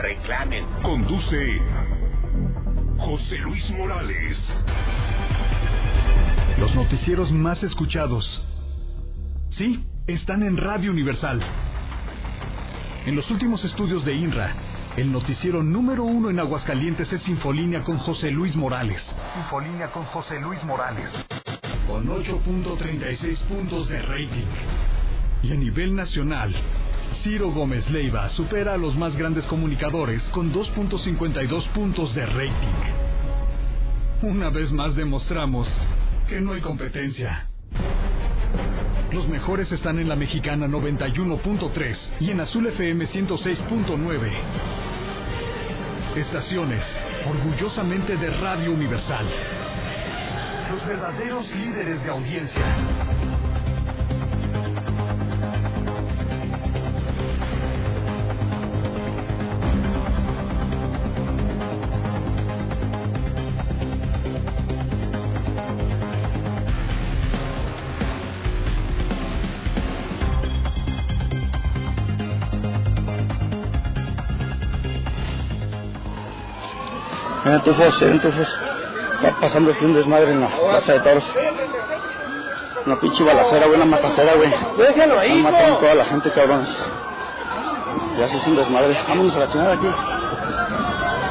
Reclamen. Conduce José Luis Morales. Los noticieros más escuchados. Sí, están en Radio Universal. En los últimos estudios de INRA, el noticiero número uno en Aguascalientes es Infolínea con José Luis Morales. Infolínea con José Luis Morales. Con 8.36 puntos de rating. Y a nivel nacional, Ciro Gómez Leiva supera a los más grandes comunicadores con 2.52 puntos de rating. Una vez más demostramos que no hay competencia. Los mejores están en la mexicana 91.3 y en Azul FM 106.9. Estaciones orgullosamente de Radio Universal. Los verdaderos líderes de audiencia. En Tufos, en Tufos. Está pasando aquí un desmadre en la plaza de toros. Una pinche balacera, güey, una matacera, güey. Déjalo ahí, Están matando hijo. toda la gente, cabrones. Ya se hizo un desmadre. Vámonos a la chingada de aquí.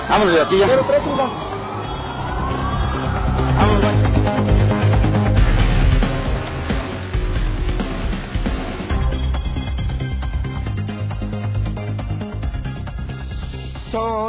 Vámonos de aquí ya.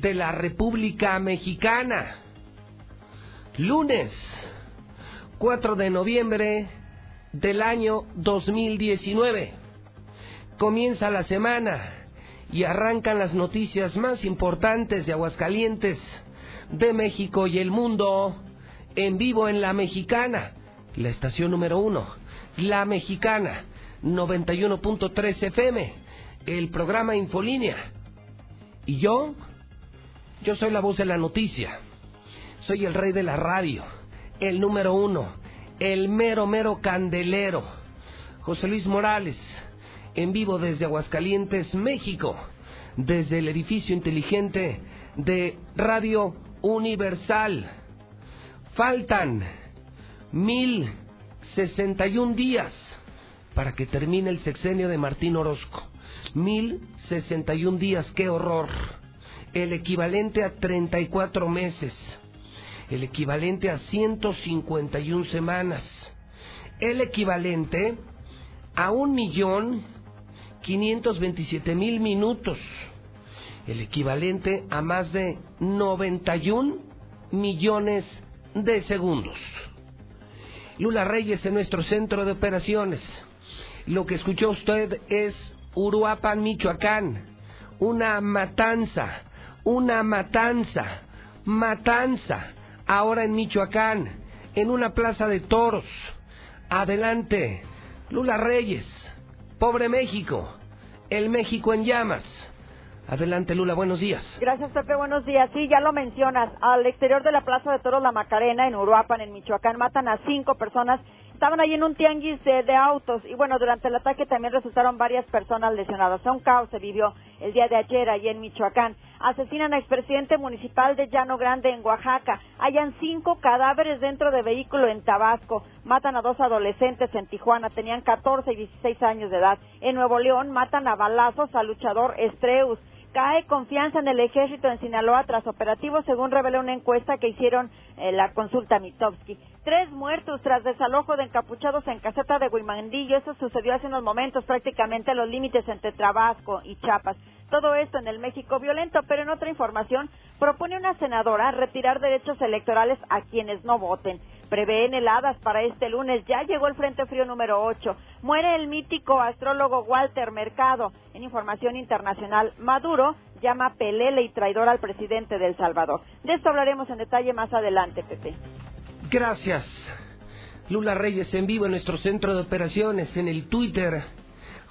de la República Mexicana. Lunes 4 de noviembre del año 2019. Comienza la semana y arrancan las noticias más importantes de Aguascalientes, de México y el mundo en vivo en La Mexicana, la estación número uno, La Mexicana, 91.3 FM, el programa Infolínea. Y yo, yo soy la voz de la noticia, soy el rey de la radio, el número uno, el mero, mero candelero, José Luis Morales, en vivo desde Aguascalientes, México, desde el edificio inteligente de Radio Universal. Faltan mil sesenta y un días para que termine el sexenio de Martín Orozco. Mil sesenta y un días, qué horror. El equivalente a 34 meses. El equivalente a 151 semanas. El equivalente a un millón 527 mil minutos. El equivalente a más de 91 millones de segundos. Lula Reyes en nuestro centro de operaciones. Lo que escuchó usted es Uruapan, Michoacán. Una matanza, una matanza, matanza. Ahora en Michoacán, en una plaza de toros. Adelante, Lula Reyes. Pobre México, el México en llamas. Adelante, Lula, buenos días. Gracias, Pepe. Buenos días. Sí, ya lo mencionas. Al exterior de la Plaza de Toros La Macarena, en Uruapan, en Michoacán, matan a cinco personas. Estaban ahí en un tianguis de, de autos y bueno, durante el ataque también resultaron varias personas lesionadas. Un caos se vivió el día de ayer allí en Michoacán. Asesinan a expresidente municipal de Llano Grande en Oaxaca. Hayan cinco cadáveres dentro de vehículo en Tabasco. Matan a dos adolescentes en Tijuana. Tenían 14 y 16 años de edad. En Nuevo León matan a balazos al luchador Estreus. Cae confianza en el ejército en Sinaloa tras operativos, según reveló una encuesta que hicieron eh, la consulta Mitofsky. Tres muertos tras desalojo de encapuchados en caseta de Huimandillo. Eso sucedió hace unos momentos, prácticamente a los límites entre Tabasco y Chiapas. Todo esto en el México violento, pero en otra información, propone una senadora retirar derechos electorales a quienes no voten. Prevén heladas para este lunes. Ya llegó el Frente Frío número 8. Muere el mítico astrólogo Walter Mercado. En información internacional, Maduro llama pelele y traidor al presidente de El Salvador. De esto hablaremos en detalle más adelante, Pepe. Gracias. Lula Reyes en vivo en nuestro centro de operaciones, en el Twitter.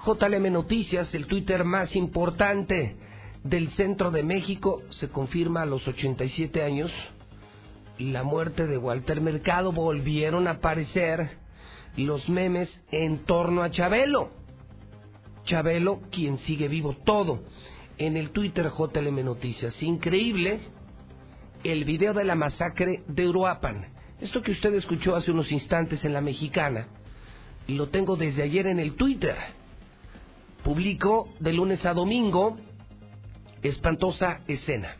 JLM Noticias, el Twitter más importante del centro de México, se confirma a los 87 años. La muerte de Walter Mercado volvieron a aparecer los memes en torno a Chabelo. Chabelo, quien sigue vivo todo. En el Twitter JLM Noticias. Increíble el video de la masacre de Uruapan. Esto que usted escuchó hace unos instantes en la mexicana, lo tengo desde ayer en el Twitter. Publico de lunes a domingo espantosa escena.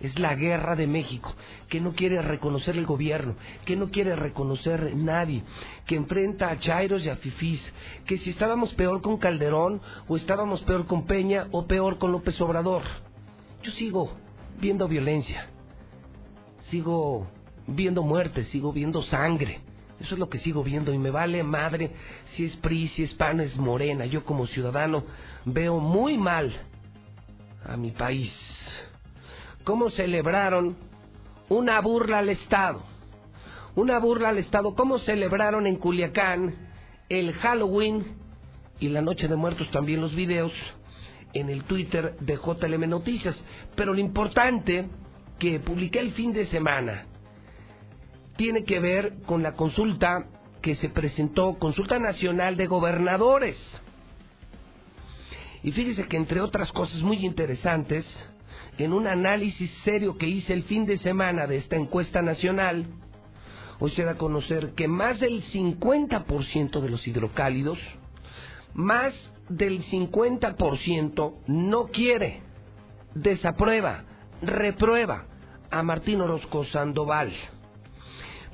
Es la guerra de México, que no quiere reconocer el gobierno, que no quiere reconocer nadie, que enfrenta a Chairos y a Fifís, que si estábamos peor con Calderón, o estábamos peor con Peña, o peor con López Obrador. Yo sigo viendo violencia, sigo viendo muerte, sigo viendo sangre. Eso es lo que sigo viendo y me vale madre si es PRI, si es PAN, es Morena. Yo como ciudadano veo muy mal a mi país. ¿Cómo celebraron una burla al Estado? Una burla al Estado. ¿Cómo celebraron en Culiacán el Halloween y la Noche de Muertos también los videos en el Twitter de JLM Noticias? Pero lo importante que publiqué el fin de semana tiene que ver con la consulta que se presentó, Consulta Nacional de Gobernadores. Y fíjese que entre otras cosas muy interesantes, en un análisis serio que hice el fin de semana de esta encuesta nacional, hoy se da a conocer que más del 50% de los hidrocálidos, más del 50% no quiere, desaprueba, reprueba a Martín Orozco Sandoval.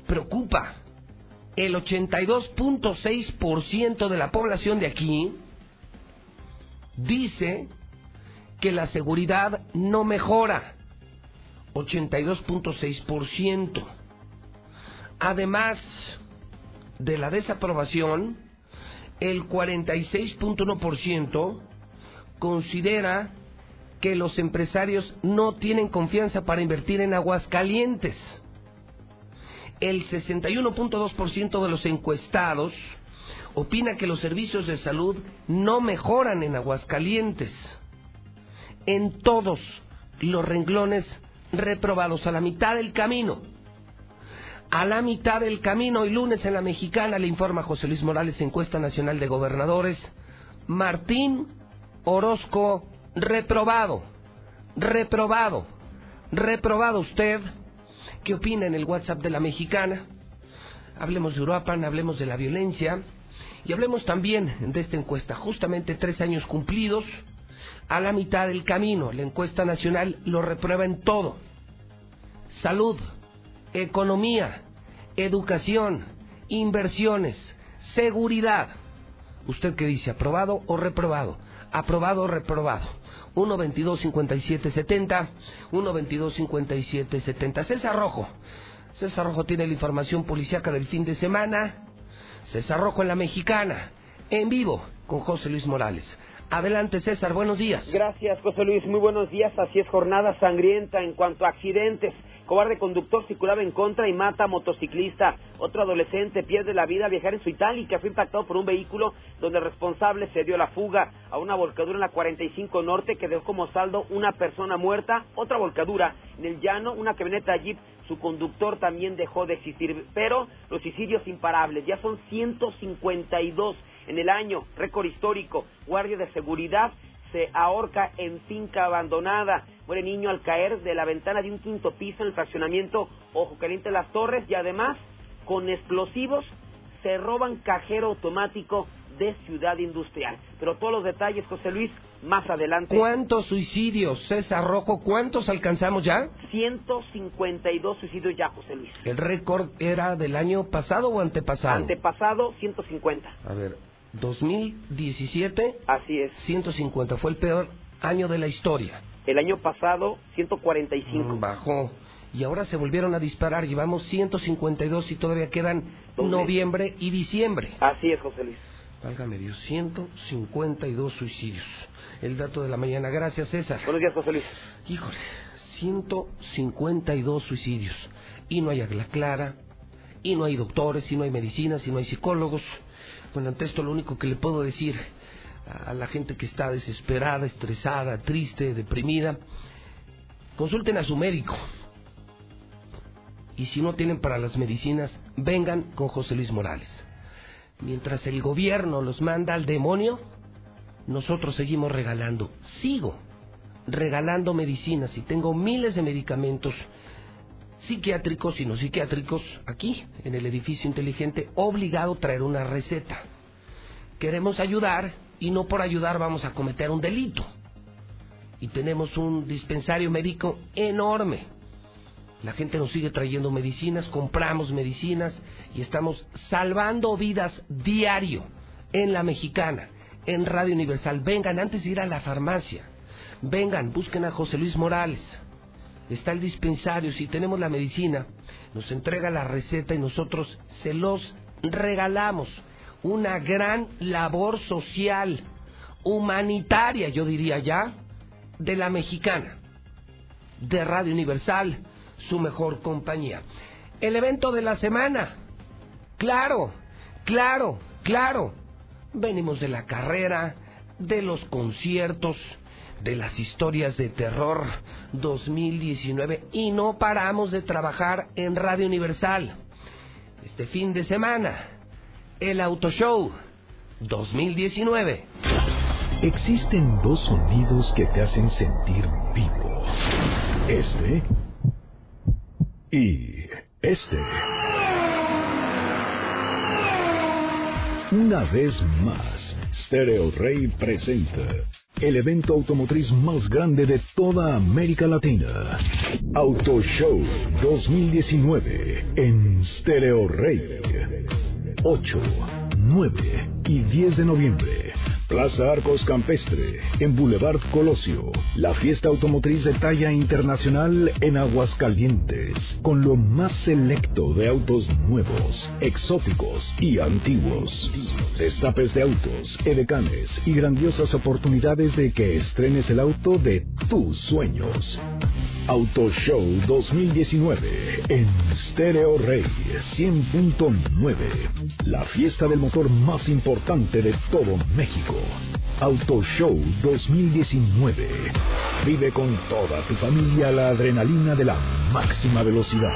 Preocupa. El 82.6% de la población de aquí dice que la seguridad no mejora. 82.6%. Además de la desaprobación, el 46.1% considera que los empresarios no tienen confianza para invertir en Aguascalientes. El 61.2% de los encuestados opina que los servicios de salud no mejoran en Aguascalientes. En todos los renglones reprobados a la mitad del camino. A la mitad del camino y lunes en la mexicana le informa José Luis Morales, encuesta nacional de gobernadores, Martín Orozco reprobado, reprobado, reprobado usted. ¿Qué opina en el WhatsApp de la mexicana? Hablemos de Uruapan, hablemos de la violencia y hablemos también de esta encuesta. Justamente tres años cumplidos, a la mitad del camino. La encuesta nacional lo reprueba en todo. Salud, economía, educación, inversiones, seguridad. ¿Usted qué dice? ¿Aprobado o reprobado? ¿Aprobado o reprobado? 1 22 57 70 1 22 57 70 César Rojo César Rojo tiene la información policíaca del fin de semana César Rojo en la Mexicana en vivo con José Luis Morales Adelante César, buenos días. Gracias José Luis, muy buenos días. Así es, jornada sangrienta en cuanto a accidentes. Cobarde conductor circulaba en contra y mata a motociclista. Otro adolescente pierde la vida al viajar en su itálica. Fue impactado por un vehículo donde el responsable se dio la fuga a una volcadura en la 45 Norte que dejó como saldo una persona muerta. Otra volcadura en el llano, una camioneta Jeep. Su conductor también dejó de existir. Pero los suicidios imparables ya son 152 en el año, récord histórico. Guardia de seguridad se ahorca en finca abandonada. Muere niño al caer de la ventana de un quinto piso en el fraccionamiento Ojo Caliente Las Torres y además con explosivos se roban cajero automático de Ciudad Industrial. Pero todos los detalles, José Luis, más adelante. ¿Cuántos suicidios, César Rojo? ¿Cuántos alcanzamos ya? 152 suicidios ya, José Luis. ¿El récord era del año pasado o antepasado? Antepasado, 150. A ver, 2017. Así es. 150, fue el peor año de la historia. El año pasado, 145. Bajó. Y ahora se volvieron a disparar. Llevamos 152 y todavía quedan noviembre y diciembre. Así es, José Luis. Válgame Dios, 152 suicidios. El dato de la mañana. Gracias, César. Buenos días, José Luis. Híjole, 152 suicidios. Y no hay agla clara, y no hay doctores, y no hay medicinas, y no hay psicólogos. Bueno, ante esto lo único que le puedo decir a la gente que está desesperada, estresada, triste, deprimida, consulten a su médico. Y si no tienen para las medicinas, vengan con José Luis Morales. Mientras el gobierno los manda al demonio, nosotros seguimos regalando. Sigo regalando medicinas y tengo miles de medicamentos psiquiátricos y no psiquiátricos aquí en el edificio inteligente obligado a traer una receta. Queremos ayudar y no por ayudar vamos a cometer un delito. Y tenemos un dispensario médico enorme. La gente nos sigue trayendo medicinas, compramos medicinas y estamos salvando vidas diario en la mexicana, en Radio Universal. Vengan antes de ir a la farmacia. Vengan, busquen a José Luis Morales. Está el dispensario, si tenemos la medicina, nos entrega la receta y nosotros se los regalamos. Una gran labor social, humanitaria, yo diría ya, de la mexicana, de Radio Universal, su mejor compañía. El evento de la semana, claro, claro, claro. Venimos de la carrera, de los conciertos, de las historias de terror 2019 y no paramos de trabajar en Radio Universal. Este fin de semana, el Auto Show 2019. Existen dos sonidos que te hacen sentir vivo. Este y este. Una vez más, Stereo Rey presenta el evento automotriz más grande de toda América Latina. Auto Show 2019 en Stereo Rey. 8, 9 y 10 de noviembre. Plaza Arcos Campestre, en Boulevard Colosio. La fiesta automotriz de talla internacional en Aguascalientes, con lo más selecto de autos nuevos, exóticos y antiguos. Destapes de autos, edecanes y grandiosas oportunidades de que estrenes el auto de tus sueños. Auto Show 2019 en Stereo Rey 100.9. La fiesta del motor más importante de todo México. Auto Show 2019. Vive con toda tu familia la adrenalina de la máxima velocidad.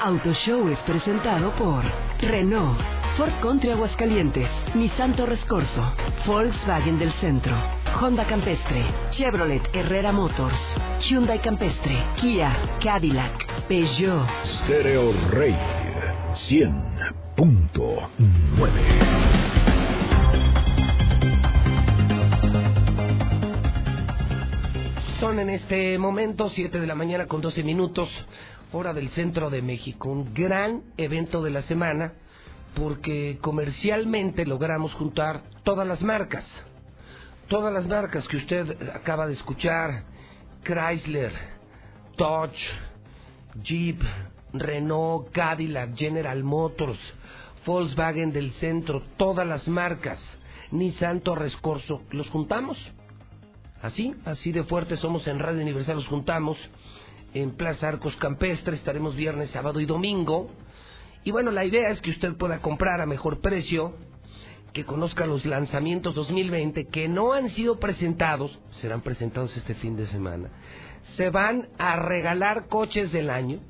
Auto Show es presentado por Renault, Ford Country Aguascalientes, Nissan Torres Corso, Volkswagen del Centro, Honda Campestre, Chevrolet Herrera Motors, Hyundai Campestre, Kia, Cadillac, Peugeot. Stereo Rey 100.9. Son en este momento 7 de la mañana con 12 minutos, hora del centro de México. Un gran evento de la semana porque comercialmente logramos juntar todas las marcas. Todas las marcas que usted acaba de escuchar, Chrysler, Dodge, Jeep, Renault, Cadillac, General Motors, Volkswagen del centro, todas las marcas, Nissan Torres Corso, los juntamos Así, así de fuerte somos en Radio Universal, nos juntamos en Plaza Arcos Campestre, estaremos viernes, sábado y domingo. Y bueno, la idea es que usted pueda comprar a mejor precio, que conozca los lanzamientos 2020 que no han sido presentados, serán presentados este fin de semana. Se van a regalar coches del año.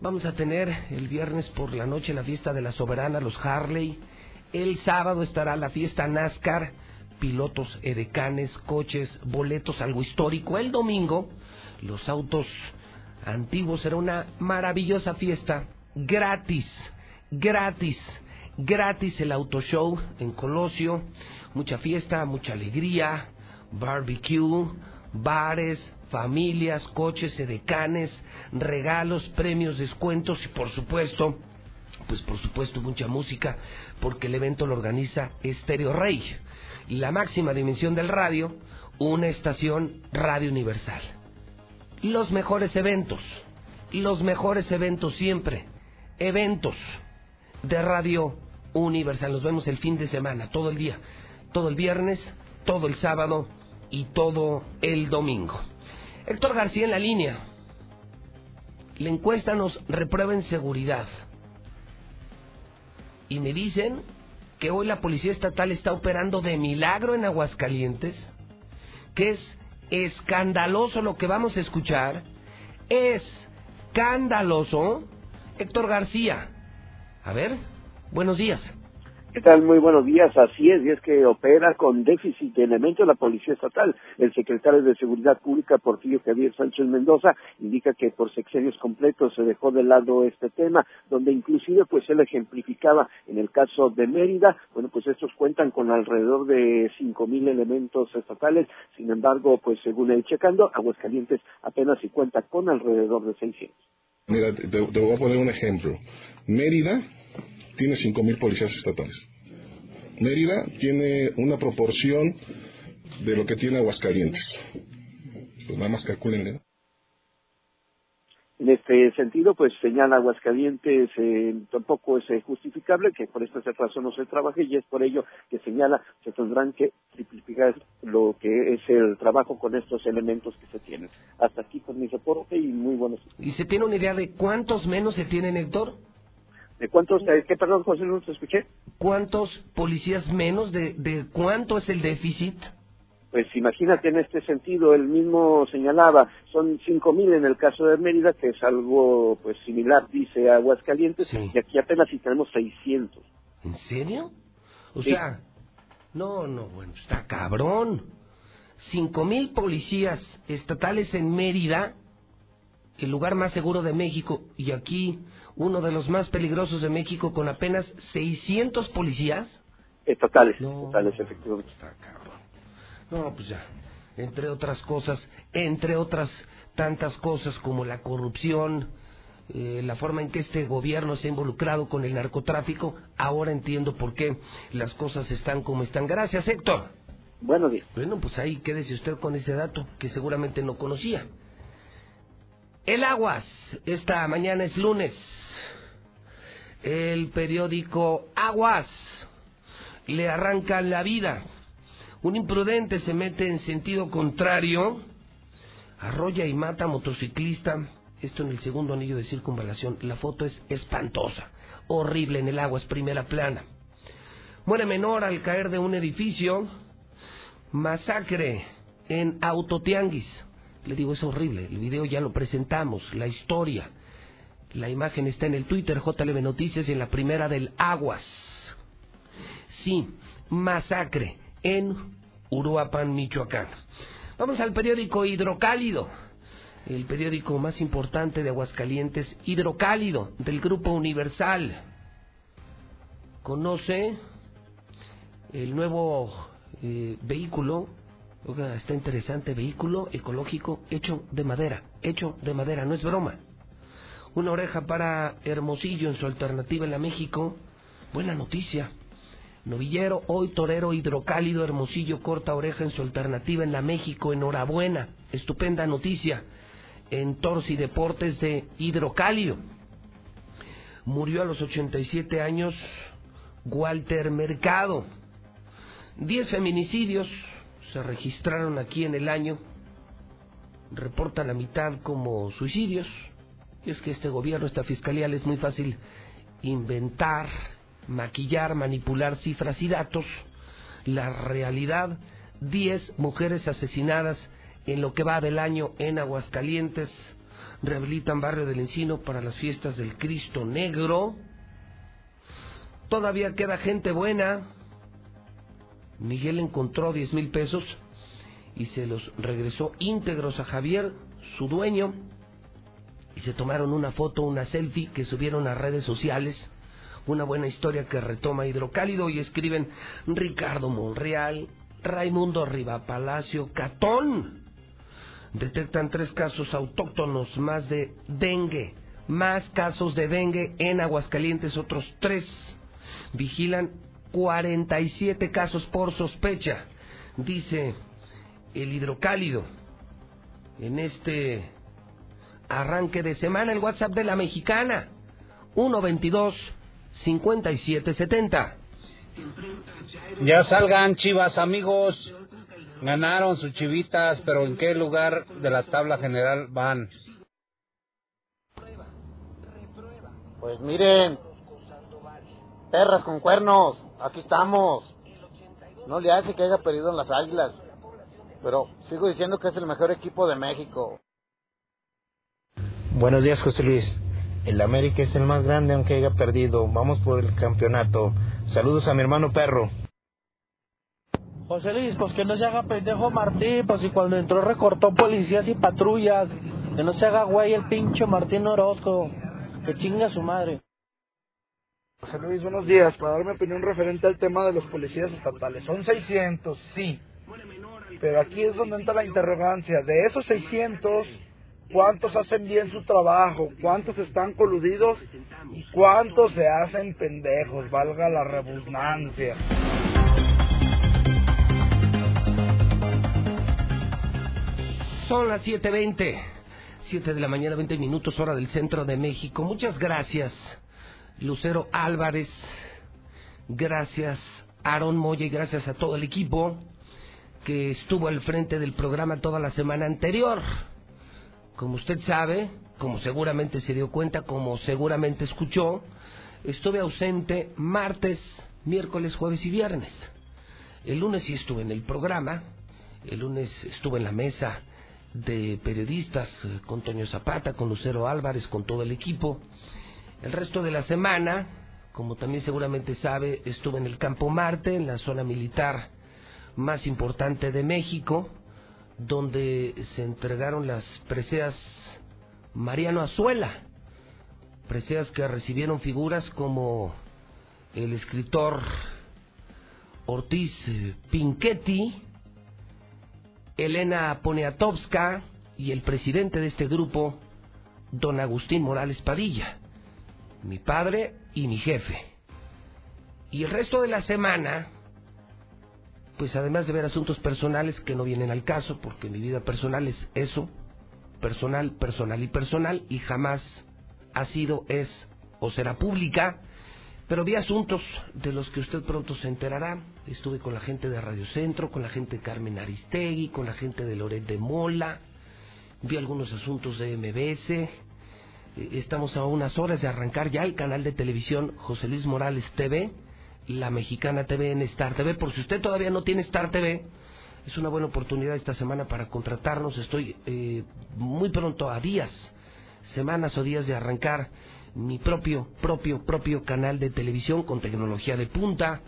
Vamos a tener el viernes por la noche la fiesta de la soberana, los Harley. El sábado estará la fiesta NASCAR pilotos, edecanes, coches, boletos, algo histórico. El domingo, los autos antiguos será una maravillosa fiesta, gratis, gratis, gratis el auto show en Colosio, mucha fiesta, mucha alegría, barbecue, bares, familias, coches, edecanes, regalos, premios, descuentos y por supuesto, pues por supuesto mucha música, porque el evento lo organiza Estéreo Rey la máxima dimensión del radio, una estación radio universal. Los mejores eventos, los mejores eventos siempre, eventos de radio Universal. Nos vemos el fin de semana, todo el día, todo el viernes, todo el sábado y todo el domingo. Héctor García en la línea. La encuesta nos reprueba en seguridad. Y me dicen que hoy la Policía Estatal está operando de milagro en Aguascalientes, que es escandaloso lo que vamos a escuchar, es escandaloso. Héctor García. A ver, buenos días. ¿Qué tal? Muy buenos días. Así es, y es que opera con déficit de elementos la Policía Estatal. El secretario de Seguridad Pública, Porfirio Javier Sánchez Mendoza, indica que por sexenios completos se dejó de lado este tema, donde inclusive pues él ejemplificaba en el caso de Mérida, bueno pues estos cuentan con alrededor de cinco mil elementos estatales, sin embargo pues según él checando, Aguascalientes apenas si cuenta con alrededor de 600. Mira, te, te voy a poner un ejemplo. Mérida tiene 5.000 policías estatales. Mérida tiene una proporción de lo que tiene Aguascalientes. Pues nada más calculen. En este sentido, pues señala Aguascalientes, eh, tampoco es eh, justificable que por esta razón no se trabaje y es por ello que señala que tendrán que triplicar lo que es el trabajo con estos elementos que se tienen. Hasta aquí con mi reporte y muy buenos. ¿Y se tiene una idea de cuántos menos se tienen, Héctor? ¿De cuántos, eh, qué perdón, José, no te escuché? ¿Cuántos policías menos? ¿De, de cuánto es el déficit? Pues imagínate en este sentido, él mismo señalaba, son cinco mil en el caso de Mérida, que es algo pues similar, dice Aguascalientes, Sí. y aquí apenas si tenemos 600. ¿En serio? O Sí. sea, no, no, bueno, está cabrón. Cinco mil policías estatales en Mérida, el lugar más seguro de México, y aquí uno de los más peligrosos de México con apenas 600 policías. Estatales, No. estatales, efectivamente. Está cabrón. No, pues ya. Entre otras cosas, entre otras tantas cosas como la corrupción, eh, la forma en que este gobierno se ha involucrado con el narcotráfico, ahora entiendo por qué las cosas están como están. Gracias, Héctor. Buenos días. Bueno, pues ahí quédese usted con ese dato que seguramente no conocía. El Aguas, esta mañana es lunes. El periódico Aguas le arrancan la vida. Un imprudente se mete en sentido contrario, arrolla y mata a motociclista. Esto en el segundo anillo de circunvalación. La foto es espantosa, horrible en el Aguas, primera plana. Muere menor al caer de un edificio. Masacre en Autotianguis. Le digo, es horrible. El video ya lo presentamos, la historia. La imagen está en el Twitter JLB Noticias y en la primera del Aguas. Sí, masacre en Uruapan, Michoacán. Vamos al periódico Hidrocálido, el periódico más importante de Aguascalientes, Hidrocálido, del Grupo Universal. Conoce el nuevo eh, vehículo, está interesante, vehículo ecológico hecho de madera, hecho de madera, no es broma. Una oreja para Hermosillo en su alternativa en la México, buena noticia. Novillero, hoy torero hidrocálido, Hermosillo corta oreja en su alternativa en la México, enhorabuena, estupenda noticia. En Toros y Deportes de Hidrocálido. Murió a los 87 años Walter Mercado. Diez feminicidios se registraron aquí en el año. Reporta la mitad como suicidios. Es que este gobierno, esta fiscalía, le es muy fácil inventar, maquillar, manipular cifras y datos. La realidad, 10 mujeres asesinadas en lo que va del año en Aguascalientes. Rehabilitan Barrio del Encino para las fiestas del Cristo Negro. Todavía queda gente buena. Miguel encontró 10 mil pesos y se los regresó íntegros a Javier, su dueño, y se tomaron una foto, una selfie que subieron a redes sociales. Una buena historia que retoma Hidrocálido y escriben Ricardo Monreal, Raimundo Riva Palacio, Catón. Detectan tres casos autóctonos más de dengue, más casos de dengue en Aguascalientes, otros tres. Vigilan 47 casos por sospecha, dice el hidrocálido. En este arranque de semana, el WhatsApp de la mexicana, 122 5770. Ya salgan, chivas amigos. Ganaron sus chivitas, pero ¿en qué lugar de la tabla general van? Pues miren, perras con cuernos, aquí estamos. No le hace que haya perdido en las águilas, pero sigo diciendo que es el mejor equipo de México. Buenos días, José Luis. El América es el más grande aunque haya perdido. Vamos por el campeonato. Saludos a mi hermano perro. José Luis, pues que no se haga pendejo Martín, pues si cuando entró recortó policías y patrullas. Que no se haga güey el pinche Martín Orozco. Que chinga su madre. José Luis, buenos días. Para dar mi opinión referente al tema de los policías estatales. Son 600, sí. Pero aquí es donde entra la interrogancia. De esos 600, ¿cuántos hacen bien su trabajo? ¿Cuántos están coludidos? ¿Y cuántos se hacen pendejos? Valga la redundancia. Son las 7.20, 7 de la mañana, 20 minutos, hora del centro de México. Muchas gracias, Lucero Álvarez. Gracias, Aaron y gracias a todo el equipo que estuvo al frente del programa toda la semana anterior. Como usted sabe, como seguramente se dio cuenta, como seguramente escuchó, estuve ausente martes, miércoles, jueves y viernes. El lunes sí estuve en el programa, el lunes estuve en la mesa de periodistas eh, con Toño Zapata, con Lucero Álvarez, con todo el equipo. El resto de la semana, como también seguramente sabe, estuve en el Campo Marte, en la zona militar más importante de México, donde se entregaron las preseas Mariano Azuela, preseas que recibieron figuras como el escritor Ortiz Pinchetti, Elena Poniatowska y el presidente de este grupo, don Agustín Morales Padilla, mi padre y mi jefe. Y el resto de la semana, pues además de ver asuntos personales que no vienen al caso, porque mi vida personal es eso, personal, personal y personal, y jamás ha sido, es o será pública, pero vi asuntos de los que usted pronto se enterará. Estuve con la gente de Radio Centro, con la gente de Carmen Aristegui, con la gente de Loret de Mola. Vi algunos asuntos de MBS. Eh, estamos a unas horas de arrancar ya el canal de televisión José Luis Morales TV, la mexicana TV en Star TV. Por si usted todavía no tiene Star TV, es una buena oportunidad esta semana para contratarnos. Estoy eh, muy pronto a días, semanas o días de arrancar mi propio, propio, propio canal de televisión con tecnología de punta.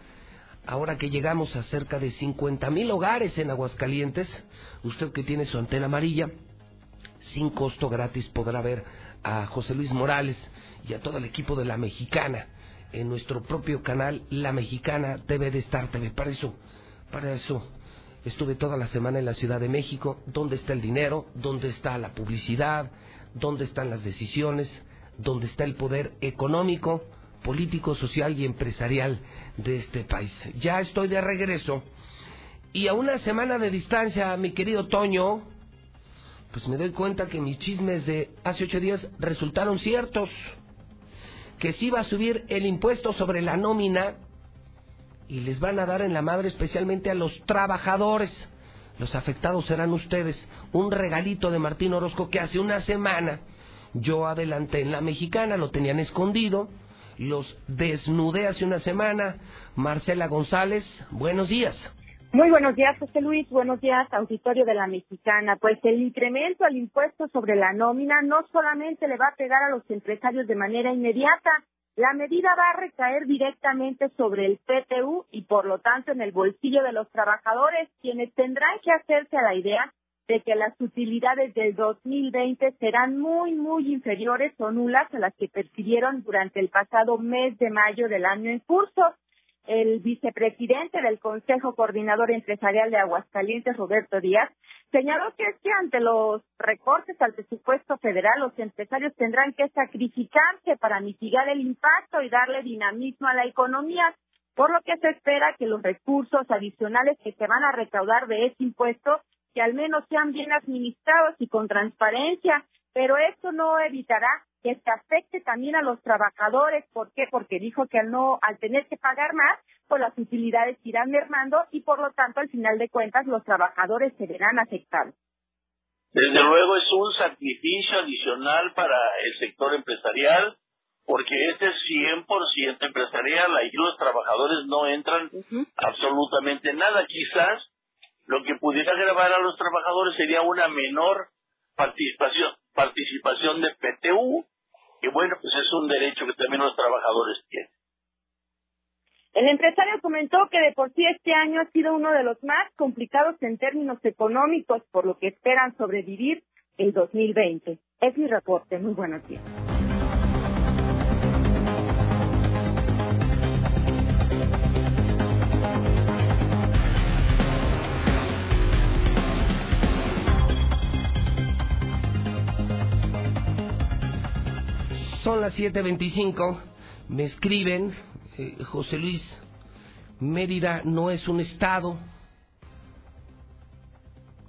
Ahora que llegamos a cerca de 50 mil hogares en Aguascalientes, usted que tiene su antena amarilla, sin costo gratis podrá ver a José Luis Morales y a todo el equipo de La Mexicana en nuestro propio canal La Mexicana TV de Star TV. Para eso, para eso estuve toda la semana en la Ciudad de México. ¿Dónde está el dinero? ¿Dónde está la publicidad? ¿Dónde están las decisiones? donde está el poder económico, político, social y empresarial de este país. Ya estoy de regreso y a una semana de distancia, mi querido Toño, pues me doy cuenta que mis chismes de hace ocho días resultaron ciertos. Que sí va a subir el impuesto sobre la nómina y les van a dar en la madre especialmente a los trabajadores. Los afectados serán ustedes. Un regalito de Martín Orozco que hace una semana yo adelanté en la mexicana, lo tenían escondido, los desnudé hace una semana. Marcela González, buenos días. Muy buenos días, José Luis. Buenos días, auditorio de la Mexicana. Pues el incremento al impuesto sobre la nómina no solamente le va a pegar a los empresarios de manera inmediata, la medida va a recaer directamente sobre el PTU y por lo tanto en el bolsillo de los trabajadores, quienes tendrán que hacerse a la idea de que las utilidades del 2020 serán muy, muy inferiores o nulas a las que percibieron durante el pasado mes de mayo del año en curso. El vicepresidente del Consejo Coordinador Empresarial de Aguascalientes, Roberto Díaz, señaló que es que ante los recortes al presupuesto federal, los empresarios tendrán que sacrificarse para mitigar el impacto y darle dinamismo a la economía, por lo que se espera que los recursos adicionales que se van a recaudar de ese impuesto que al menos sean bien administrados y con transparencia, pero esto no evitará que se afecte también a los trabajadores. ¿Por qué? Porque dijo que al no, al tener que pagar más, pues las utilidades irán mermando y por lo tanto, al final de cuentas, los trabajadores se verán afectados. Desde luego es un sacrificio adicional para el sector empresarial, porque este es 100% empresarial, ahí los trabajadores no entran absolutamente nada. Quizás lo que pudiera grabar a los trabajadores sería una menor participación, participación de PTU, que bueno, pues es un derecho que también los trabajadores tienen. El empresario comentó que de por sí este año ha sido uno de los más complicados en términos económicos, por lo que esperan sobrevivir el 2020. Es mi reporte. Muy buenos días. Son las 7.25, me escriben, eh, José Luis, Mérida no es un estado,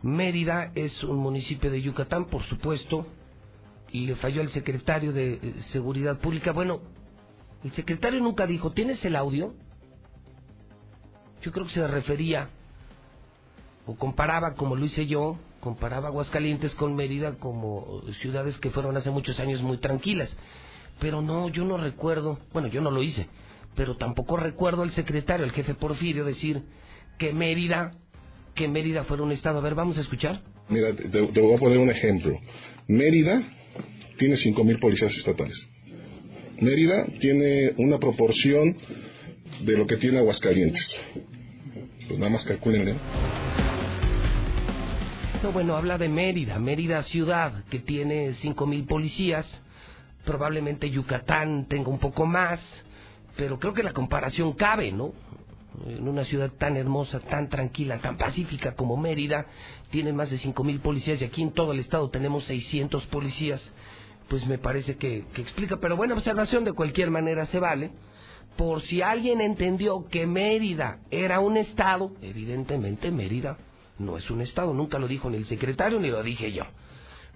Mérida es un municipio de Yucatán, por supuesto, y le falló al secretario de eh, Seguridad Pública. Bueno, el secretario nunca dijo, ¿tienes el audio? Yo creo que se refería, o comparaba, como lo hice yo, comparaba Aguascalientes con Mérida como ciudades que fueron hace muchos años muy tranquilas. Pero no, yo no recuerdo, bueno, yo no lo hice, pero tampoco recuerdo al secretario, el jefe Porfirio, decir que Mérida, que Mérida fuera un estado. A ver, vamos a escuchar. Mira, te, te voy a poner un ejemplo. Mérida tiene 5.000 policías estatales. Mérida tiene una proporción de lo que tiene Aguascalientes. Pues nada más calculen, No, bueno, habla de Mérida, Mérida ciudad, que tiene 5.000 policías. Probablemente Yucatán tenga un poco más, pero creo que la comparación cabe, ¿no? En una ciudad tan hermosa, tan tranquila, tan pacífica como Mérida, tiene más de 5.000 policías y aquí en todo el estado tenemos 600 policías, pues me parece que, que explica. Pero buena observación, de cualquier manera se vale. Por si alguien entendió que Mérida era un estado, evidentemente Mérida no es un estado, nunca lo dijo ni el secretario ni lo dije yo.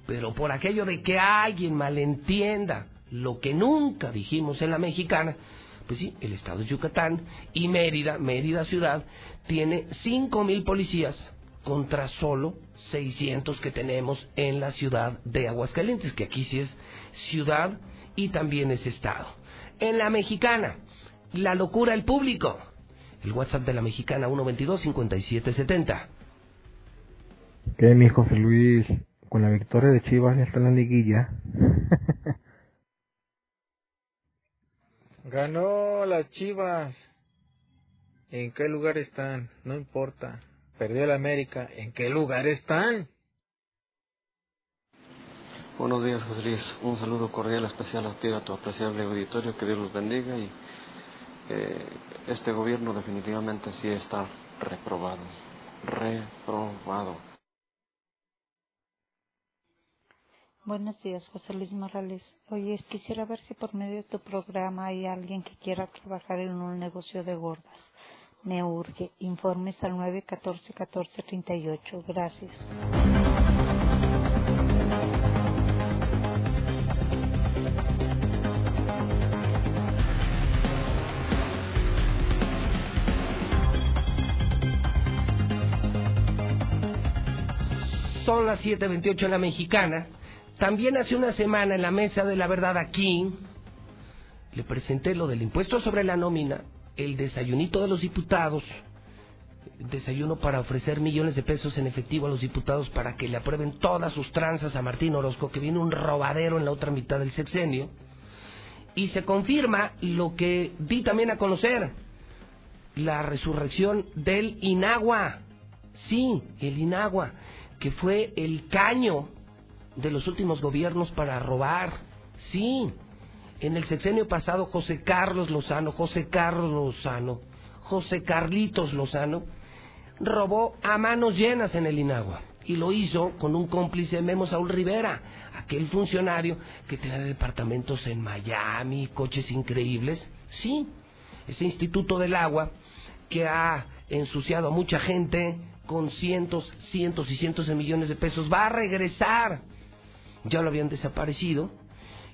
Pero por aquello de que alguien malentienda lo que nunca dijimos en la mexicana, pues sí, el estado de Yucatán y Mérida, Mérida ciudad, tiene cinco mil policías contra solo 600 que tenemos en la ciudad de Aguascalientes, que aquí sí es ciudad y también es estado. En la mexicana, la locura del público. El WhatsApp de la mexicana 122-5770. ¿Qué, mi José Luis? Con la victoria de Chivas ya está en la liguilla. Ganó las Chivas. ¿En qué lugar están? No importa. Perdió el América. ¿En qué lugar están? Buenos días, José Luis. Un saludo cordial especial a ti, a tu apreciable auditorio. Que Dios los bendiga. Y eh, este gobierno definitivamente sí está reprobado. Reprobado. Buenos días, José Luis Morales. Oye, quisiera ver si por medio de tu programa hay alguien que quiera trabajar en un negocio de gordas. Me urge. Informes al 914-1438. Gracias. Son las 7.28 en la mexicana. También hace una semana en la mesa de la verdad aquí le presenté lo del impuesto sobre la nómina, el desayunito de los diputados, desayuno para ofrecer millones de pesos en efectivo a los diputados para que le aprueben todas sus tranzas a Martín Orozco, que viene un robadero en la otra mitad del sexenio. Y se confirma lo que di también a conocer, la resurrección del Inagua. Sí, el Inagua, que fue el caño de los últimos gobiernos para robar. Sí, en el sexenio pasado José Carlos Lozano, José Carlos Lozano, José Carlitos Lozano, robó a manos llenas en el Inagua. Y lo hizo con un cómplice Memo Saúl Rivera, aquel funcionario que tenía departamentos en Miami, coches increíbles. Sí, ese Instituto del Agua que ha ensuciado a mucha gente con cientos, cientos y cientos de millones de pesos va a regresar ya lo habían desaparecido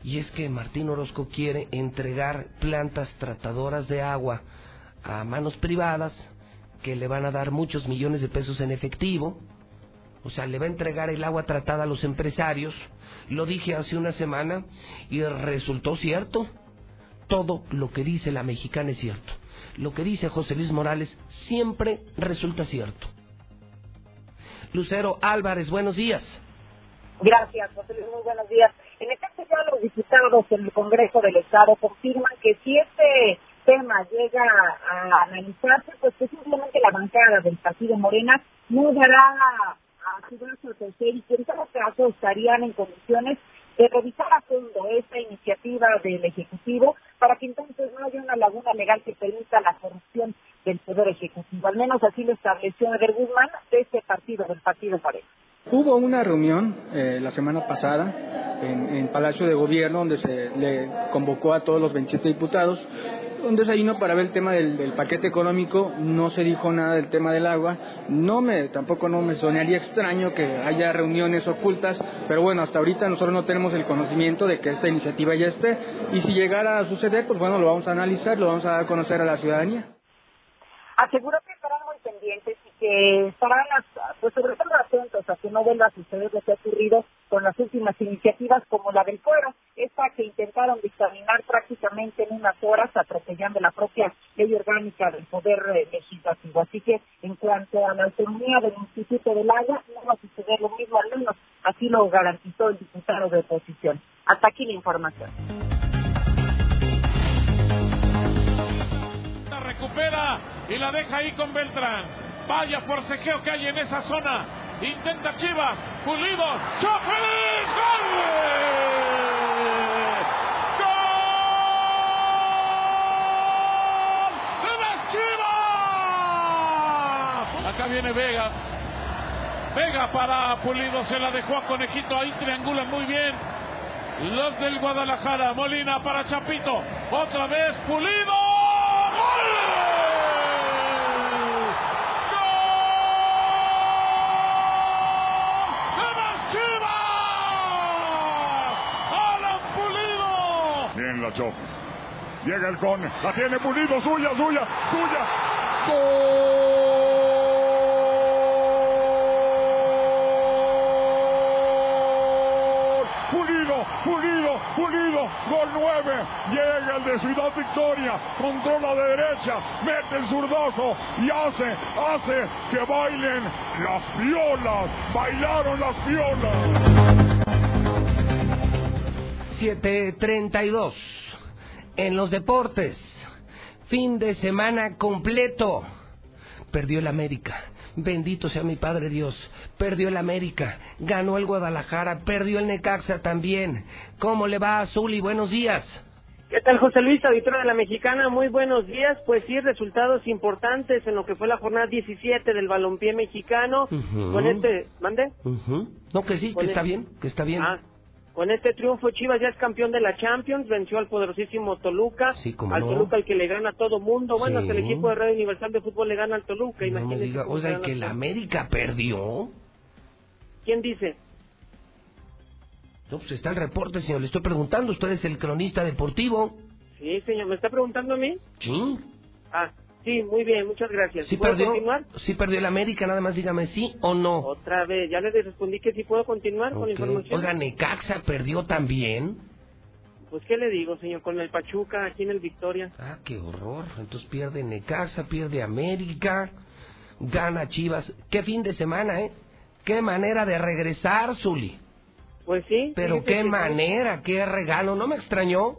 Y es que Martín Orozco quiere entregar plantas tratadoras de agua a manos privadas que le van a dar muchos millones de pesos en efectivo. O sea, le va a entregar el agua tratada a los empresarios. Lo dije hace una semana y resultó cierto. Todo lo que dice la mexicana es cierto. Lo que dice José Luis Morales siempre resulta cierto. Lucero Álvarez, buenos días. Gracias, José muy buenos días. En efecto, ya los diputados en el Congreso del Estado confirman que si este tema llega a analizarse, pues que la bancada del Partido Morena no dará a su brazo tercer y que en todo caso estarían en condiciones de revisar a fondo esta iniciativa del Ejecutivo para que entonces no haya una laguna legal que permita la corrupción del Poder Ejecutivo. Al menos así lo estableció Eder Guzmán de este partido, del Partido Morena. Hubo una reunión eh, la semana pasada en, en, Palacio de Gobierno donde se le convocó a todos los 27 diputados un desayuno para ver el tema del, del, paquete económico, no se dijo nada del tema del agua, no me, tampoco no me sonaría extraño que haya reuniones ocultas, pero bueno, hasta ahorita nosotros no tenemos el conocimiento de que esta iniciativa ya esté, y si llegara a suceder, pues bueno, lo vamos a analizar, lo vamos a dar a conocer a la ciudadanía. Aseguró que estarán muy pendientes que estarán, pues sobre todo atentos a que no vuelva a suceder lo que ha ocurrido con las últimas iniciativas como la del fuero, esta que intentaron dictaminar prácticamente en unas horas, atropellando la propia ley orgánica del Poder eh, Legislativo. Así que en cuanto a la autonomía del Instituto del Agua, no va a suceder lo mismo, al menos así lo garantizó el diputado de oposición. Hasta aquí la información. La recupera y la deja ahí con Beltrán. Vaya forcejeo que hay en esa zona. Intenta Chivas. Pulido. ¡Choferes! ¡Gol! ¡Gol! ¡De las Chivas! Acá viene Vega. Vega para Pulido. Se la dejó a Conejito. Ahí triangulan muy bien. Los del Guadalajara. Molina para Chapito. Otra vez Pulido. La Chofis. Llega el con, la tiene Pulido, suya, suya, suya. ¡Gol! Pulido, Pulido, Pulido, gol 9. Llega el de Ciudad Victoria, controla de derecha, mete el zurdazo y hace, hace que bailen las violas. Bailaron las violas. 732. En los deportes, fin de semana completo. Perdió el América. Bendito sea mi Padre Dios. Perdió el América. Ganó el Guadalajara. Perdió el Necaxa también. ¿Cómo le va a Zuli? Buenos días. ¿Qué tal, José Luis, auditor de la Mexicana? Muy buenos días. Pues sí, resultados importantes en lo que fue la jornada 17 del balompié mexicano. Uh -huh. Con este, ¿mande? Uh -huh. No, que sí, que está bien, que está bien. Ah, con este triunfo Chivas ya es campeón de la Champions, venció al poderosísimo Toluca, Sí, al no. Toluca el que le gana a todo mundo, bueno, Sí. hasta el equipo de Radio Universal de Fútbol le gana al Toluca, No imagínese. cómo oiga, y que la. América perdió. ¿Quién dice? No, pues está el reporte, señor. Le estoy preguntando. Usted es el cronista deportivo. Sí, señor, ¿me está preguntando a mí? Sí. Ah, sí, muy bien, muchas gracias. ¿Sí ¿Puedo perdió? continuar? ¿Sí perdió el América? Nada más dígame sí o no. Otra vez, ya le respondí que sí puedo continuar con la información. Oiga, Necaxa perdió también. Pues, ¿qué le digo, señor? Con el Pachuca, aquí en el Victoria. Ah, qué horror. Entonces pierde Necaxa, pierde América, gana Chivas. Qué fin de semana, ¿eh? Qué manera de regresar, Zuli. Pues sí. Pero fíjese qué sí. manera, qué regalo. ¿No me extrañó?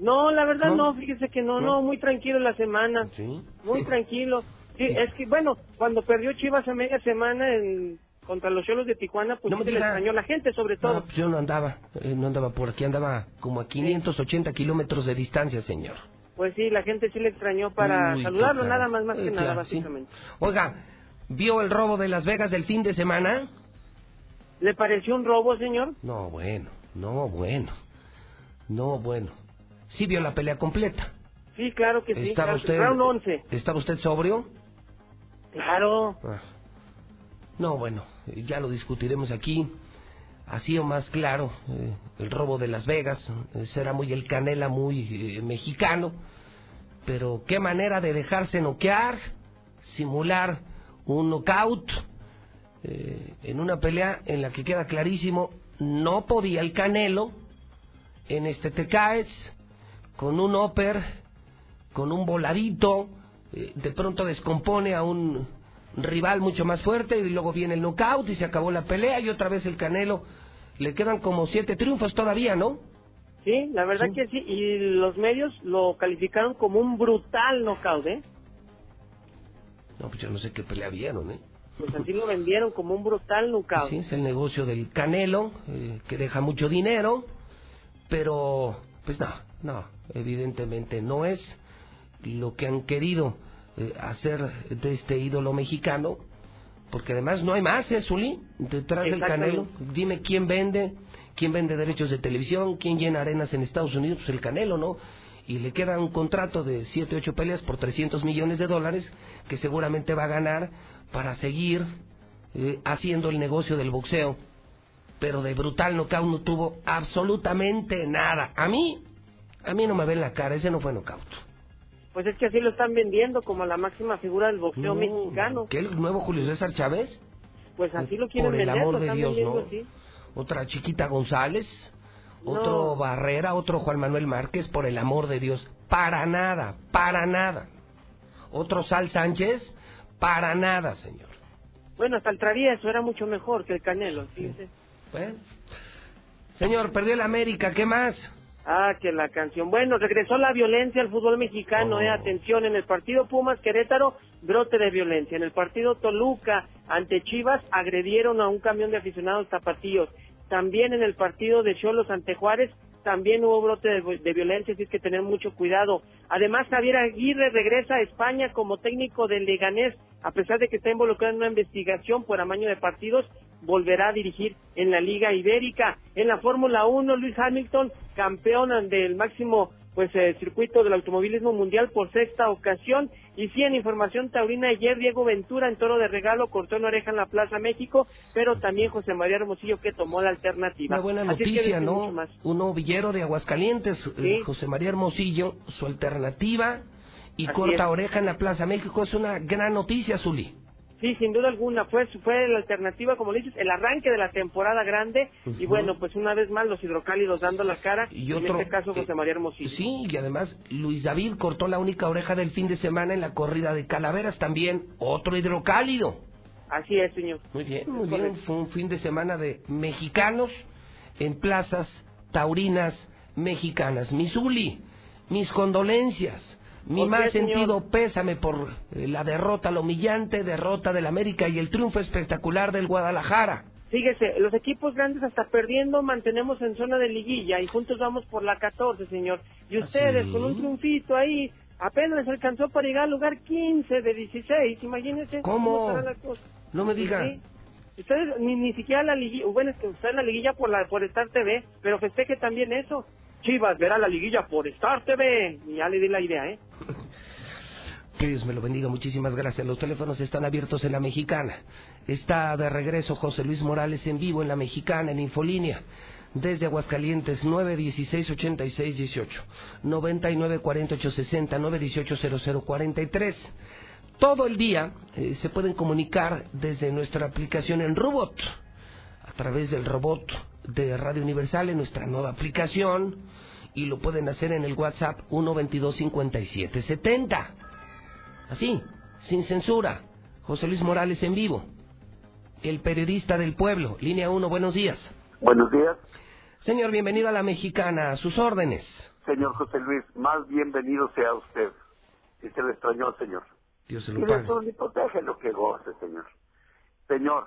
No, la verdad ¿No? no, fíjese que no, ¿No? no, muy tranquilo la semana. Sí. Muy tranquilo. Sí, es que, bueno, cuando perdió Chivas a media semana en, contra los Cholos de Tijuana, pues No me sí se le extrañó la gente, sobre todo. No, pues yo no andaba, eh, no andaba por aquí, andaba como a 580 kilómetros de distancia, señor. Pues sí, la gente sí le extrañó para Uy, saludarlo, nada más, más Eh, que nada, sí. básicamente. Oiga, ¿vio el robo de Las Vegas del fin de semana? ¿Le pareció un robo, señor? No, bueno, no, bueno, no, bueno. Sí vio la pelea completa. Sí, claro que sí. ¿Estaba claro usted, Round 11. ¿Estaba usted sobrio? Claro. Ah. No, bueno, ya lo discutiremos aquí. así o más claro, eh, el robo de Las Vegas, ese era muy el canela, muy eh, mexicano, pero qué manera de dejarse noquear, simular un knockout eh, en una pelea en la que queda clarísimo, no podía el canelo, en este te caes, con un upper, con un voladito, eh, de pronto descompone a un rival mucho más fuerte y luego viene el knockout y se acabó la pelea y otra vez el Canelo. Le quedan como siete triunfos todavía, ¿no? Sí, la verdad que sí. Y los medios lo calificaron como un brutal knockout, ¿eh? No, pues yo no sé qué pelea vieron, ¿eh? Pues así lo vendieron como un brutal knockout. Sí, es el negocio del Canelo, eh, que deja mucho dinero, pero pues no, no, evidentemente no es lo que han querido eh, hacer de este ídolo mexicano, porque además no hay más, ¿eh, Zuli? Detrás del Canelo. Dime quién vende, quién vende derechos de televisión, quién llena arenas en Estados Unidos, pues el Canelo, ¿no? Y le queda un contrato de 7, 8 peleas por 300 millones de dólares que seguramente va a ganar para seguir eh, haciendo el negocio del boxeo. Pero de brutal knockout no tuvo absolutamente nada. A mí, a mí no me ven la cara, ese no fue knockout. Pues es que así lo están vendiendo como la máxima figura del boxeo mexicano. ¿Qué el nuevo Julio César Chávez? Pues así lo quieren Por el vender, amor de Dios, ¿no? así. Otra Chiquita González, otro Barrera, otro Juan Manuel Márquez, por el amor de Dios. Para nada, para nada. Otro Sal Sánchez, para nada, señor. Bueno, hasta el travieso era mucho mejor que el Canelo, fíjese. Bueno. Señor, perdió el América, ¿qué más? Ah, que la canción. Bueno, regresó la violencia al fútbol mexicano, eh. Atención, en el partido Pumas Querétaro, brote de violencia. En el partido Toluca ante Chivas, agredieron a un camión de aficionados tapatíos. También en el partido de Cholos ante Juárez, también hubo brote de, violencia, así que tener mucho cuidado. Además, Javier Aguirre regresa a España como técnico del Leganés, a pesar de que está involucrado en una investigación por amaño de partidos, volverá a dirigir en la Liga Ibérica. En la Fórmula 1, Luis Hamilton, campeón del máximo pues eh, circuito del automovilismo mundial por sexta ocasión. Y sí, en información taurina, ayer Diego Ventura en toro de regalo cortó una oreja en la Plaza México, pero también José María Hermosillo que tomó la alternativa. Una buena Así es que noticia, ¿no? Un novillero de Aguascalientes, eh, José María Hermosillo, su alternativa y Así corta es. oreja en la Plaza México es una gran noticia, Zuli. Sí, sin duda alguna, fue, fue la alternativa, como dices, el arranque de la temporada grande y bueno, pues una vez más los hidrocálidos dando la cara, Y en este caso José María Hermosillo. Sí, y además Luis David cortó la única oreja del fin de semana en la corrida de Calaveras también, otro hidrocálido. Así es, señor. Muy bien, muy bien. Fue un fin de semana de mexicanos en plazas taurinas mexicanas. Misuli, mis condolencias. Mi ¿Por qué, más señor? sentido pésame por eh, la derrota, la humillante derrota del América y el triunfo espectacular del Guadalajara. Fíjese, los equipos grandes hasta perdiendo mantenemos en zona de liguilla y juntos vamos por la 14, señor. Y ustedes sí? con un triunfito ahí apenas alcanzó para llegar al lugar 15 de 16, imagínense ¿Cómo? estará la cosa. No me diga. sí. Ustedes ni, ni siquiera la liguilla, bueno, es que está en la liguilla por la por Star TV, pero festeje también eso. Chivas verá la liguilla por Star TV. Ya le di la idea, ¿eh? Que Dios me lo bendiga, muchísimas gracias. Los teléfonos están abiertos en la mexicana. Está de regreso José Luis Morales en vivo en la mexicana, en Infolínea. Desde Aguascalientes, 916-8618, 994860, 918-0043. Todo el día eh, se pueden comunicar desde nuestra aplicación en Robot, a través del robot de Radio Universal en nuestra nueva aplicación, y lo pueden hacer en el WhatsApp 122-5770. Así, sin censura. José Luis Morales en vivo. El periodista del pueblo. Línea 1, buenos días. Buenos días, Señor, bienvenido a la mexicana. A sus órdenes. señor José Luis. Más bienvenido sea usted. Si se le extrañó, señor. Dios se Y lo pague. su protege lo que goce, señor. Señor,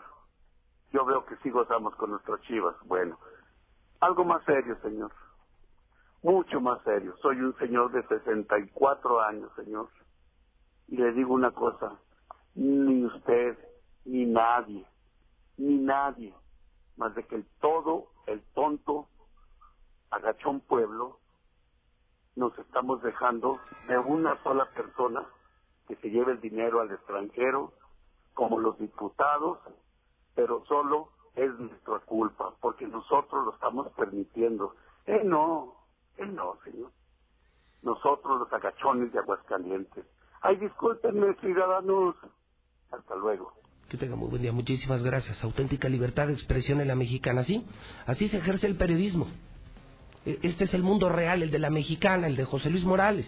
yo veo que sí gozamos con nuestros chivas. Bueno, algo más serio, señor. Mucho más serio. Soy un señor de 64 años, señor. Y le digo una cosa. Ni usted, ni nadie, ni nadie, más de que el todo, el tonto, agachón pueblo, nos estamos dejando de una sola persona que se lleve el dinero al extranjero, como los diputados, pero solo es nuestra culpa, porque nosotros lo estamos permitiendo. Eh, no, eh, no, señor. Nosotros los agachones de Aguascalientes. Ay, discúlpenme, ciudadanos. Hasta luego. Que tenga muy buen día. Muchísimas gracias. Auténtica libertad de expresión en la mexicana. Así, así se ejerce el periodismo. E- Este es el mundo real, el de la mexicana, el de José Luis Morales.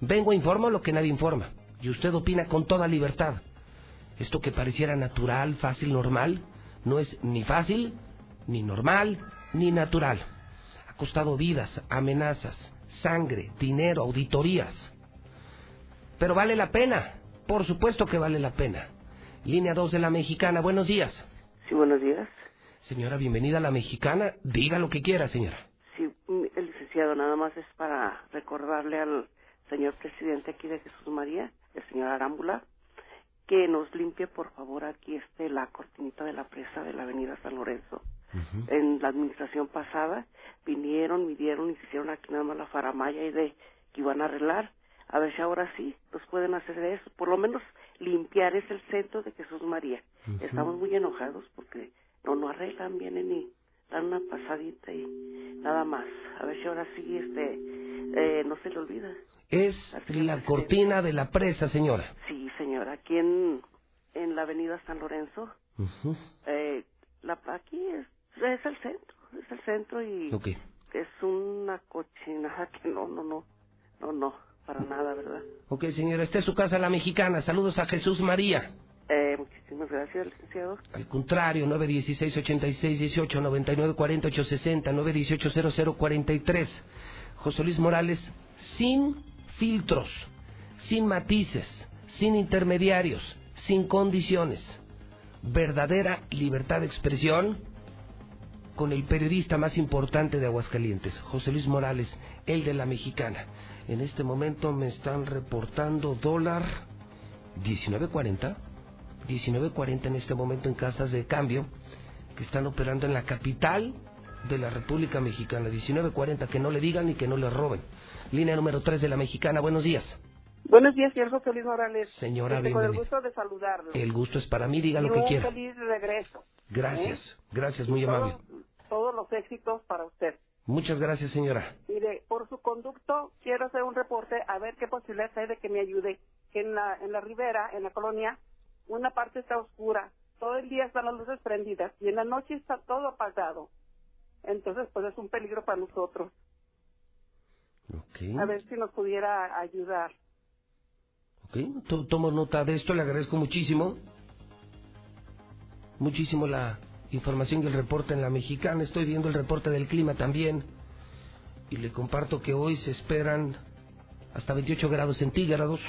Vengo, informo lo que nadie informa. Y usted opina con toda libertad. Esto que pareciera natural, fácil, normal, no es ni fácil, ni normal, ni natural. Ha costado vidas, amenazas, sangre, dinero, auditorías. Pero vale la pena. Por supuesto que vale la pena. Línea 2 de la Mexicana, buenos días. Sí, buenos días. Señora, bienvenida a la Mexicana. Diga lo que quiera, señora. Sí, el licenciado, nada más es para recordarle al señor presidente aquí de Jesús María, el señor Arámbula, que nos limpie, por favor, aquí este la cortinita de la presa de la avenida San Lorenzo. En la administración pasada vinieron, midieron y hicieron aquí nada más la faramaya y de que iban a arreglar. A ver si ahora sí nos pueden hacer eso. Por lo menos limpiar es el centro de Jesús María. Estamos muy enojados porque no no arreglan, vienen y dan una pasadita y nada más. A ver si ahora sí este eh, no se le olvida. Es la cortina de la presa, señora. Sí, señora, aquí en, en la avenida San Lorenzo, eh, la, aquí es, es el centro, es el centro y es una cochinada que no, no, no, no, no, para nada, ¿verdad? Ok, señora, esta es su casa, la Mexicana. Saludos a Jesús María. Eh, muchísimas gracias, licenciado. Al contrario, 916-86-18, 99-40-860, 918-0043. José Luis Morales, sin filtros, sin matices, sin intermediarios, sin condiciones. Verdadera libertad de expresión con el periodista más importante de Aguascalientes, José Luis Morales, el de la Mexicana. En este momento me están reportando dólar 19.40. 19.40 en este momento en casas de cambio que están operando en la capital de la República Mexicana. 19.40, que no le digan ni que no le roben. Línea número 3 de la Mexicana, buenos días. Buenos días, señor José Luis Morales. Señora, Este, Con el gusto de saludarlo. El gusto es para mí, diga Y lo que un quiera. feliz regreso. Gracias, ¿eh? gracias, muy amable. Todos, los éxitos para usted. Muchas gracias, señora. Mire, por su conducto quiero hacer un reporte a ver qué posibilidades hay de que me ayude. Que en la, en la ribera, en la colonia, una parte está oscura. Todo el día están las luces prendidas y en la noche está todo apagado. Entonces, pues es un peligro para nosotros. A ver si nos pudiera ayudar. ok, to- tomo nota de esto, le agradezco muchísimo. Muchísimo la información y el reporte en la mexicana. Estoy viendo el reporte del clima también. Y le comparto que hoy se esperan hasta 28 grados centígrados.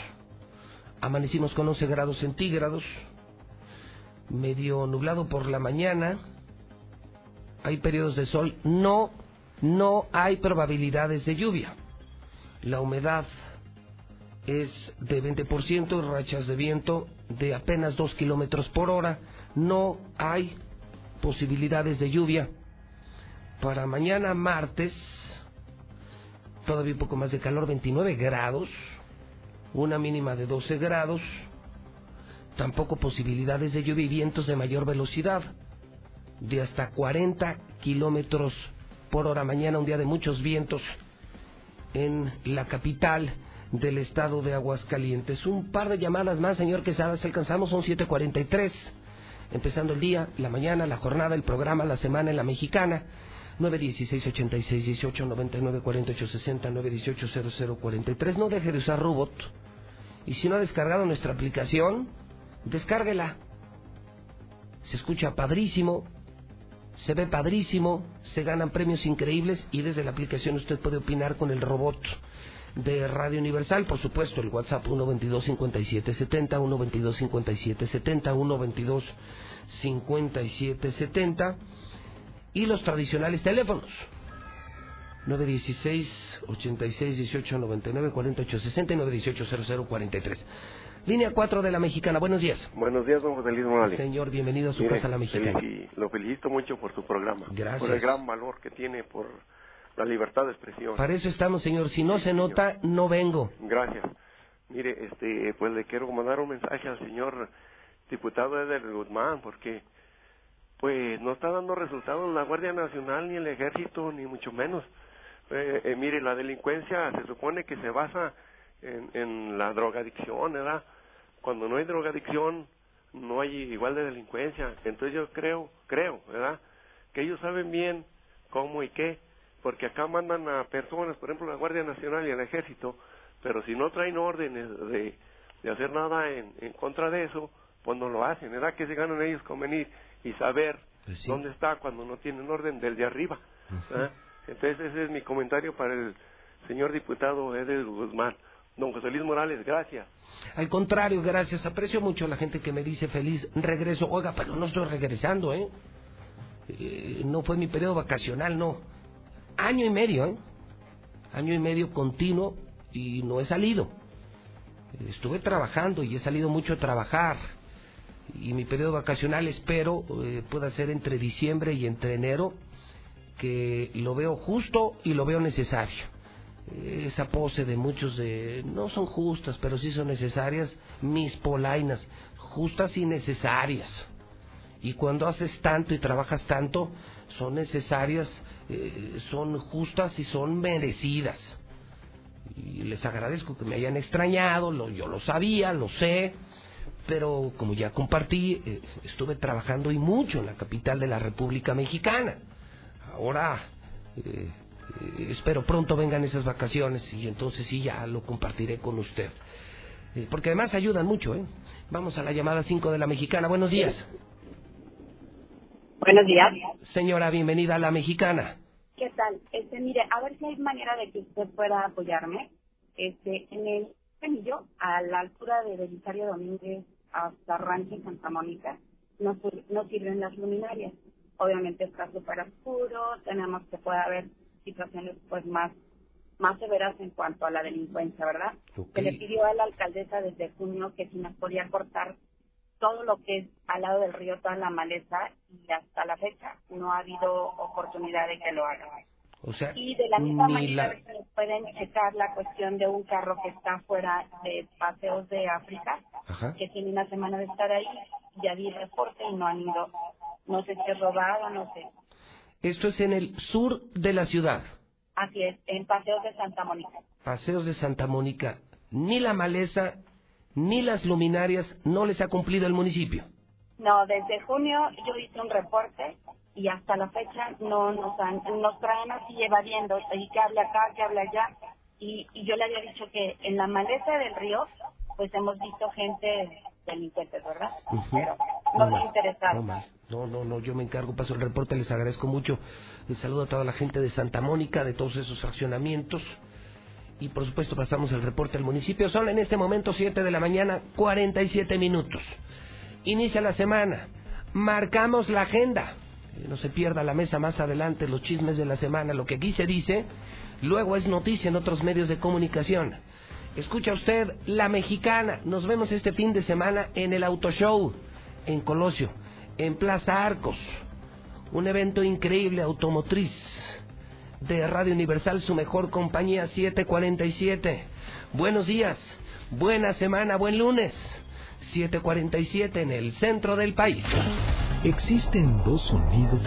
Amanecimos con 11 grados centígrados. Medio nublado por la mañana. Hay periodos de sol. No, no hay probabilidades de lluvia. La humedad es de 20% y rachas de viento de apenas 2 kilómetros por hora. No hay posibilidades de lluvia. Para mañana martes, todavía un poco más de calor, 29 grados, una mínima de 12 grados. Tampoco posibilidades de lluvia y vientos de mayor velocidad, de hasta 40 kilómetros por hora. Mañana un día de muchos vientos en la capital del estado de Aguascalientes. Un par de llamadas más, señor Quesada, si alcanzamos, son 7.43. Empezando el día, la mañana, la jornada, el programa, la semana en la mexicana. 916 86 18 99 48 60 918 0043. No deje de usar Robot. Y si no ha descargado nuestra aplicación, descárguela. Se escucha padrísimo, se ve padrísimo, se ganan premios increíbles y desde la aplicación usted puede opinar con el robot de Radio Universal, por supuesto, el WhatsApp 122 5770 122 5770 122 5770 y los tradicionales teléfonos 916 86 18 99 48 60 y 918 0043. Línea 4 de la Mexicana. Buenos días. Buenos días, don José Luis Morales. Señor, bienvenido a su Mire, casa La Mexicana. y lo felicito mucho por su programa. Gracias. Por el gran valor que tiene por la libertad de expresión. Para eso estamos, señor. Si no se nota, no vengo. Gracias. Mire, este, pues le quiero mandar un mensaje al señor diputado Eder Guzmán, porque pues no está dando resultados la Guardia Nacional ni el Ejército, ni mucho menos. Eh, eh, mire, la delincuencia se supone que se basa en, en la drogadicción, ¿verdad? Cuando no hay drogadicción, no hay igual de delincuencia. Entonces yo creo, creo, ¿verdad? Que ellos saben bien cómo y qué, porque acá mandan a personas, por ejemplo, la Guardia Nacional y el Ejército, pero si no traen órdenes de, de hacer nada en, en contra de eso, pues no lo hacen, ¿verdad? Que se ganan ellos con venir y saber Pues dónde está cuando no tienen orden del de arriba. ¿verdad? Entonces ese es mi comentario para el señor diputado Edel Guzmán. Don José Luis Morales, gracias. Al contrario, gracias. Aprecio mucho a la gente que me dice feliz regreso. Oiga, pero no estoy regresando, ¿eh? Eh, no fue mi periodo vacacional, no. Año y medio, ¿eh? Año y medio continuo y no he salido. Estuve trabajando y he salido mucho a trabajar. Y mi periodo vacacional espero eh, pueda ser entre diciembre y entre enero, que lo veo justo y lo veo necesario esa pose de muchos de no son justas, pero sí son necesarias, mis polainas, justas y necesarias. Y cuando haces tanto y trabajas tanto, son necesarias, eh, son justas y son merecidas. Y les agradezco que me hayan extrañado, lo, yo lo sabía, lo sé, pero como ya compartí, eh, estuve trabajando y mucho en la capital de la República Mexicana. Ahora eh, eh, espero pronto vengan esas vacaciones y entonces sí ya lo compartiré con usted. Eh, porque además ayudan mucho, ¿eh? Vamos a la llamada 5 de la mexicana. Buenos días. Buenos días. Señora, bienvenida a la mexicana. ¿Qué tal? Este, mire, a ver si hay manera de que usted pueda apoyarme. Este, en el anillo, a la altura de Belisario Domínguez hasta Rancho Santa Mónica, no, no sirven las luminarias. Obviamente está súper oscuro, tenemos que puede haber situaciones pues más más severas en cuanto a la delincuencia, ¿verdad? Se le pidió a la alcaldesa desde junio que si nos podía cortar todo lo que es al lado del río, toda la maleza, y hasta la fecha no ha habido oportunidad de que lo haga. O sea, Y de la misma manera la... que pueden checar la cuestión de un carro que está fuera de paseos de África, Ajá. que tiene una semana de estar ahí, ya di reporte y no han ido, no sé si es robado, no sé. Esto es en el sur de la ciudad, Así es, en paseos de Santa Mónica. Paseos de Santa Mónica. Ni la maleza, ni las luminarias no les ha cumplido el municipio. No, desde junio yo hice un reporte y hasta la fecha no nos han, nos traen así evadiendo, y que hable acá, que hable allá. Y, y yo le había dicho que en la maleza del río, pues hemos visto gente delincuente, ¿verdad? Ujú. Pero no No me. No, más. No, no, no, yo me encargo, paso el reporte, les agradezco mucho. Les saludo a toda la gente de Santa Mónica, de todos esos fraccionamientos. Y por supuesto pasamos el reporte al municipio. Son en este momento 7 de la mañana, 47 minutos. Inicia la semana. Marcamos la agenda. Eh, No se pierda la mesa más adelante, los chismes de la semana. Lo que aquí se dice, luego es noticia en otros medios de comunicación. Escucha usted La Mexicana. Nos vemos este fin de semana en el Auto Show, en Colosio, en Plaza Arcos. Un evento increíble automotriz de Radio Universal, su mejor compañía 747. Buenos días, buena semana, buen lunes. 747 en el centro del país. Existen dos sonidos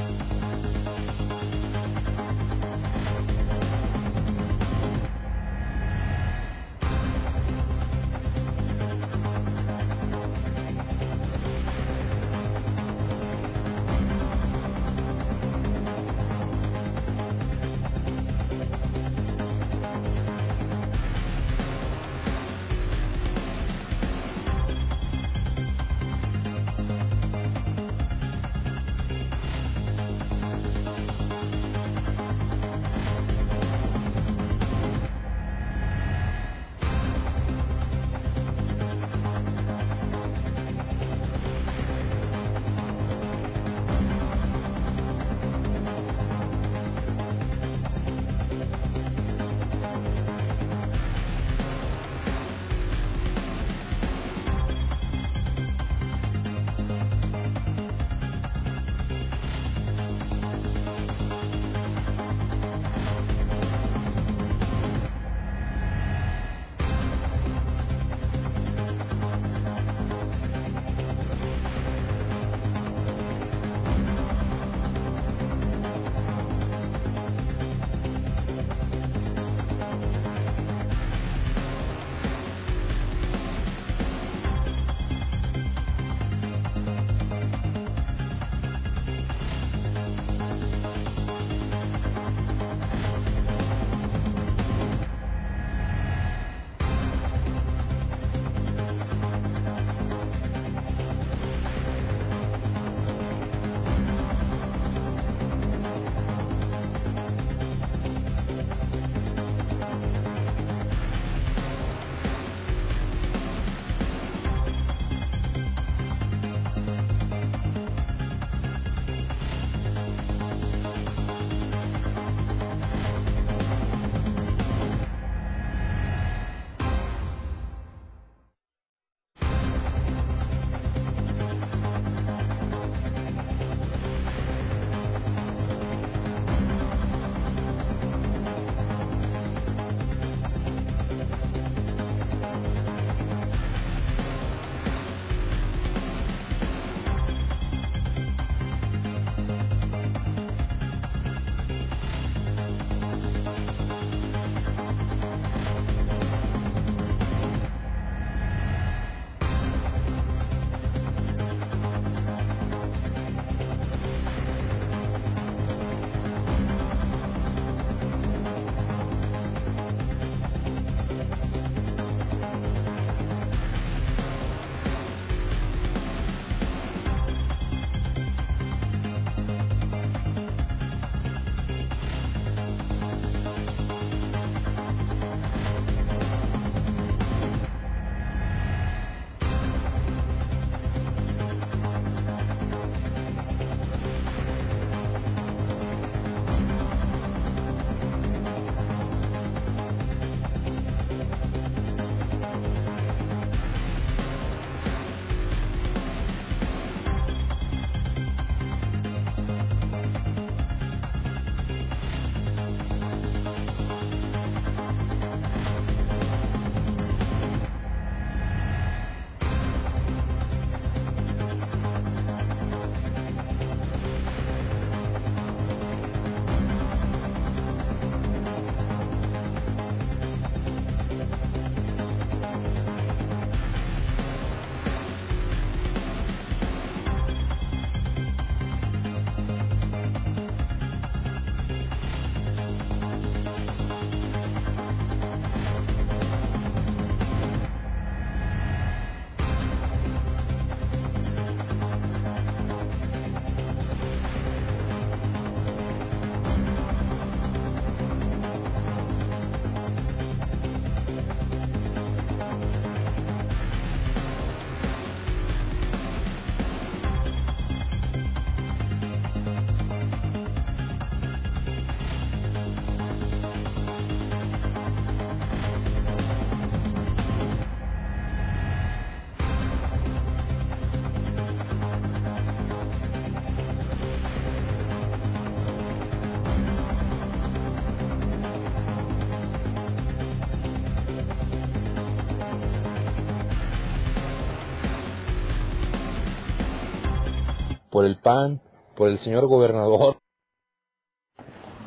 por el PAN, por el señor gobernador.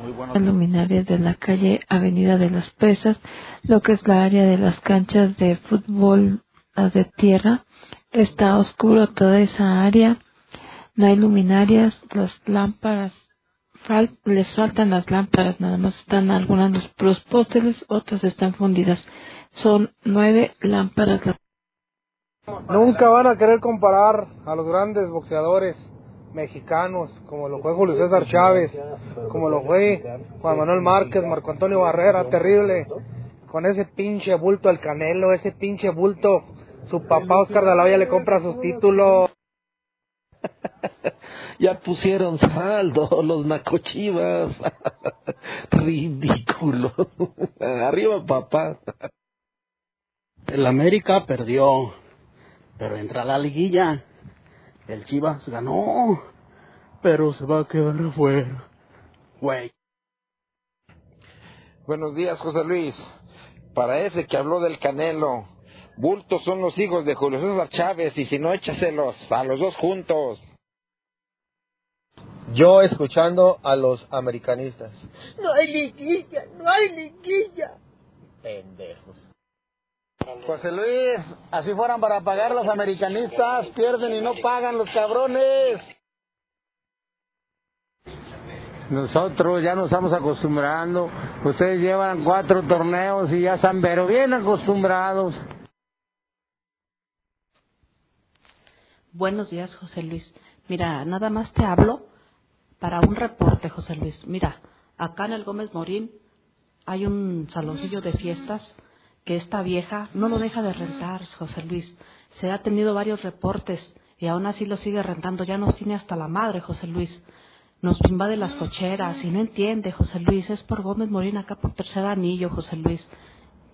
Muy buenas luminarias de la calle Avenida de las Pesas, lo que es la área de las canchas de fútbol de tierra. Está oscuro toda esa área. No hay luminarias, las lámparas, les faltan las lámparas, nada más están algunas los, los pósteres, otras están fundidas. Son nueve lámparas. Nunca van a querer comparar a los grandes boxeadores mexicanos, como lo fue Julio César Chávez, como lo fue Juan Manuel Márquez, Marco Antonio Barrera, terrible, con ese pinche bulto al Canelo, ese pinche bulto, su papá Oscar de la Hoya le compra sus títulos. ya pusieron saldo los macochivas. Ridículo. Arriba papá. El América perdió, pero entra a la liguilla. El Chivas ganó, pero se va a quedar afuera. Güey. Buenos días, José Luis. Para ese que habló del Canelo, bultos son los hijos de Julio César Chávez y si no, échaselos a los dos juntos. Yo escuchando a los americanistas. No hay liguilla, no hay liguilla. Pendejos. José Luis, así fueran para pagar los americanistas, pierden y no pagan los cabrones. Nosotros ya nos estamos acostumbrando. Ustedes llevan cuatro torneos y ya están pero bien acostumbrados. Buenos días, José Luis. Mira, nada más te hablo para un reporte, José Luis. Mira, acá en el Gómez Morín hay un saloncillo de fiestas que esta vieja no lo deja de rentar, José Luis. Se ha tenido varios reportes y aún así lo sigue rentando. Ya nos tiene hasta la madre, José Luis. Nos invade las cocheras y no entiende, José Luis. Es por Gómez Morín acá por tercer anillo, José Luis.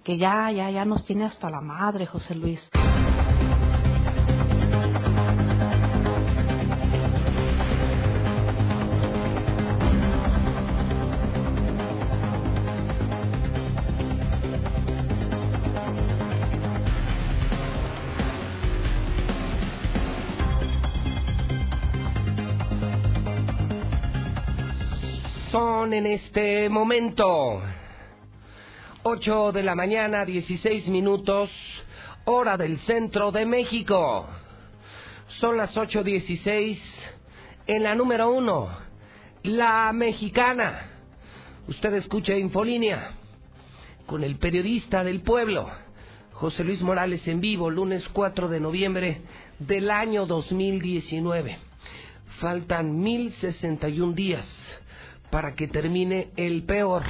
Que ya, ya, ya nos tiene hasta la madre, José Luis. Son en este momento 8 de la mañana, 16 minutos, hora del centro de México. Son las 8.16 en la número uno, la mexicana. Usted escucha Infolínea con el periodista del pueblo, José Luis Morales en vivo, lunes 4 de noviembre del año 2019. Faltan 1061 días para que termine el peor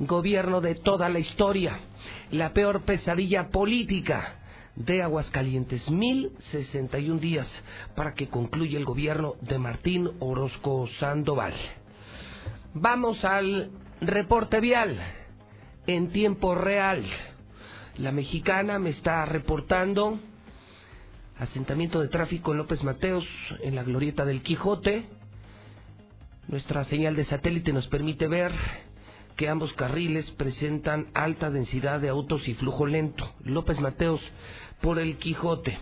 gobierno de toda la historia, la peor pesadilla política de Aguascalientes. Mil sesenta y un días para que concluya el gobierno de Martín Orozco Sandoval. Vamos al reporte vial en tiempo real. La mexicana me está reportando asentamiento de tráfico en López Mateos, en la glorieta del Quijote, nuestra señal de satélite nos permite ver que ambos carriles presentan alta densidad de autos y flujo lento. López Mateos por el Quijote.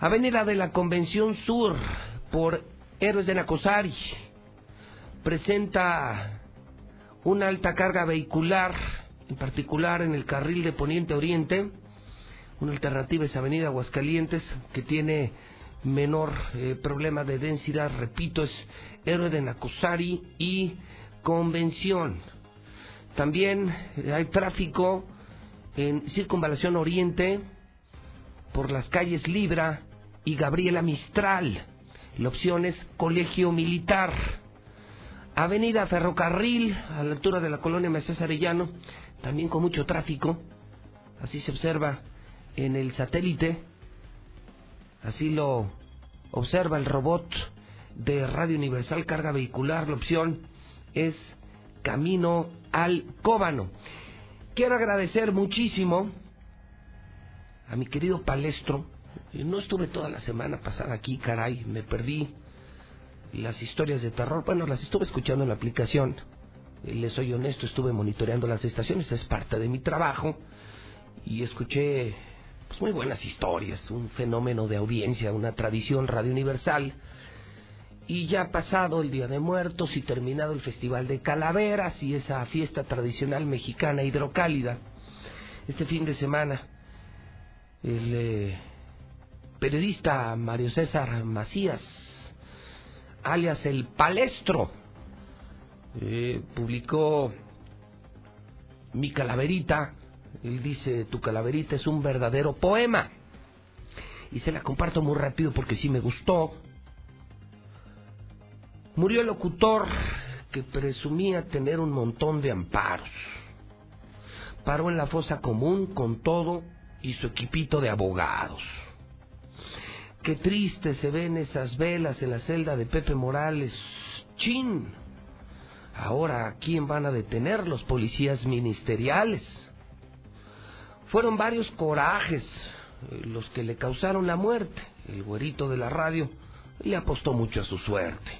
Avenida de la Convención Sur por Héroes de Nacosari. Presenta una alta carga vehicular, en particular en el carril de Poniente Oriente. Una alternativa es Avenida Aguascalientes, que tiene menor eh, problema de densidad, repito, es Héroe de Nacosari y Convención. También hay tráfico en Circunvalación Oriente por las calles Libra y Gabriela Mistral. La opción es Colegio Militar. Avenida Ferrocarril, a la altura de la colonia Mesés Arellano, también con mucho tráfico. Así se observa en el satélite. Así lo observa el robot de Radio Universal Carga Vehicular. La opción es Camino al Cóbano. Quiero agradecer muchísimo a mi querido Palestro. No estuve toda la semana pasada aquí, caray, me perdí las historias de terror. Bueno, las estuve escuchando en la aplicación. Les soy honesto, estuve monitoreando las estaciones, es parte de mi trabajo. Y escuché pues, muy buenas historias, un fenómeno de audiencia, una tradición radio universal Y ya pasado el Día de Muertos y terminado el Festival de Calaveras y esa fiesta tradicional mexicana hidrocálida, este fin de semana el eh, periodista Mario César Macías, alias el Palestro, eh, publicó Mi Calaverita. Él dice, tu calaverita es un verdadero poema. Y se la comparto muy rápido porque sí me gustó. Murió el locutor que presumía tener un montón de amparos. Paró en la fosa común con todo y su equipito de abogados. Qué triste se ven esas velas en la celda de Pepe Morales. ¡Chin! Ahora, ¿a quién van a detener los policías ministeriales? Fueron varios corajes eh, los que le causaron la muerte. El güerito de la radio le apostó mucho a su suerte.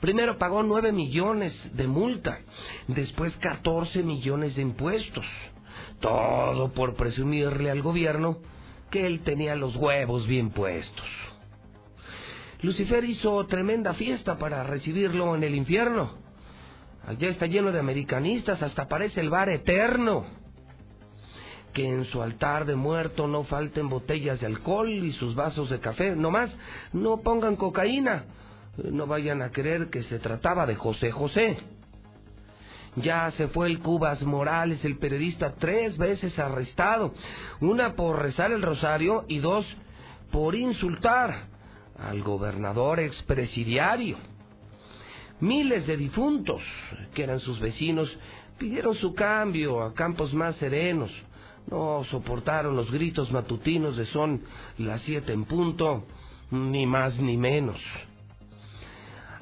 Primero pagó nueve millones de multa, después 14 millones de impuestos. Todo por presumirle al gobierno que él tenía los huevos bien puestos. Lucifer hizo tremenda fiesta para recibirlo en el infierno. Allá está lleno de americanistas, hasta parece el bar eterno. Que en su altar de muerto no falten botellas de alcohol y sus vasos de café. No más, no pongan cocaína, no vayan a creer que se trataba de José José. Ya se fue el Cubas Morales, el periodista, tres veces arrestado. Una por rezar el rosario y dos por insultar al gobernador expresidiario. Miles de difuntos, que eran sus vecinos, pidieron su cambio a campos más serenos. No soportaron los gritos matutinos de son las siete en punto, ni más ni menos.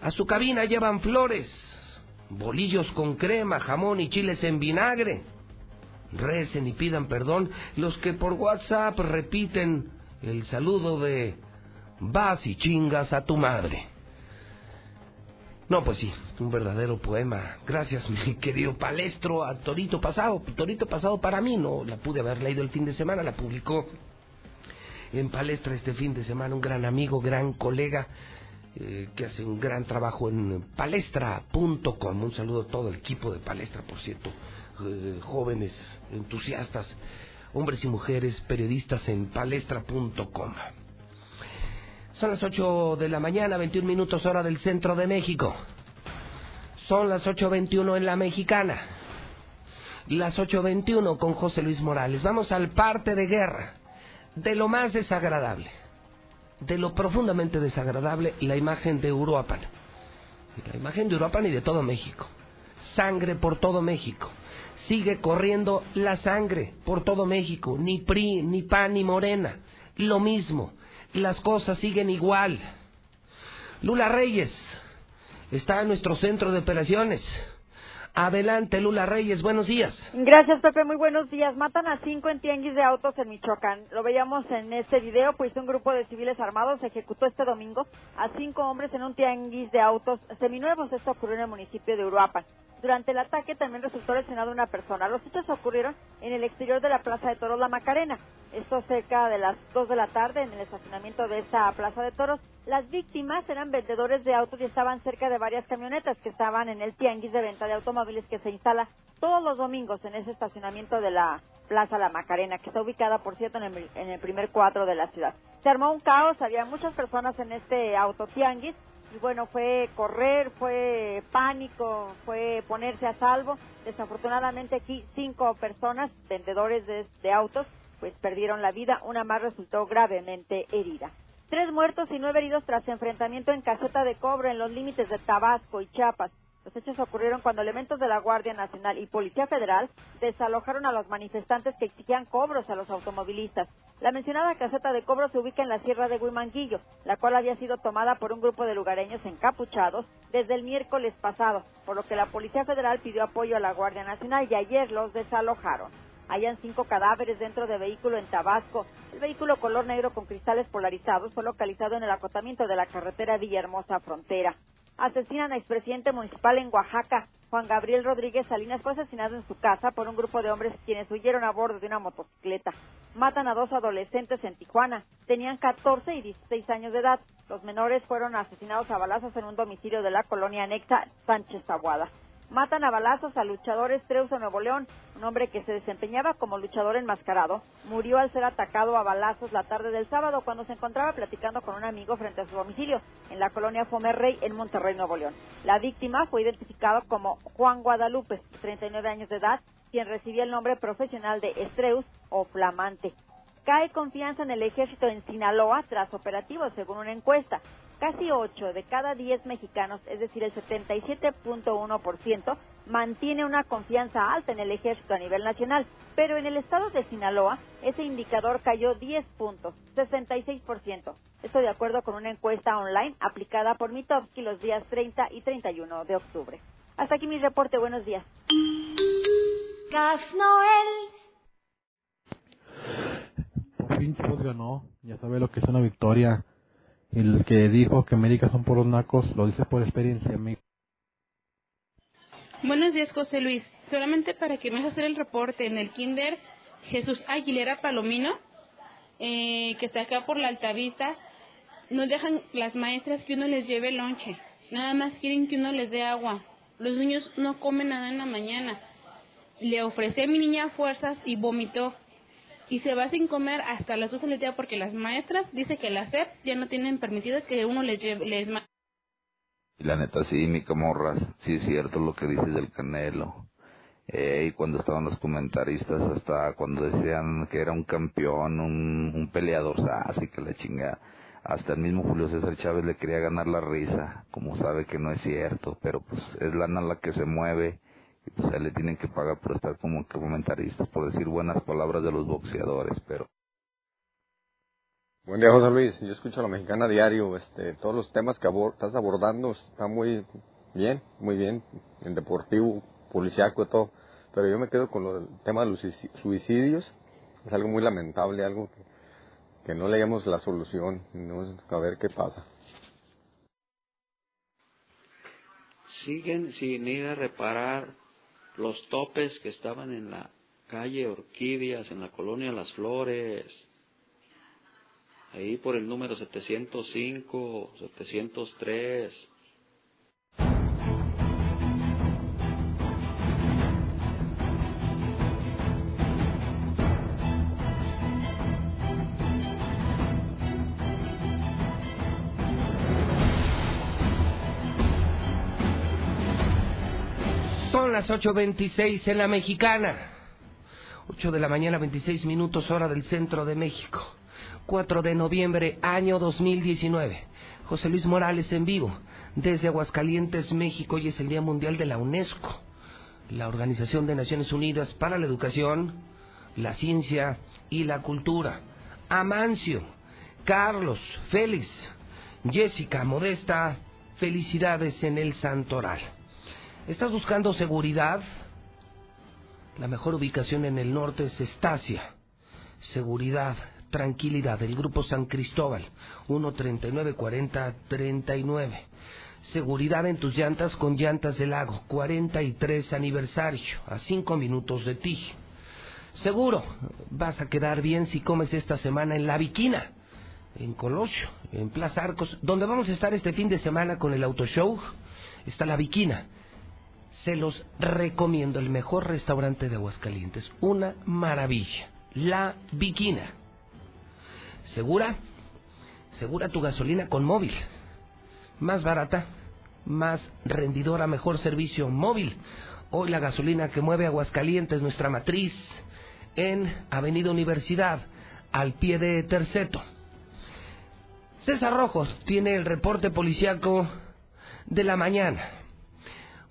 A su cabina llevan flores, bolillos con crema, jamón y chiles en vinagre. Recen y pidan perdón los que por WhatsApp repiten el saludo de vas y chingas a tu madre. No, pues sí, un verdadero poema. Gracias, mi querido palestro, a Torito Pasado. Torito Pasado para mí, no la pude haber leído el fin de semana, la publicó en palestra este fin de semana un gran amigo, gran colega eh, que hace un gran trabajo en palestra.com. Un saludo a todo el equipo de Palestra, por cierto, eh, jóvenes, entusiastas, hombres y mujeres, periodistas en palestra.com. Son las 8 de la mañana, 21 minutos hora del centro de México. Son las 8.21 en la mexicana. Las 8.21 con José Luis Morales. Vamos al parte de guerra, de lo más desagradable de lo profundamente desagradable la imagen de Uruapan. La imagen de Uruapan y de todo México. Sangre por todo México. Sigue corriendo la sangre por todo México. Ni PRI, ni PAN, ni Morena. Lo mismo. Las cosas siguen igual. Lula Reyes está en nuestro centro de operaciones. Adelante, Lula Reyes, buenos días. Gracias, Pepe, muy buenos días. Matan a cinco en tianguis de autos en Michoacán. Lo veíamos en este video, pues un grupo de civiles armados ejecutó este domingo a cinco hombres en un tianguis de autos seminuevos. Esto ocurrió en el municipio de Uruapan. Durante el ataque también resultó lesionada una persona. Los hechos ocurrieron en el exterior de la Plaza de Toros La Macarena. Esto cerca de las dos de la tarde en el estacionamiento de esta Plaza de Toros. Las víctimas eran vendedores de autos y estaban cerca de varias camionetas que estaban en el tianguis de venta de automóviles que se instala todos los domingos en ese estacionamiento de la Plaza La Macarena, que está ubicada, por cierto, en el, en el primer cuadro de la ciudad. Se armó un caos, había muchas personas en este auto tianguis y bueno, fue correr, fue pánico, fue ponerse a salvo. Desafortunadamente aquí cinco personas, vendedores de, de autos, pues perdieron la vida, una más resultó gravemente herida. Tres muertos y nueve heridos tras enfrentamiento en caseta de cobre en los límites de Tabasco y Chiapas. Los hechos ocurrieron cuando elementos de la Guardia Nacional y Policía Federal desalojaron a los manifestantes que exigían cobros a los automovilistas. La mencionada caseta de cobro se ubica en la sierra de Huimanguillo, la cual había sido tomada por un grupo de lugareños encapuchados desde el miércoles pasado, por lo que la Policía Federal pidió apoyo a la Guardia Nacional y ayer los desalojaron. Hayan cinco cadáveres dentro de vehículo en Tabasco. El vehículo color negro con cristales polarizados fue localizado en el acotamiento de la carretera Villahermosa Frontera. Asesinan a expresidente municipal en Oaxaca. Juan Gabriel Rodríguez Salinas fue asesinado en su casa por un grupo de hombres quienes huyeron a bordo de una motocicleta. Matan a dos adolescentes en Tijuana. Tenían 14 y 16 años de edad. Los menores fueron asesinados a balazos en un domicilio de la colonia anexa Sánchez Aguada. Matan a balazos al luchador Estreus de Nuevo León, un hombre que se desempeñaba como luchador enmascarado. Murió al ser atacado a balazos la tarde del sábado cuando se encontraba platicando con un amigo frente a su domicilio en la colonia Fomerrey en Monterrey, Nuevo León. La víctima fue identificada como Juan Guadalupe, 39 años de edad, quien recibía el nombre profesional de Estreus o Flamante. Cae confianza en el ejército en Sinaloa tras operativos, según una encuesta. Casi 8 de cada 10 mexicanos, es decir, el 77.1%, mantiene una confianza alta en el ejército a nivel nacional, pero en el estado de Sinaloa ese indicador cayó 10 puntos, 66%. Esto de acuerdo con una encuesta online aplicada por Mitofsky los días 30 y 31 de octubre. Hasta aquí mi reporte. Buenos días. Gas Noel. Por fin ganó. Ya sabe lo que es una victoria. El que dijo que América son por los nacos lo dice por experiencia. amigo. Buenos días, José Luis. Solamente para que me hagas hacer el reporte en el Kinder Jesús Aguilera Palomino, eh, que está acá por la Altavista, no dejan las maestras que uno les lleve lonche. Nada más quieren que uno les dé agua. Los niños no comen nada en la mañana. Le ofrecí a mi niña fuerzas y vomitó. Y se va sin comer hasta las 12 del día porque las maestras dicen que la SEP ya no tienen permitido que uno les lleve, les la neta sí, mi camorras, sí es cierto lo que dices del Canelo. Eh, y cuando estaban los comentaristas, hasta cuando decían que era un campeón, un, un peleador, así que la chinga. Hasta el mismo Julio César Chávez le quería ganar la risa, como sabe que no es cierto, pero pues es lana la que se mueve y pues a él le tienen que pagar por estar como comentaristas, por decir buenas palabras de los boxeadores, pero Buen día, José Luis. Yo escucho a la mexicana diario. Este, todos los temas que abor- estás abordando están muy bien, muy bien. El deportivo, policiaco y todo. Pero yo me quedo con lo del tema de los suici- suicidios. Es algo muy lamentable, algo que, que no le hayamos la solución. No es- a ver qué pasa. siguen sin ir a reparar los topes que estaban en la calle Orquídeas, en la colonia Las Flores, ahí por el número 705, 703. Son las 8.26 en la mexicana. 8 de la mañana, 26 minutos hora del centro de México. 4 de noviembre, año 2019. José Luis Morales en vivo, desde Aguascalientes, México. Hoy es el Día Mundial de la UNESCO, la Organización de Naciones Unidas para la Educación, la Ciencia y la Cultura. Amancio, Carlos, Félix, Jessica, Modesta, felicidades en el Santoral. ¿Estás buscando seguridad? La mejor ubicación en el norte es Estacia. Seguridad, tranquilidad. El Grupo San Cristóbal, 1394039. Seguridad en tus llantas con llantas del lago, 43 aniversario, a 5 minutos de ti. Seguro, vas a quedar bien si comes esta semana en La Viquina, en Colosio, en Plaza Arcos, donde vamos a estar este fin de semana con el Auto Show. Está La Viquina. Se los recomiendo, el mejor restaurante de Aguascalientes. Una maravilla. La Viquina. ¿Segura? Segura tu gasolina con móvil. Más barata, más rendidora, mejor servicio móvil. Hoy la gasolina que mueve Aguascalientes, nuestra matriz, en Avenida Universidad, al pie de Terceto. César Rojo tiene el reporte policiaco de la mañana.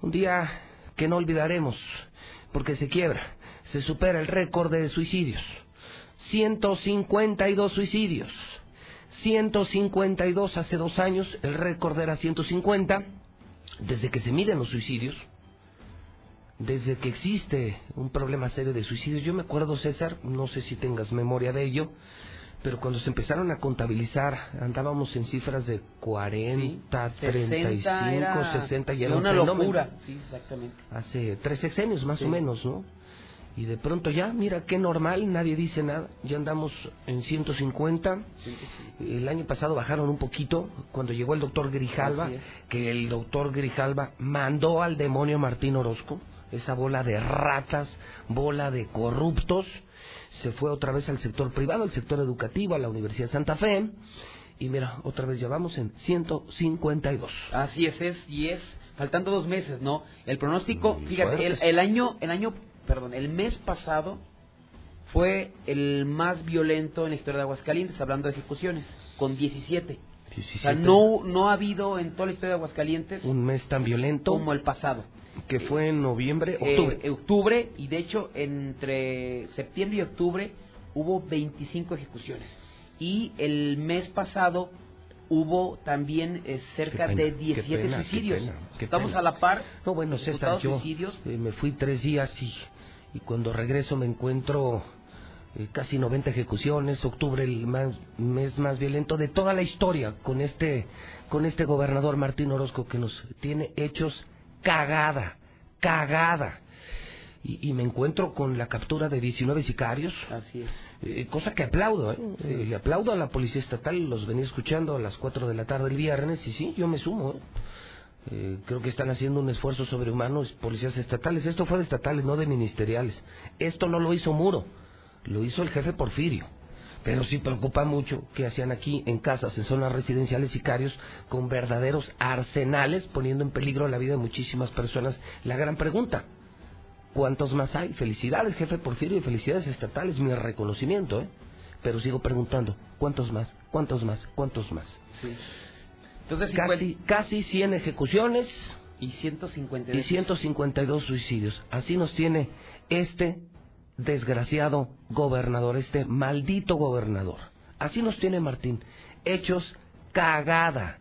Un día que no olvidaremos, porque se quiebra, se supera el récord de suicidios. 152 suicidios. 152 hace dos años, el récord era 150. Desde que se miden los suicidios, desde que existe un problema serio de suicidios, yo me acuerdo, César, no sé si tengas memoria de ello, pero cuando se empezaron a contabilizar andábamos en cifras de 40, 35, 60 y era una un locura. Sí, exactamente. Hace tres sexenios más Sí. o menos, ¿no? Y de pronto ya, mira qué normal, nadie dice nada. Ya andamos en 150. El año pasado bajaron un poquito cuando llegó el doctor Grijalva, es. que el doctor Grijalva mandó al demonio Martín Orozco, esa bola de ratas, bola de corruptos. Se fue otra vez al sector privado, al sector educativo, a la Universidad de Santa Fe. Y mira, otra vez ya vamos en 152. Así es, es y es faltando dos meses, ¿no? El pronóstico, fíjate, el, año, el año, perdón, el mes pasado fue el más violento en la historia de Aguascalientes, hablando de ejecuciones, con 17. O sea, 17. no, no ha habido en toda la historia de Aguascalientes Un mes tan violento como el pasado. Que fue en noviembre, Eh, octubre. octubre, y de hecho entre septiembre y octubre hubo 25 ejecuciones. Y el mes pasado hubo también eh, cerca pena, de qué 17 pena, qué suicidios. pena, qué Estamos a la par. No, bueno, César, yo suicidios. eh, me fui tres días y, y cuando regreso me encuentro eh, casi 90 ejecuciones, octubre el más- mes más violento de toda la historia con este, con este gobernador Martín Orozco que nos tiene hechos cagada, cagada. Y, y me encuentro con la captura de 19 sicarios, Así es. eh, cosa que aplaudo, ¿eh? Eh, le aplaudo a la Policía Estatal, los venía escuchando a las 4 de la tarde el viernes y sí, yo me sumo. ¿eh? Creo que están haciendo un esfuerzo sobrehumano policías estatales. Esto fue de estatales, no de ministeriales. Esto no lo hizo Muro, lo hizo el jefe Porfirio. Pero sí preocupa mucho que hacían aquí en casas, en zonas residenciales, sicarios con verdaderos arsenales, poniendo en peligro la vida de muchísimas personas. La gran pregunta, ¿Cuántos más hay? Felicidades, jefe Porfirio, y felicidades estatales, mi reconocimiento, ¿eh? Pero sigo preguntando, ¿cuántos más? ¿Cuántos más? ¿Cuántos más? Sí. Entonces, Casi, casi 100 ejecuciones y 150 y 152 suicidios. Así nos tiene este desgraciado gobernador, este maldito gobernador. Así nos tiene Martín. Hechos cagada,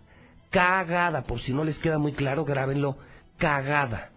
cagada, por si no les queda muy claro, grábenlo, cagada.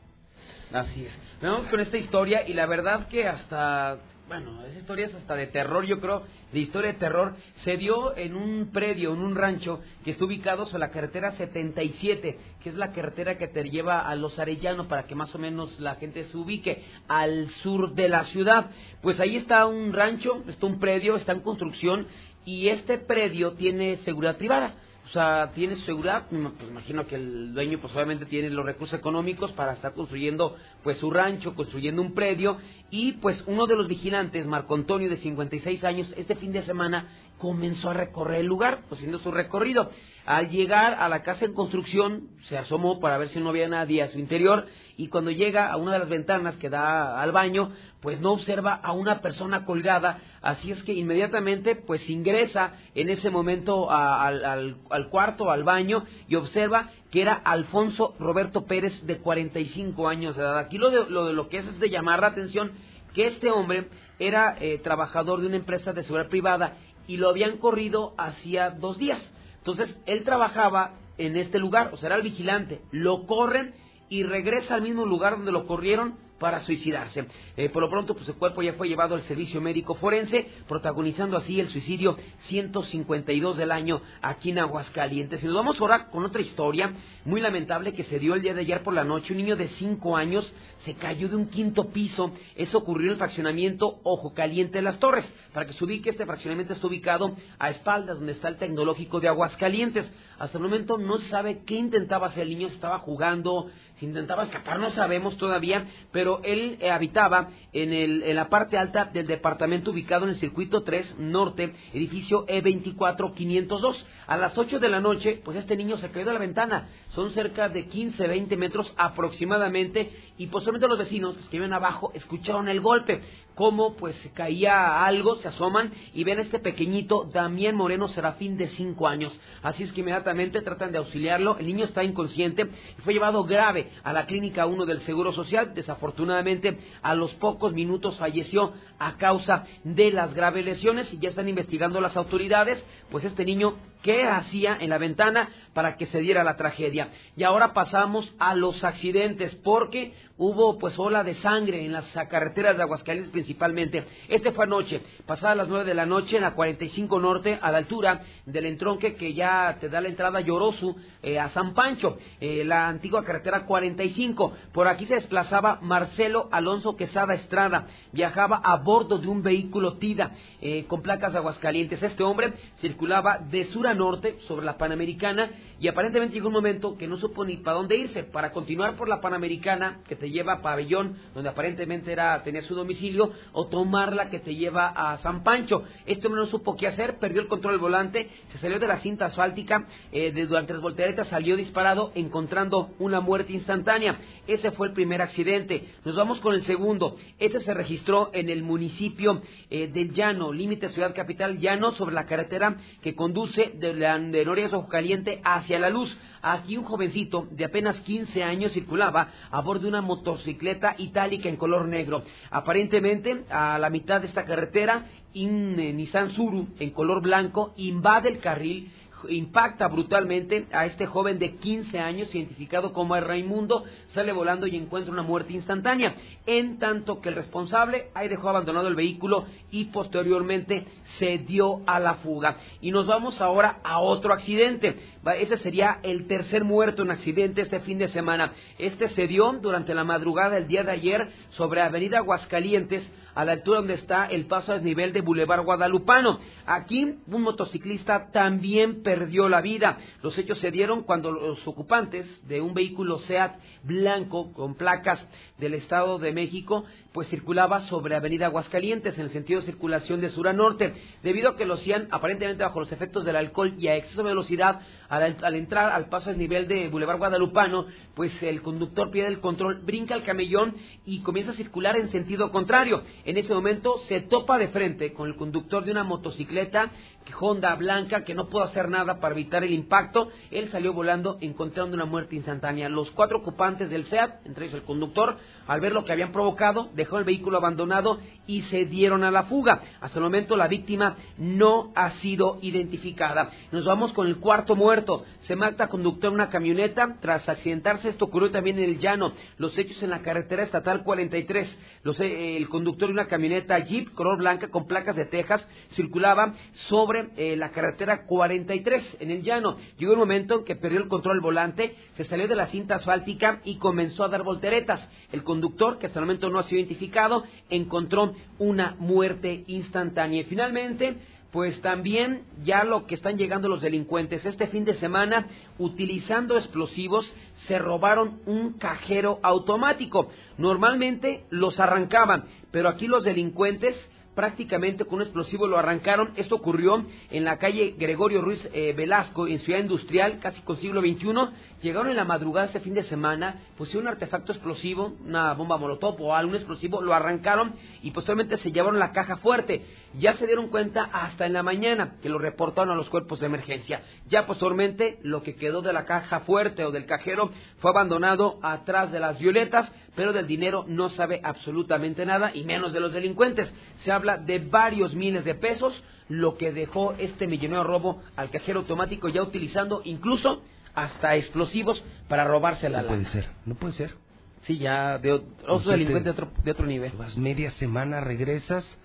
Así es. Vamos con esta historia y la verdad que hasta, bueno, esa historia hasta de terror, yo creo, de historia de terror. Se dio en un predio, en un rancho que está ubicado sobre la carretera 77, que es la carretera que te lleva a Los Arellanos para que más o menos la gente se ubique al sur de la ciudad. Pues ahí está un rancho, está un predio, está en construcción y este predio tiene seguridad privada. O sea, tiene seguridad, pues, imagino que el dueño pues obviamente tiene los recursos económicos para estar construyendo pues su rancho, construyendo un predio y pues uno de los vigilantes, Marco Antonio de 56 años, este fin de semana comenzó a recorrer el lugar, pues haciendo su recorrido. Al llegar a la casa en construcción, se asomó para ver si no había nadie a su interior y cuando llega a una de las ventanas que da al baño, pues no observa a una persona colgada, así es que inmediatamente pues ingresa en ese momento al, cuarto, al baño y observa que era Alfonso Roberto Pérez de 45 años de edad. Aquí lo de lo, lo que es es de llamar la atención que este hombre era eh, trabajador de una empresa de seguridad privada y lo habían corrido hacía dos días. Entonces, él trabajaba en este lugar, o sea, era el vigilante. Lo corren y regresa al mismo lugar donde lo corrieron para suicidarse. Eh, por lo pronto, pues el cuerpo ya fue llevado al servicio médico forense, protagonizando así el suicidio 152 del año aquí en Aguascalientes. Y nos vamos ahora con otra historia muy lamentable que se dio el día de ayer por la noche. Un niño de 5 años se cayó de un quinto piso. Eso ocurrió en el fraccionamiento Ojo Caliente de las Torres. Para que se ubique, este fraccionamiento está ubicado a espaldas donde está el tecnológico de Aguascalientes. Hasta el momento no se sabe qué intentaba hacer el niño, estaba jugando, si intentaba escapar, no sabemos todavía, pero él eh, habitaba en, el, en la parte alta del departamento ubicado en el circuito 3 norte, edificio E E24502. A las 8 de la noche, pues este niño se cayó de la ventana. Son cerca de 15, 20 metros aproximadamente y posiblemente los vecinos que viven abajo escucharon el golpe. Cómo pues caía algo, se asoman y ven este pequeñito Damián Moreno Serafín de 5 años. Así es que inmediatamente tratan de auxiliarlo. El niño está inconsciente y fue llevado grave a la clínica 1 del Seguro Social. Desafortunadamente, a los pocos minutos falleció a causa de las graves lesiones y ya están investigando las autoridades. Pues este niño qué hacía en la ventana para que se diera la tragedia. Y ahora pasamos a los accidentes, porque hubo pues ola de sangre en las carreteras de Aguascalientes principalmente. Este fue anoche, pasada las nueve de la noche en la 45 Norte, a la altura del entronque que ya te da la entrada Llorosu, eh, a San Pancho, eh, la antigua carretera 45. Por aquí se desplazaba Marcelo Alonso Quesada Estrada, viajaba a bordo de un vehículo TIDA eh, con placas de Aguascalientes. Este hombre circulaba de sur a norte sobre la Panamericana y aparentemente llegó un momento que no supo ni para dónde irse, para continuar por la Panamericana que te lleva a Pabellón, donde aparentemente era tener su domicilio, o tomar la que te lleva a San Pancho. Este no supo qué hacer, perdió el control del volante, se salió de la cinta asfáltica, eh, de, durante las volteretas salió disparado, encontrando una muerte instantánea. Ese fue el primer accidente. Nos vamos con el segundo. Este se registró en el municipio eh, del Llano, límite ciudad capital Llano, sobre la carretera que conduce de, la, de Noriega Ojo Caliente hacia la luz. Aquí un jovencito de apenas 15 años circulaba a bordo de una motocicleta itálica en color negro. Aparentemente, a la mitad de esta carretera, un eh, Nissan Suru en color blanco invade el carril impacta brutalmente a este joven de 15 años, identificado como el Raimundo, sale volando y encuentra una muerte instantánea, en tanto que el responsable ahí dejó abandonado el vehículo y posteriormente se dio a la fuga. Y nos vamos ahora a otro accidente. Ese sería el tercer muerto en accidente este fin de semana. Este se dio durante la madrugada del día de ayer sobre Avenida Aguascalientes, a la altura donde está el paso a desnivel de Boulevard Guadalupano. Aquí un motociclista también perdió la vida. Los hechos se dieron cuando los ocupantes de un vehículo SEAT blanco con placas del Estado de México pues circulaba sobre Avenida Aguascalientes en el sentido de circulación de sur a norte, debido a que lo hacían aparentemente bajo los efectos del alcohol y a exceso de velocidad al, entrar al paso a nivel de Boulevard Guadalupano, pues el conductor pierde el control, brinca el camellón y comienza a circular en sentido contrario. En ese momento se topa de frente con el conductor de una motocicleta Honda blanca que no pudo hacer nada para evitar el impacto. Él salió volando encontrando una muerte instantánea. Los cuatro ocupantes del SEAT, entre ellos el conductor, al ver lo que habían provocado, dejó el vehículo abandonado y se dieron a la fuga. Hasta el momento la víctima no ha sido identificada. Nos vamos con el cuarto muerto. Se mata conductor de una camioneta tras accidentarse. Esto ocurrió también en el llano. Los hechos en la carretera estatal 43. Los, eh, el conductor de una camioneta Jeep color blanca con placas de Texas circulaba sobre eh, la carretera 43 en el llano. Llegó un momento en que perdió el control del volante, se salió de la cinta asfáltica y comenzó a dar volteretas. El conductor, que hasta el momento no ha sido identificado, encontró una muerte instantánea. Y finalmente, pues también ya lo que están llegando los delincuentes. Este fin de semana, utilizando explosivos, se robaron un cajero automático. Normalmente los arrancaban, pero aquí los delincuentes prácticamente con un explosivo lo arrancaron. Esto ocurrió en la calle Gregorio Ruiz eh, Velasco, en Ciudad Industrial, casi con siglo XXI. Llegaron en la madrugada este fin de semana, pusieron un artefacto explosivo, una bomba molotov o algún explosivo, lo arrancaron y posteriormente se llevaron la caja fuerte. Ya se dieron cuenta hasta en la mañana que lo reportaron a los cuerpos de emergencia. Ya posteriormente lo que quedó de la caja fuerte o del cajero fue abandonado atrás de las violetas, pero del dinero no sabe absolutamente nada y menos de los delincuentes. Se habla de varios miles de pesos, lo que dejó este millonario robo al cajero automático ya utilizando incluso hasta explosivos para robarse la No puede ser, no puede ser. Sí, ya de otro delincuente de otro, de otro nivel. Vas media semana, regresas,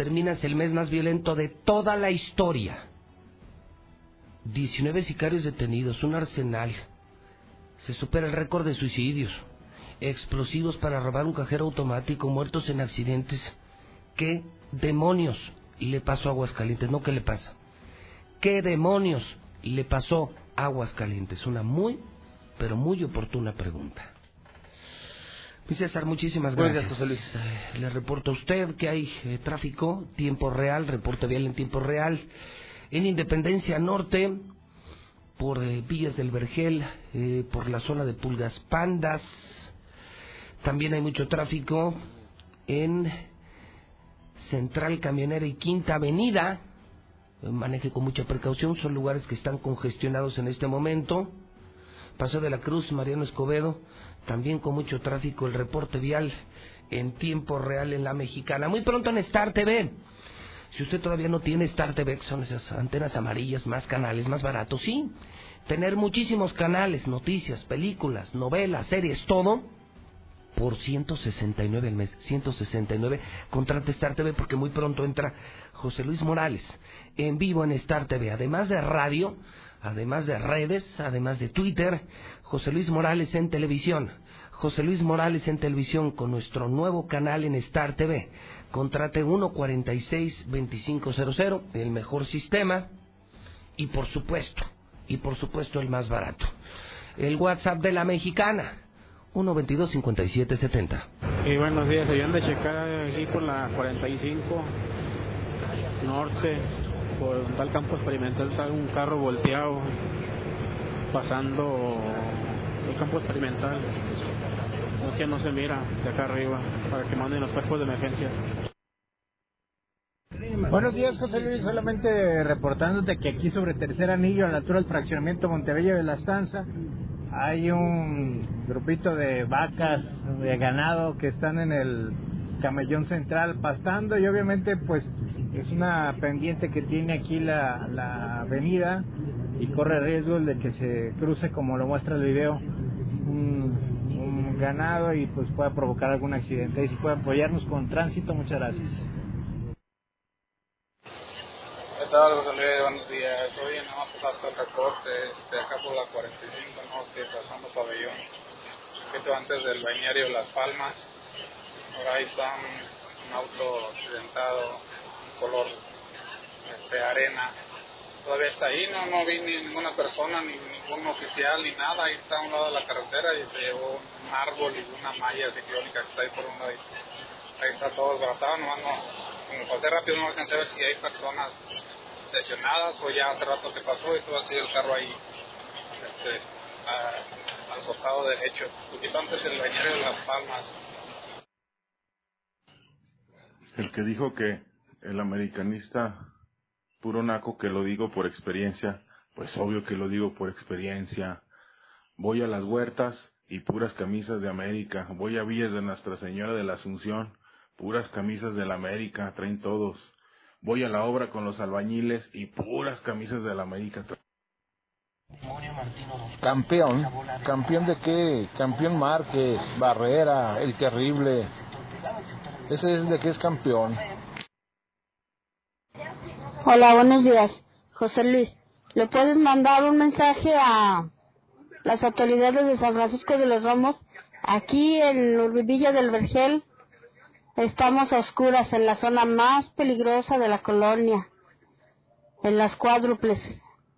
terminas el mes más violento de toda la historia. 19 sicarios detenidos, un arsenal. Se supera el récord de suicidios. Explosivos para robar un cajero automático, muertos en accidentes. ¿Qué demonios le pasó a Aguascalientes? No, ¿qué le pasa? ¿Qué demonios le pasó a Aguascalientes? Una muy, pero muy oportuna pregunta. Mi César, muchísimas gracias. José Luis. Eh, le reporto a usted que hay eh, tráfico, tiempo real, reporte vial en tiempo real. En Independencia Norte, por eh, Villas del Vergel, eh, por la zona de Pulgas Pandas. También hay mucho tráfico en Central Camionera y Quinta Avenida. Maneje con mucha precaución, son lugares que están congestionados en este momento. Paseo de la Cruz, Mariano Escobedo, también con mucho tráfico, el reporte vial en tiempo real en la mexicana. Muy pronto en Star TV. Si usted todavía no tiene Star TV, que son esas antenas amarillas, más canales, más baratos, sí. Tener muchísimos canales, noticias, películas, novelas, series, todo por 169 al mes. 169. Contrate Star TV porque muy pronto entra José Luis Morales en vivo en Star TV. Además de radio, además de redes, además de Twitter, José Luis Morales en televisión. José Luis Morales en televisión con nuestro nuevo canal en Star TV. Contrate 146-2500, el mejor sistema y por supuesto, y por supuesto el más barato. El WhatsApp de la mexicana, 122-5770. Y buenos días, se de checar aquí por la 45 norte, por un tal campo experimental, está un carro volteado pasando el campo experimental. Que no se mira de acá arriba para que manden los cuerpos de emergencia. Buenos días, José Luis. Solamente reportándote que aquí sobre Tercer Anillo, a la altura del fraccionamiento Montebello de la Estanza, hay un grupito de vacas, de ganado que están en el camellón central pastando y obviamente pues es una pendiente que tiene aquí la, la avenida y corre riesgo de que se cruce como lo muestra el video un, un ganado y pues pueda provocar algún accidente y si puede apoyarnos con tránsito muchas gracias tal, José Luis? Buenos días. Hoy nada más pasaste el reporte, este, acá por la 45 Norte, pasando pabellón, un poquito antes del bañario Las Palmas. Por ahí está un, auto accidentado, color este, arena. Todavía está ahí, no, no vi ni ninguna persona, ni ningún oficial, ni nada. Ahí está a un lado de la carretera y se llevó un árbol y una malla ciclónica que está ahí por un lado. Ahí está todo desbaratado, no, como pasé rápido no alcancé a ver si hay personas lesionadas o ya hace rato que pasó y todo sido el carro ahí este, al costado derecho, poquito antes del bañero de Las Palmas. El que dijo que el americanista puro naco que lo digo por experiencia, pues obvio que lo digo por experiencia. Voy a las huertas y puras camisas de América. Voy a Villas de Nuestra Señora de la Asunción, puras camisas de la América, traen todos. Voy a la obra con los albañiles y puras camisas de la América. Campeón, campeón de qué? Campeón Márquez, Barrera, el terrible. Ese es de qué es campeón. Hola, buenos días. José Luis, ¿le puedes mandar un mensaje a las autoridades de San Francisco de los Romos? Aquí en Villa del Vergel Estamos a oscuras en la zona más peligrosa de la colonia, en las cuádruples.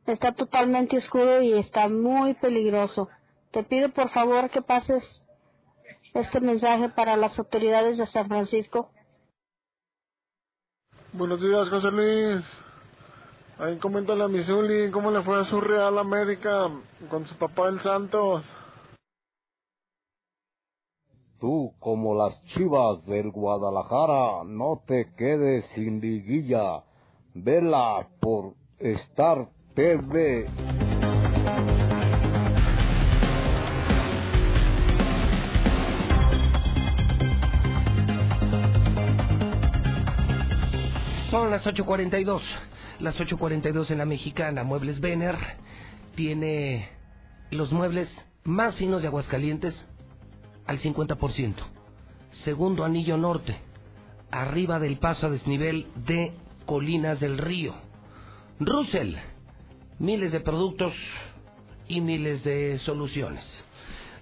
Está totalmente oscuro y está muy peligroso. Te pido por favor que pases este mensaje para las autoridades de San Francisco. Buenos días, José Luis. Ahí coméntale a Missouri cómo le fue a su Real América con su papá el Santos. Tú, como las chivas del Guadalajara, no te quedes sin liguilla. Vela por Star TV. Las 8.42, las 8.42 en la mexicana. Muebles Vener tiene los muebles más finos de Aguascalientes al 50%. Segundo anillo norte, arriba del paso a desnivel de Colinas del Río. Russell, miles de productos y miles de soluciones.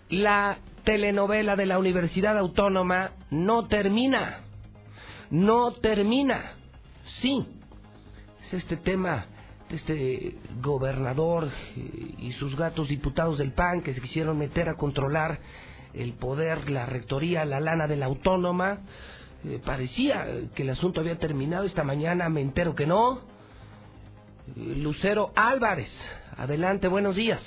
La telenovela de la Universidad Autónoma no termina. No termina. Sí, es este tema de este gobernador eh, y sus gatos diputados del PAN que se quisieron meter a controlar el poder, la rectoría, la lana de la autónoma. Eh, parecía que el asunto había terminado. Esta mañana me entero que no. Eh, Lucero Álvarez, adelante, buenos días.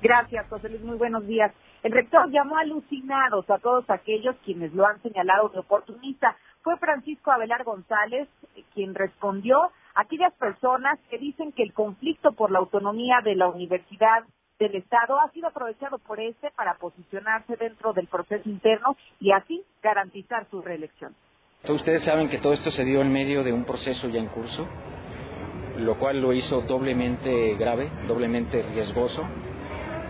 Gracias, José Luis, muy buenos días. El rector llamó alucinados a todos aquellos quienes lo han señalado de oportunista. Fue Francisco Abelar González eh, quien respondió a aquellas personas que dicen que el conflicto por la autonomía de la universidad del Estado ha sido aprovechado por este para posicionarse dentro del proceso interno y así garantizar su reelección. Ustedes saben que todo esto se dio en medio de un proceso ya en curso, lo cual lo hizo doblemente grave, doblemente riesgoso.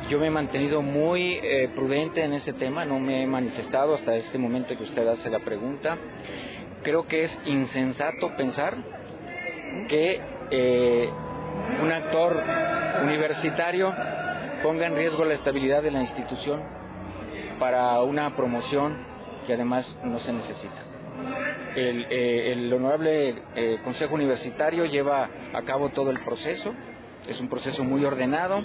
Yo me he mantenido muy eh, prudente en ese tema, no me he manifestado hasta este momento que usted hace la pregunta. Creo que es insensato pensar que eh, un actor universitario ponga en riesgo la estabilidad de la institución para una promoción que además no se necesita. El, eh, honorable eh, Consejo Universitario lleva a cabo todo el proceso, es un proceso muy ordenado,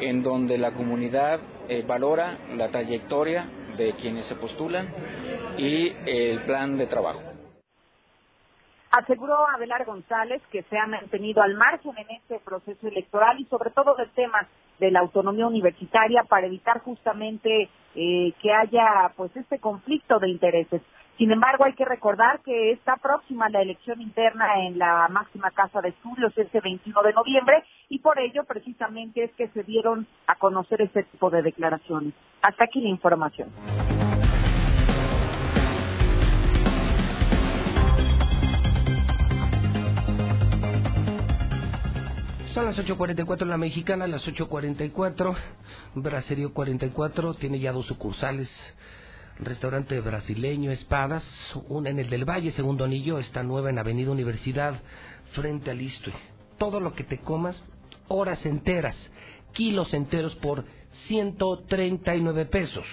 en donde la comunidad valora la trayectoria de quienes se postulan y el plan de trabajo. Aseguró Abelar González que se ha mantenido al margen en este proceso electoral y sobre todo del tema de la autonomía universitaria para evitar justamente eh, que haya pues este conflicto de intereses. Sin embargo, hay que recordar que está próxima la elección interna en la máxima casa de estudios este 21 de noviembre y por ello precisamente es que se dieron a conocer este tipo de declaraciones. Hasta aquí la información. Son las 8.44 en la mexicana, las 8.44, Braserio 44, tiene ya dos sucursales, restaurante brasileño Espadas, una en el del Valle, segundo anillo, está nueva en Avenida Universidad, frente al Istui. Todo lo que te comas, horas enteras, kilos enteros por 139 pesos.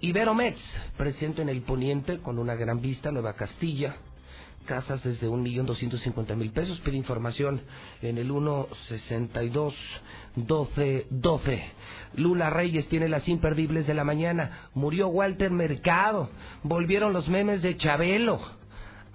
Iberomex, presente en el poniente con una gran vista, Nueva Castilla, casas desde un millón doscientos cincuenta mil pesos. Pide información en el 162 12 12. Lula Reyes tiene las imperdibles de la mañana. Murió Walter Mercado. Volvieron los memes de Chabelo.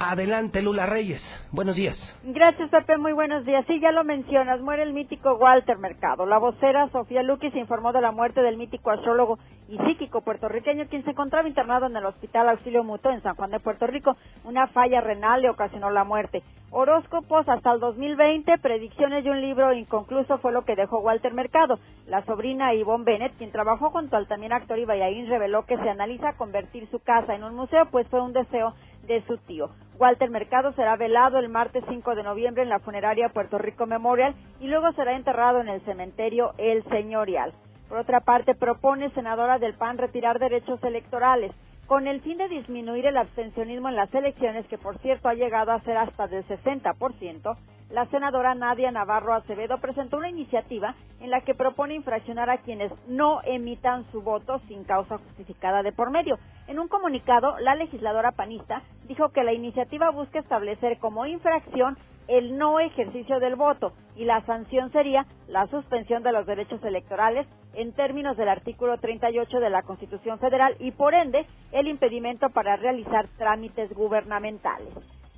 Adelante, Lula Reyes. Buenos días. Gracias, Pepe. Muy buenos días. Sí, ya lo mencionas. Muere el mítico Walter Mercado. La vocera Sofía Luquis informó de la muerte del mítico astrólogo y psíquico puertorriqueño, quien se encontraba internado en el Hospital Auxilio Mutuo en San Juan de Puerto Rico. Una falla renal le ocasionó la muerte. Horóscopos hasta el 2020, predicciones de un libro inconcluso fue lo que dejó Walter Mercado. La sobrina Yvonne Bennett, quien trabajó junto al también actor Ibayaín, reveló que se analiza convertir su casa en un museo, pues fue un deseo de su tío. Walter Mercado será velado el martes 5 de noviembre en la funeraria Puerto Rico Memorial y luego será enterrado en el cementerio El Señorial. Por otra parte, propone senadora del PAN retirar derechos electorales con el fin de disminuir el abstencionismo en las elecciones, que por cierto ha llegado a ser hasta del 60%, la senadora Nadia Navarro Acevedo presentó una iniciativa en la que propone infraccionar a quienes no emitan su voto sin causa justificada de por medio. En un comunicado, la legisladora panista dijo que la iniciativa busca establecer como infracción el no ejercicio del voto y la sanción sería la suspensión de los derechos electorales en términos del artículo 38 de la Constitución Federal y por ende el impedimento para realizar trámites gubernamentales.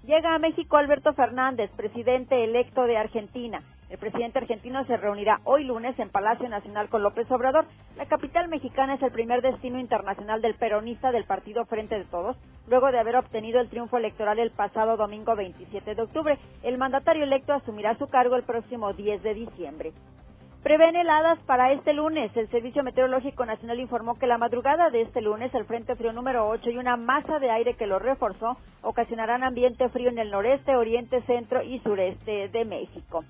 Llega a México Alberto Fernández, presidente electo de Argentina. El presidente argentino se reunirá hoy lunes en Palacio Nacional con López Obrador. La capital mexicana es el primer destino internacional del peronista del partido Frente de Todos, luego de haber obtenido el triunfo electoral el pasado domingo 27 de octubre. El mandatario electo asumirá su cargo el próximo 10 de diciembre. Prevén heladas para este lunes. El Servicio Meteorológico Nacional informó que la madrugada de este lunes el Frente Frío número 8 y una masa de aire que lo reforzó ocasionarán ambiente frío en el noreste, oriente, centro y sureste de México.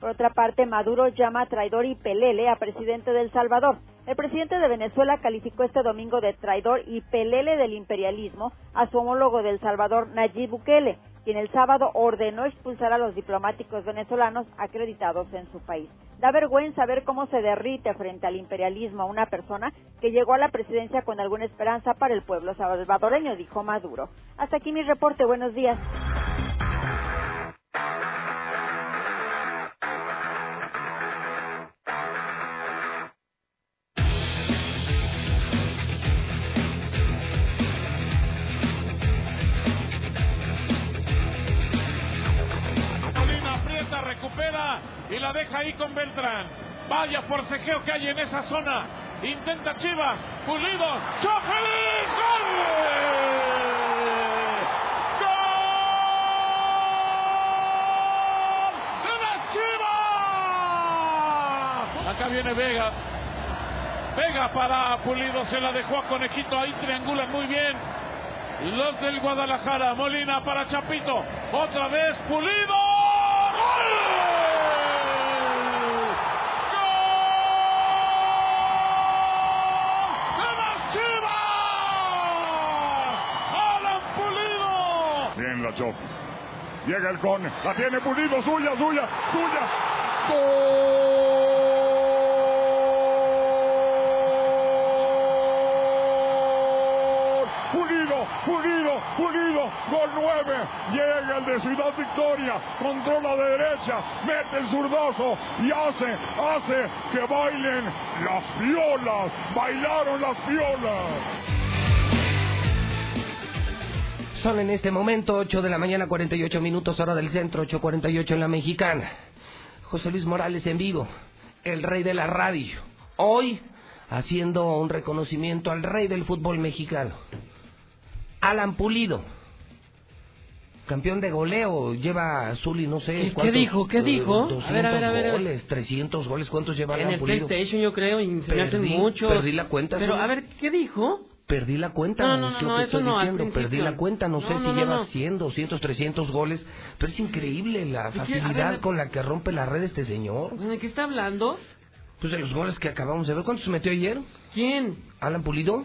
Por otra parte, Maduro llama traidor y pelele a presidente del Salvador. El presidente de Venezuela calificó este domingo de traidor y pelele del imperialismo a su homólogo del Salvador, Nayib Bukele, quien el sábado ordenó expulsar a los diplomáticos venezolanos acreditados en su país. Da vergüenza ver cómo se derrite frente al imperialismo a una persona que llegó a la presidencia con alguna esperanza para el pueblo salvadoreño, dijo Maduro. Hasta aquí mi reporte. Buenos días. Y la deja ahí con Beltrán. Vaya forcejeo que hay en esa zona. Intenta Chivas. Pulido. ¡Chofelis! ¡Gol! ¡De las Chivas! Acá viene Vega. Vega para Pulido. Se la dejó a Conejito. Ahí triangulan muy bien. los del Guadalajara. Molina para Chapito. Otra vez Pulido. ¡Gol! ¡De las Chivas! ¡Alan Llega el con, la tiene Pulido, suya, suya, suya. ¡Gol! Pulido, Pulido, Pulido, gol 9. Llega el de Ciudad Victoria, controla de derecha, mete el zurdazo y hace, hace que bailen las violas. Bailaron las violas. Son en este momento 8 de la mañana 48 minutos hora del centro, 8.48 en la mexicana. José Luis Morales en vivo, el rey de la radio. Hoy haciendo un reconocimiento al rey del fútbol mexicano. Alan Pulido. Campeón de goleo, lleva azul y no sé. ¿Qué dijo? ¿Qué eh, dijo? 200 A ver, a ver, a ver, goles, 300 goles, ¿cuántos lleva En Alan el Pulido? PlayStation yo creo y se me hacen Perdí- muchos. perdí la cuenta, Pero sí. a ver, ¿qué dijo? Perdí la cuenta, No, no, es no, lo no, que eso estoy no, al diciendo. Perdí la cuenta, no, sé si lleva no. 100, 200, 300 goles, pero es increíble la facilidad ver, con la que rompe la red este señor. ¿De qué está hablando? Pues de los goles que acabamos de ver, ¿cuántos metió ayer? ¿Quién? Alan Pulido.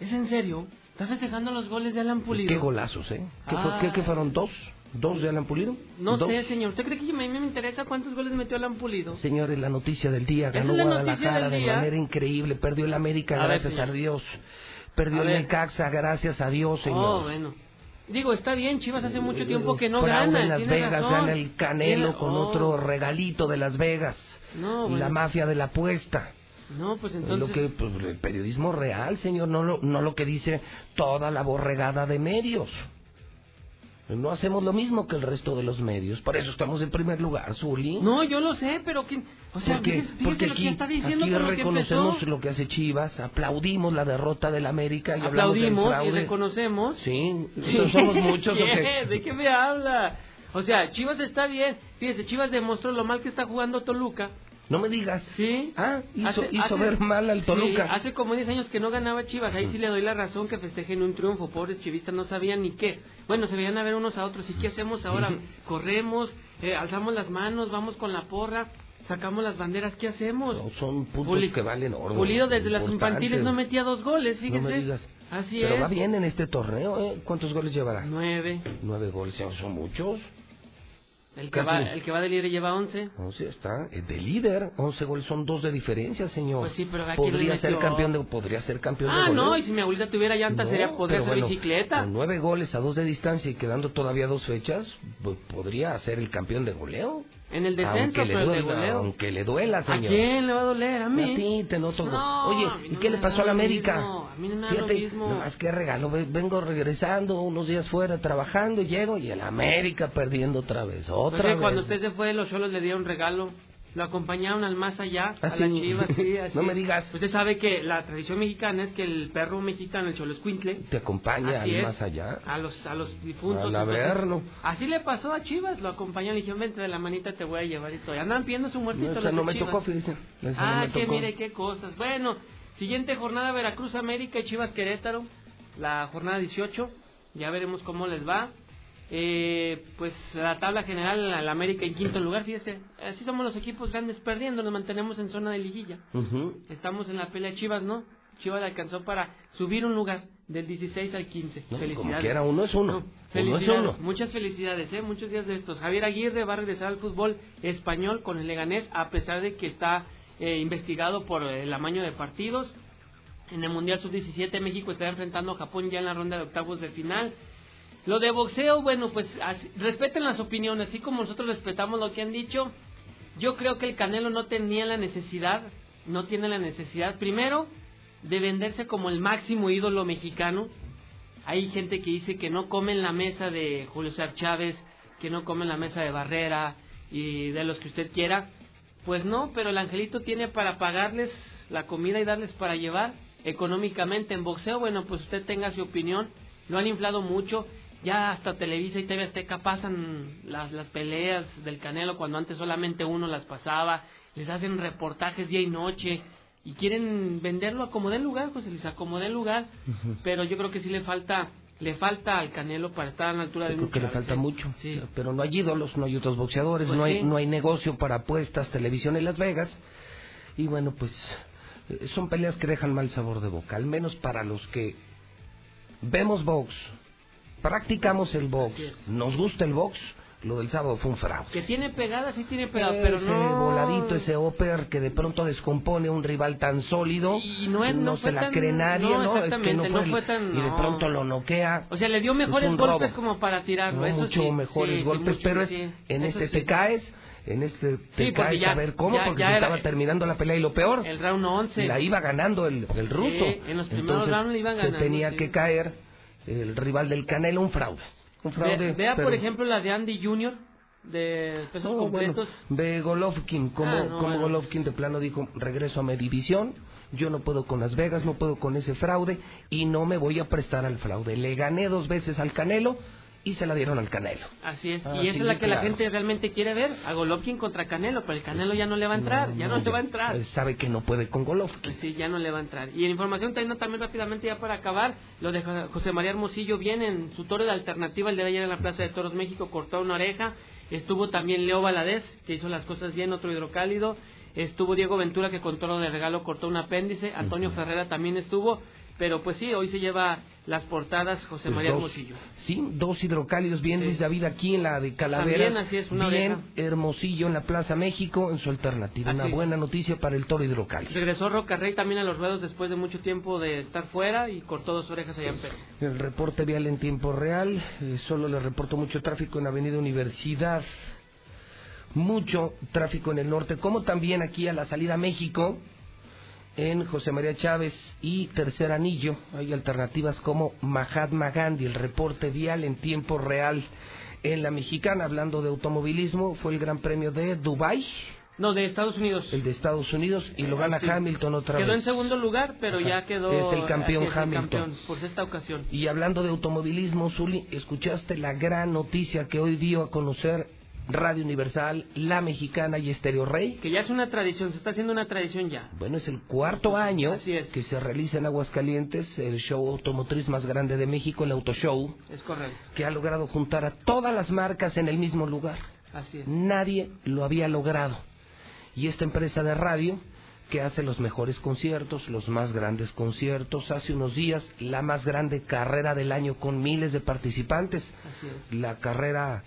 ¿Es en serio? ¿Está festejando los goles de Alan Pulido? Qué golazos, ¿eh? ¿Qué, fue- Ah. qué- qué fueron? ¿Dos? ¿Dos de Alan Pulido? No ¿Dos? sé, señor. ¿Usted cree que a mí me interesa cuántos goles metió Alan Pulido? Señores, la noticia del día, ganó es la Guadalajara de manera increíble, perdió el América, A gracias a Dios. Perdió A el. Necaxa, gracias a Dios, señor. Oh, bueno. Digo, está bien, Chivas hace mucho tiempo que no Fraude gana. en Las Vegas, razón. gana el Canelo con oh, otro regalito de Las Vegas. No, y bueno. la mafia de la apuesta. No, pues Es entonces... Lo que, pues, el periodismo real, señor, no lo, no lo que dice toda la borregada de medios. No hacemos lo mismo que el resto de los medios. Por eso estamos en primer lugar, Zuli. No, yo lo sé, pero ¿quién? O sea, porque, fíjese, fíjese porque lo aquí, que está diciendo aquí con lo que reconocemos lo que hace Chivas, aplaudimos la derrota del América y hablamos del Aplaudimos y fraude. reconocemos. Sí, entonces somos muchos. ¿o ¿Qué? qué? ¿De qué me habla? O sea, Chivas está bien. Fíjese, Chivas demostró lo mal que está jugando Toluca. No me digas. Sí. Ah, hizo, Hace- hizo hace- ver mal al Toluca. Sí, hace como 10 años que no ganaba Chivas. Ahí sí le doy la razón que festejen un triunfo. Pobres chivistas no sabían ni qué. Bueno, se veían a ver unos a otros. ¿Y qué hacemos ahora? Corremos, eh, alzamos las manos, vamos con la porra, sacamos las banderas. ¿Qué hacemos? Son puntos Puli- que valen oro. Pulido desde las infantiles no metía dos goles, No fíjese. me digas. Así Pero es. va bien en este torneo, ¿eh? ¿Cuántos goles llevará? Nueve. Nueve goles, son muchos. El que, va, el que va de líder lleva once. No sé, está eh, de líder. 11 goles son dos de diferencia, señor. Pues sí, pero ¿a quién le podría ser metió? campeón de podría ser campeón de Ah, goleo. no, y si mi abuelita tuviera llanta No, sería podría pero ser bueno, bicicleta. Con nueve goles a dos de distancia y quedando todavía dos fechas, pues, podría ser el campeón de goleo. En el descenso, aunque le pero de duela, goleo. aunque le duela, ¿A señor. quién le va a doler? ¿A mí? A ti te noto. No, Oye, a ¿y no qué le pasó a la América? mismo, a mí no me da lo Fíjate, mismo. nomás qué regalo. ve- Vengo regresando unos días fuera trabajando, llego y el América perdiendo otra vez. Otra Pues sí, vez. cuando usted se fue, los cholos le dieron regalo. Lo acompañaron al más allá, ¿Ah, a la sí? chiva, sí, así. No me digas. Usted sabe que la tradición mexicana es que el perro mexicano, el cholo escuincle, Te acompaña al es. más allá. a los, a los difuntos. Al entonces, Averno. Así le pasó a Chivas, lo acompañaron y dijeron, vente de la manita, te voy a llevar y todo. Y Andan pidiendo su muertito. No, esa los no me Chivas. tocó, fíjese. No Ah, me que tocó. mire qué cosas. Bueno, siguiente jornada Veracruz América y Chivas Querétaro, la jornada 18. Ya veremos cómo les va. Eh, pues la tabla general, la América en quinto lugar, fíjese. Así somos los equipos grandes perdiendo, nos mantenemos en zona de liguilla. Estamos en la pelea Chivas, ¿no? Chivas alcanzó para subir un lugar del 16 al 15. No, felicidades. como quiera, uno es uno. No, Uno es uno. Muchas felicidades, ¿eh? Muchos días de estos. Javier Aguirre va a regresar al fútbol español con el Leganés, a pesar de que está eh, investigado por el amaño de partidos. En el Mundial Sub-17 México estará enfrentando a Japón ya en la ronda de octavos de final. Lo de boxeo, bueno, pues respeten las opiniones, así como nosotros respetamos lo que han dicho. Yo creo que el Canelo no tenía la necesidad, no tiene la necesidad, primero, de venderse como el máximo ídolo mexicano. Hay gente que dice que no come en la mesa de Julio César Chávez, que no come en la mesa de Barrera y de los que usted quiera. Pues no, pero el angelito tiene para pagarles la comida y darles para llevar económicamente en boxeo. Bueno, pues usted tenga su opinión. Lo han inflado mucho. Ya hasta Televisa y TV Azteca pasan las, las peleas del Canelo cuando antes solamente uno las pasaba. Les hacen reportajes día y noche. y quieren venderlo a como den lugar, José Luis, a como lugar, pero yo creo que sí le falta le falta al Canelo para estar a la altura de creo que le falta mucho, Sí. pero no hay ídolos, no hay otros boxeadores, Pues no hay sí. no hay negocio para apuestas, televisión en Las Vegas y bueno pues eh, son peleas que dejan mal sabor de boca, al menos para los que vemos box, practicamos el box, nos gusta el box, lo del sábado fue un fraude. Que tiene pegada, sí tiene pegada, pero ese no... voladito, ese upper que de pronto descompone a un rival tan sólido, Y no es- no se fue la tan- cree nadie, no, ¿no? Es que no fue, no fue tan- y de no. pronto lo noquea. O sea, le dio mejores golpes robo. como para tirarlo, No, eso mucho sí, mejores sí, sí, golpes, mucho, pero es, sí, en eso este sí. te caes, en este te Sí, caes ya- a ver cómo, ya- porque ya se era- estaba terminando la pelea y lo peor, El round 11. la iba ganando el, el ruso. Sí, en los primeros Entonces, rounds le iban ganando, Se tenía sí. que caer el rival del Canelo, un fraude. Un fraude. Ve- vea, por ejemplo, la de Andy Jr., de pesos no, bueno, Golovkin, como, Ah, no, como bueno. Golovkin de plano dijo, regreso a mi división, yo no puedo con Las Vegas, no puedo con ese fraude y no me voy a prestar al fraude. Le gané dos veces al Canelo y se la dieron al Canelo. Así es, Ah, y esa es la que la gente realmente quiere ver, a Golovkin contra Canelo, pero el Canelo ya no le va a entrar, ya no, se va a entrar. Sabe que no puede con Golovkin. Pues sí, ya no le va a entrar. Y en información también, también rápidamente ya para acabar, lo de Jo- José María Hermosillo viene en su toro de alternativa el de ayer en la Plaza de Toros México, cortó una oreja. Estuvo también Leo Valadez, que hizo las cosas bien, otro hidrocálido. Estuvo Diego Ventura, que con toro de regalo cortó un apéndice. Antonio Ferrera también estuvo. Pero pues sí, hoy se lleva las portadas José Pues María dos, Hermosillo. Sí, dos hidrocálidos, bien Luis David aquí en la de Calavera. También, así es, una bien oreja. Hermosillo en la Plaza México en su alternativa. Así Una buena noticia para el toro hidrocálido. Regresó Rocarrey también a los ruedos después de mucho tiempo de estar fuera y cortó dos orejas allá en Perú. El reporte vial en tiempo real, eh, solo le reporto mucho tráfico en Avenida Universidad, mucho tráfico en el norte, como también aquí a la salida a México, en José María Chávez y Tercer Anillo. Hay alternativas como Mahatma Gandhi, el reporte vial en tiempo real en la mexicana, hablando de automovilismo, fue el Gran Premio de Dubai. No, de Estados Unidos. El de Estados Unidos y lo gana Sí. Hamilton otra Quedó vez. en segundo lugar, pero Ajá. ya quedó. Es el campeón es, el Hamilton. campeón por esta ocasión. Y hablando de automovilismo, Zuli, escuchaste la gran noticia que hoy dio a conocer Radio Universal, La Mexicana y Estéreo Rey. Que ya es una tradición, se está haciendo una tradición ya. Bueno, es el cuarto año que se realiza en Aguascalientes el show automotriz más grande de México, el Auto Show, Es correcto. que ha logrado juntar a todas las marcas en el mismo lugar. Así es. Nadie lo había logrado. Y esta empresa de radio que hace los mejores conciertos, los más grandes conciertos, hace unos días la más grande carrera del año con miles de participantes, Así es. la carrera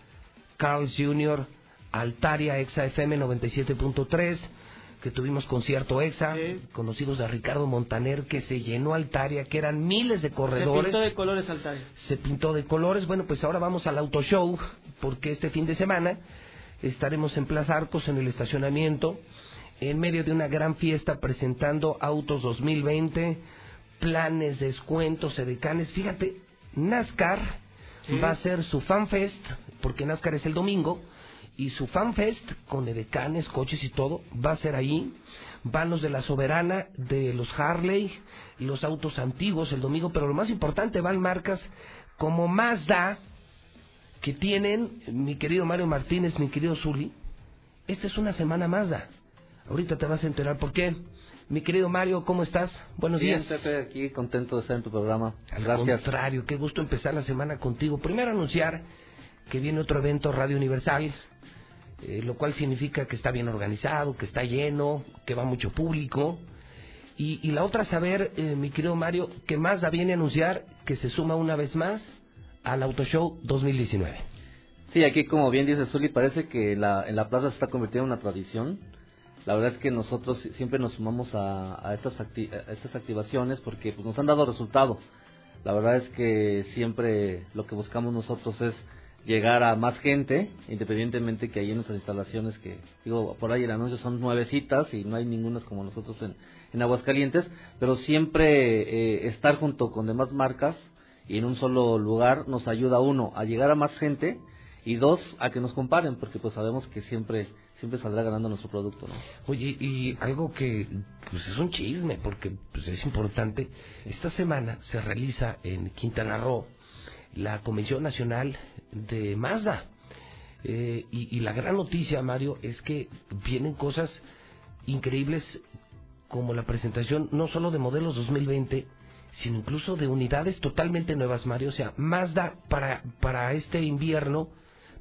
Carl's Jr. Altaria Exa FM 97.3, que tuvimos concierto Exa, conocidos de Ricardo Montaner, que se llenó Altaria, que eran miles de Se corredores pintó de colores Altaria. se pintó de colores. Bueno, pues ahora vamos al auto show, porque este fin de semana estaremos en Plaza Arcos, en el estacionamiento, en medio de una gran fiesta presentando autos 2020, planes, descuentos, edecanes. Fíjate, NASCAR Sí. va a hacer su FanFest, porque NASCAR es el domingo, y su FanFest con edecanes, coches y todo, va a ser ahí. Van los de la Soberana, de los Harley, los autos antiguos el domingo, pero lo más importante, van marcas como Mazda, que tienen, mi querido Mario Martínez, mi querido Zuli, esta es una semana Mazda. Ahorita te vas a enterar por qué. Mi querido Mario, ¿cómo estás? Buenos Bien, días. Pepe, aquí contento de estar en tu programa. Al Gracias. contrario, qué gusto empezar la semana contigo. Primero anunciar que viene otro evento Radio Universal, eh, lo cual significa que está bien organizado, que está lleno, que va mucho público. Y, y la otra saber, eh, mi querido Mario, que Mazda viene a anunciar que se suma una vez más al Auto Show 2019. Sí, aquí como bien dice Zuli, parece que la, en la plaza se está convirtiendo en una tradición. La verdad es que nosotros siempre nos sumamos a, a estas, acti- a estas activaciones porque pues, nos han dado resultado. La verdad es que siempre lo que buscamos nosotros es llegar a más gente, independientemente que hay en nuestras instalaciones que, digo, por ahí el anuncio son nueve citas y no hay ninguna como nosotros en, en Aguascalientes, pero siempre eh, estar junto con demás marcas y en un solo lugar nos ayuda uno a llegar a más gente y dos a que nos comparen porque pues sabemos que siempre siempre saldrá ganando nuestro producto ¿no? Oye, y algo que pues es un chisme, porque pues, es importante, esta semana se realiza en Quintana Roo la Convención Nacional de Mazda. Eh, y, la gran noticia, Mario, es que vienen cosas increíbles como la presentación no solo de modelos 2020, sino incluso de unidades totalmente nuevas, Mario. O sea, Mazda para, para este invierno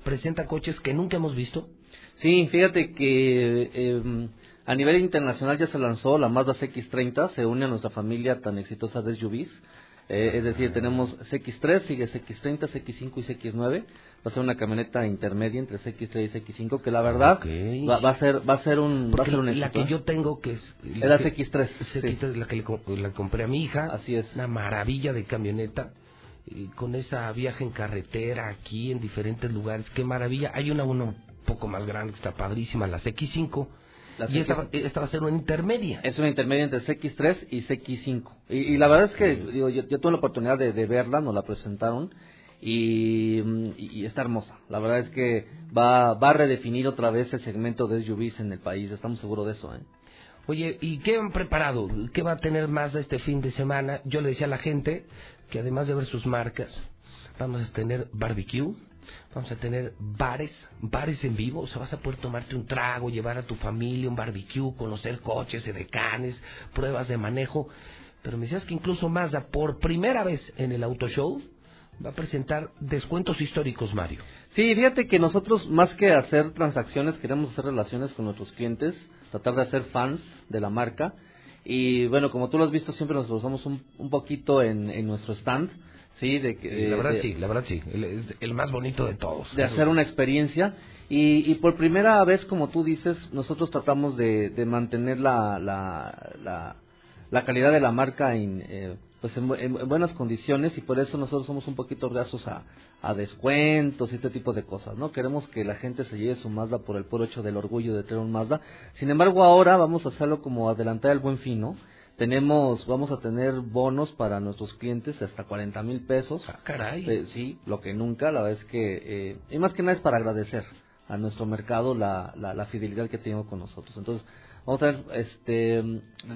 presenta coches que nunca hemos visto. Sí, fíjate que eh, a nivel internacional ya se lanzó la Mazda CX-30, se une a nuestra familia tan exitosa de SUVs. Eh, es decir, tenemos CX3, sigue CX30, CX5 y CX9. Va a ser una camioneta intermedia entre CX3 y CX5 que la verdad Ok. va, va a ser va a ser un va a ser un la éxito, que ¿eh? yo tengo, que es... La la que- CX3, CX3, la que le la compré a mi hija. Así es. Una maravilla de camioneta. Y con esa viaje en carretera aquí en diferentes lugares. Qué maravilla. Hay una, una un poco más grande que está padrísima, la CX5. La y esta, esta va a ser una intermedia. Es una intermedia entre CX3 y CX5. Y, y la verdad es que digo, yo, yo tuve la oportunidad de, de verla, nos la presentaron y, y- y está hermosa. La verdad es que va, va a redefinir otra vez el segmento de SUVs en el país, estamos seguros de eso. ¿eh? Oye, ¿y qué han preparado? ¿Qué va a tener más de este fin de semana? Yo le decía a la gente que además de ver sus marcas, vamos a tener barbecue, vamos a tener bares, bares en vivo, o sea, vas a poder tomarte un trago, llevar a tu familia un barbecue, conocer coches, edecanes, pruebas de manejo. Pero me decías que incluso Mazda, por primera vez en el Auto Show, va a presentar descuentos históricos, Mario. Sí, fíjate que nosotros más que hacer transacciones queremos hacer relaciones con nuestros clientes, tratar de hacer fans de la marca y bueno, como tú lo has visto siempre nos esforzamos un, un poquito en nuestro stand, sí, de que la verdad de- sí, la verdad sí, el, el más bonito de todos. de hacer una experiencia y, y por primera vez, como tú dices, nosotros tratamos de, de mantener la, la, la, la calidad de la marca en, eh, pues en- en buenas condiciones y por eso nosotros somos un poquito brazos a, a descuentos y este tipo de cosas, ¿no? Queremos que la gente se lleve su Mazda por el puro hecho del orgullo de tener un Mazda. Sin embargo, ahora vamos a hacerlo como adelantar el buen fin, ¿no? Tenemos, vamos a tener bonos para nuestros clientes hasta 40 mil pesos. caray. Eh, sí, lo que nunca, la verdad es que, eh, y más que nada es para agradecer a nuestro mercado la, la, la fidelidad que tiene con nosotros. Entonces, vamos a ver, este,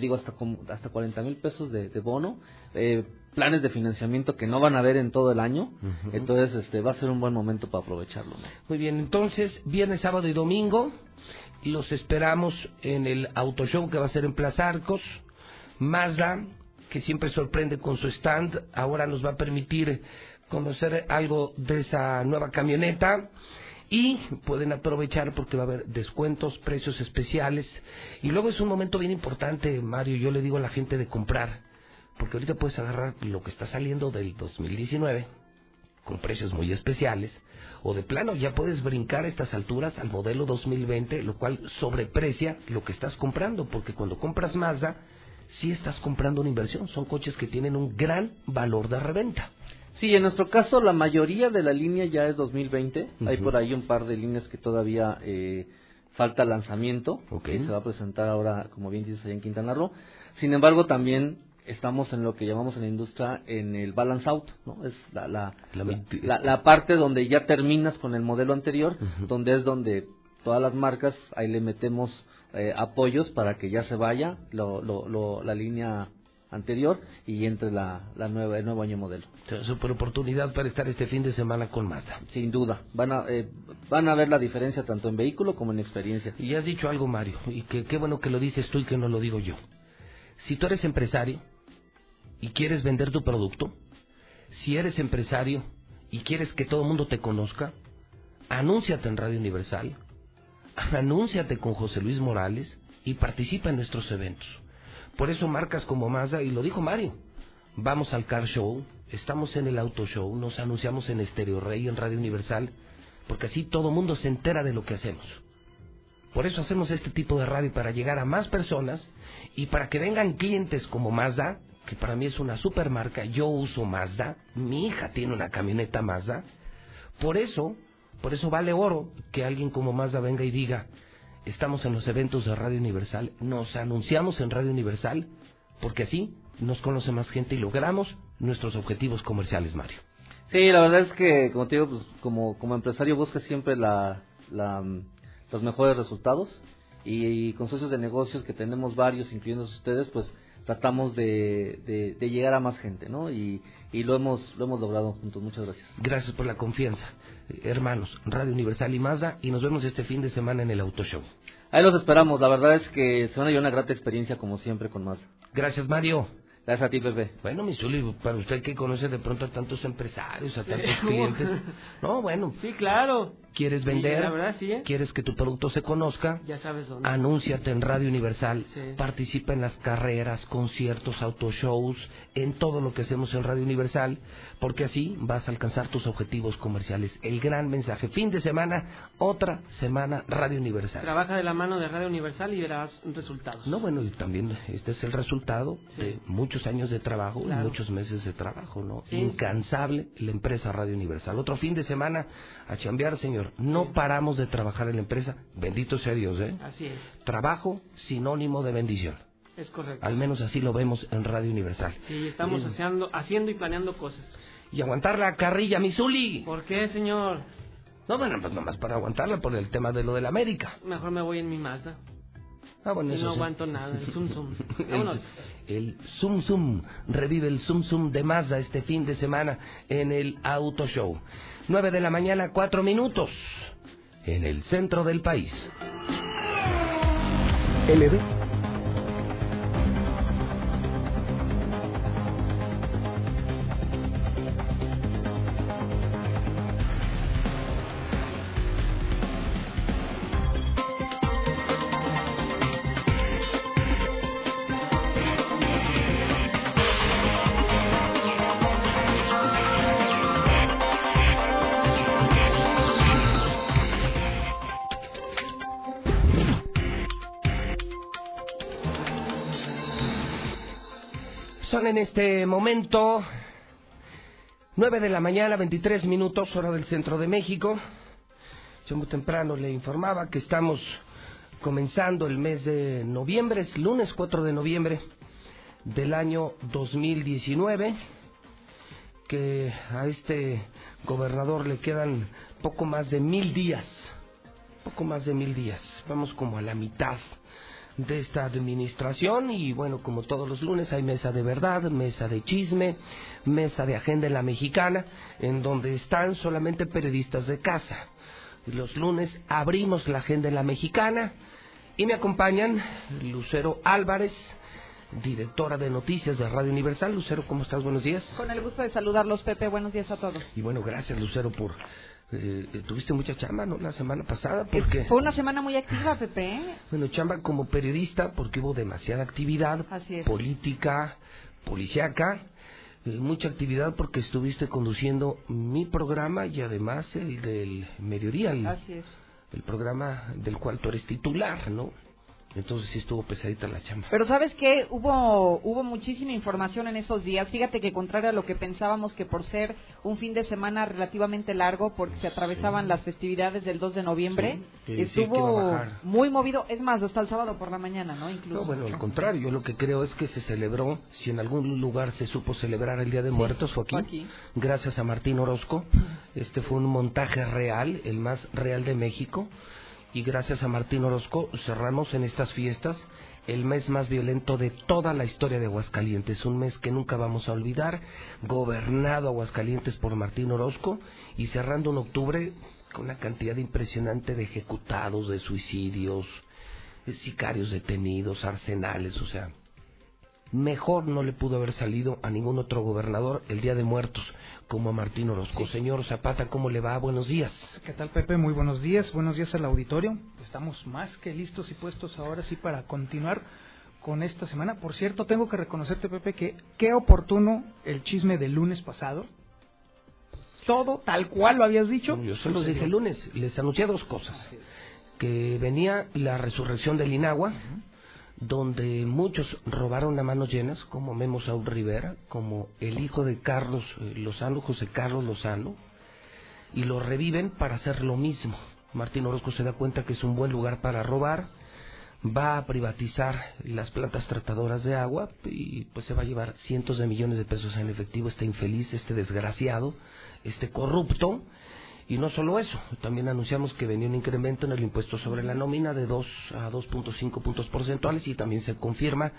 digo, hasta, hasta 40 mil pesos de, de bono, eh, planes de financiamiento que no van a ver en todo el año, entonces este va a ser un buen momento para aprovecharlo. ¿no? Muy bien, entonces, viernes, sábado y domingo, los esperamos en el Auto Show que va a ser en Plaza Arcos. Mazda, que siempre sorprende con su stand, ahora nos va a permitir conocer algo de esa nueva camioneta. Y pueden aprovechar porque va a haber descuentos, precios especiales. Y luego es un momento bien importante, Mario, yo le digo a la gente de comprar. Porque ahorita puedes agarrar lo que está saliendo del 2019 con precios muy especiales, o de plano ya puedes brincar a estas alturas al modelo 2020, lo cual sobreprecia lo que estás comprando, porque cuando compras Mazda, sí estás comprando una inversión, son coches que tienen un gran valor de reventa. Sí, en nuestro caso la mayoría de la línea ya es 2020. Hay Ujú. por ahí un par de líneas que todavía eh, falta lanzamiento, que se va a presentar ahora, como bien dices, allá en Quintana Roo. Sin embargo, también estamos en lo que llamamos en la industria en el balance out, ¿no? Es la, la, La- la, la- la parte donde ya terminas con el modelo anterior, donde es donde todas las marcas, ahí le metemos eh, apoyos para que ya se vaya lo, lo, lo- la línea anterior y entre la, la nueva, el nuevo año modelo. Super oportunidad para estar este fin de semana con Mazda. Sin duda, van a, eh, van a ver la diferencia tanto en vehículo como en experiencia. Y has dicho algo, Mario, y que qué bueno que lo dices tú y que no lo digo yo. Si tú eres empresario y quieres vender tu producto, si eres empresario y quieres que todo el mundo te conozca, anúnciate en Radio Universal, anúnciate con José Luis Morales y participa en nuestros eventos. Por eso marcas como Mazda, y lo dijo Mario, vamos al Car Show, estamos en el Auto Show, nos anunciamos en Estéreo Rey, en Radio Universal, porque así todo mundo se entera de lo que hacemos. Por eso hacemos este tipo de radio para llegar a más personas y para que vengan clientes como Mazda, que para mí es una super marca. Yo uso Mazda, mi hija tiene una camioneta Mazda. Por eso, por eso vale oro que alguien como Mazda venga y diga, estamos en los eventos de Radio Universal, nos anunciamos en Radio Universal, porque así nos conoce más gente y logramos nuestros objetivos comerciales, Mario. Sí, la verdad es que, como te digo, pues, como, como empresario busca siempre la, los mejores resultados y, con socios de negocios que tenemos varios, incluyendo ustedes, pues tratamos de, de, de llegar a más gente, ¿no? Y, y lo hemos lo hemos logrado juntos. Muchas gracias. Gracias por la confianza. Eh, Hermanos, Radio Universal y Mazda, y nos vemos este fin de semana en el Auto Show. Ahí los esperamos, la verdad es que se van a llevar una grata experiencia como siempre con Mazda. Gracias, Mario. Gracias a ti, Pepe. Bueno, mi Zuli, para usted que conoce de pronto a tantos empresarios, a tantos clientes. No, bueno. Sí, claro. ¿Quieres Sí, vender? la verdad, sí, ¿eh? ¿Quieres que tu producto se conozca? Ya sabes dónde. Anúnciate en Radio Universal, Sí. participa en las carreras, conciertos, autoshows, en todo lo que hacemos en Radio Universal, porque así vas a alcanzar tus objetivos comerciales. El gran mensaje, fin de semana, otra semana Radio Universal. Trabaja de la mano de Radio Universal y verás resultados. No, bueno, y también este es el resultado de muchos años de trabajo Claro. y muchos meses de trabajo, ¿no? Sí. Incansable la empresa Radio Universal. Otro fin de semana a chambear, señor. No paramos de trabajar en la empresa. Bendito sea Dios, ¿eh? Así es, Trabajo sinónimo de bendición. es correcto. Al menos así lo vemos en Radio Universal. Sí, estamos haciendo, haciendo y planeando cosas. Y aguantar la carrilla, Misuli. ¿Por qué, señor? No, bueno, pues nomás para aguantarla por el tema de lo de la América. Mejor me voy en mi Mazda. Ah, bueno, Y eso no sí. aguanto nada, el zum zum. Vámonos. El, el Zoom Zoom, revive el Zoom Zoom de Mazda este fin de semana en el Auto Show. 9 de la mañana, 4 minutos, en el centro del país. LB. Son este momento 9 de la mañana, 23 minutos, hora del centro de México. Yo muy temprano le informaba que estamos comenzando el mes de noviembre, es lunes 4 de noviembre del año 2019, que a este gobernador le quedan poco más de mil días, poco más de mil días, vamos como a la mitad de esta administración y bueno, como todos los lunes hay mesa de verdad, mesa de chisme, mesa de agenda en la mexicana, en donde están solamente periodistas de casa. Los lunes abrimos la agenda en la mexicana y me acompañan Lucero Álvarez, directora de noticias de Radio Universal. Lucero, ¿cómo estás? Buenos días. Con el gusto de saludarlos, Pepe. Buenos días a todos. Y bueno, gracias Lucero por... eh, eh, tuviste mucha chamba, ¿no? La semana pasada, porque... Fue una semana muy activa, Pepe. ¿eh? Bueno, chamba como periodista porque hubo demasiada actividad Así es. política, policiaca, eh, mucha actividad porque estuviste conduciendo mi programa y además el del mediodía, el, Así es. el programa del cual tú eres titular, ¿no? Entonces sí estuvo pesadita la chamba. Pero sabes qué, hubo hubo muchísima información en esos días. Fíjate que contrario a lo que pensábamos que por ser un fin de semana relativamente largo, porque se atravesaban las festividades del 2 de noviembre, Sí, estuvo muy movido. Es más, hasta el sábado por la mañana, ¿no? Incluso. No, bueno, al contrario, yo lo que creo es que se celebró, si en algún lugar se supo celebrar el Día de Muertos, fue aquí, fue aquí. gracias a Martín Orozco. Este fue un montaje real, el más real de México, y gracias a Martín Orozco cerramos en estas fiestas el mes más violento de toda la historia de Aguascalientes, un mes que nunca vamos a olvidar, gobernado Aguascalientes por Martín Orozco y cerrando en octubre con una cantidad impresionante de ejecutados, de suicidios, de sicarios detenidos, arsenales, o sea, mejor no le pudo haber salido a ningún otro gobernador el Día de Muertos como a Martín Orozco. Señor Zapata, ¿cómo le va? Buenos días. ¿Qué tal, Pepe? Muy buenos días. Buenos días al auditorio. Estamos más que listos y puestos ahora sí para continuar con esta semana. Por cierto, tengo que reconocerte, Pepe, que qué oportuno el chisme del lunes pasado. Todo tal cual lo habías dicho. Yo se los dije el lunes, les anuncié dos cosas. Que venía la resurrección del Inagua, donde muchos robaron a manos llenas, como Memo Saúl Rivera, como el hijo de Carlos eh, Lozano, José Carlos Lozano, y lo reviven para hacer lo mismo. Martín Orozco se da cuenta que es un buen lugar para robar, va a privatizar las plantas tratadoras de agua y pues se va a llevar cientos de millones de pesos en efectivo este infeliz, este desgraciado, este corrupto. Y no solo eso, también anunciamos que venía un incremento en el impuesto sobre la nómina de 2 a 2.5 puntos porcentuales y también se confirma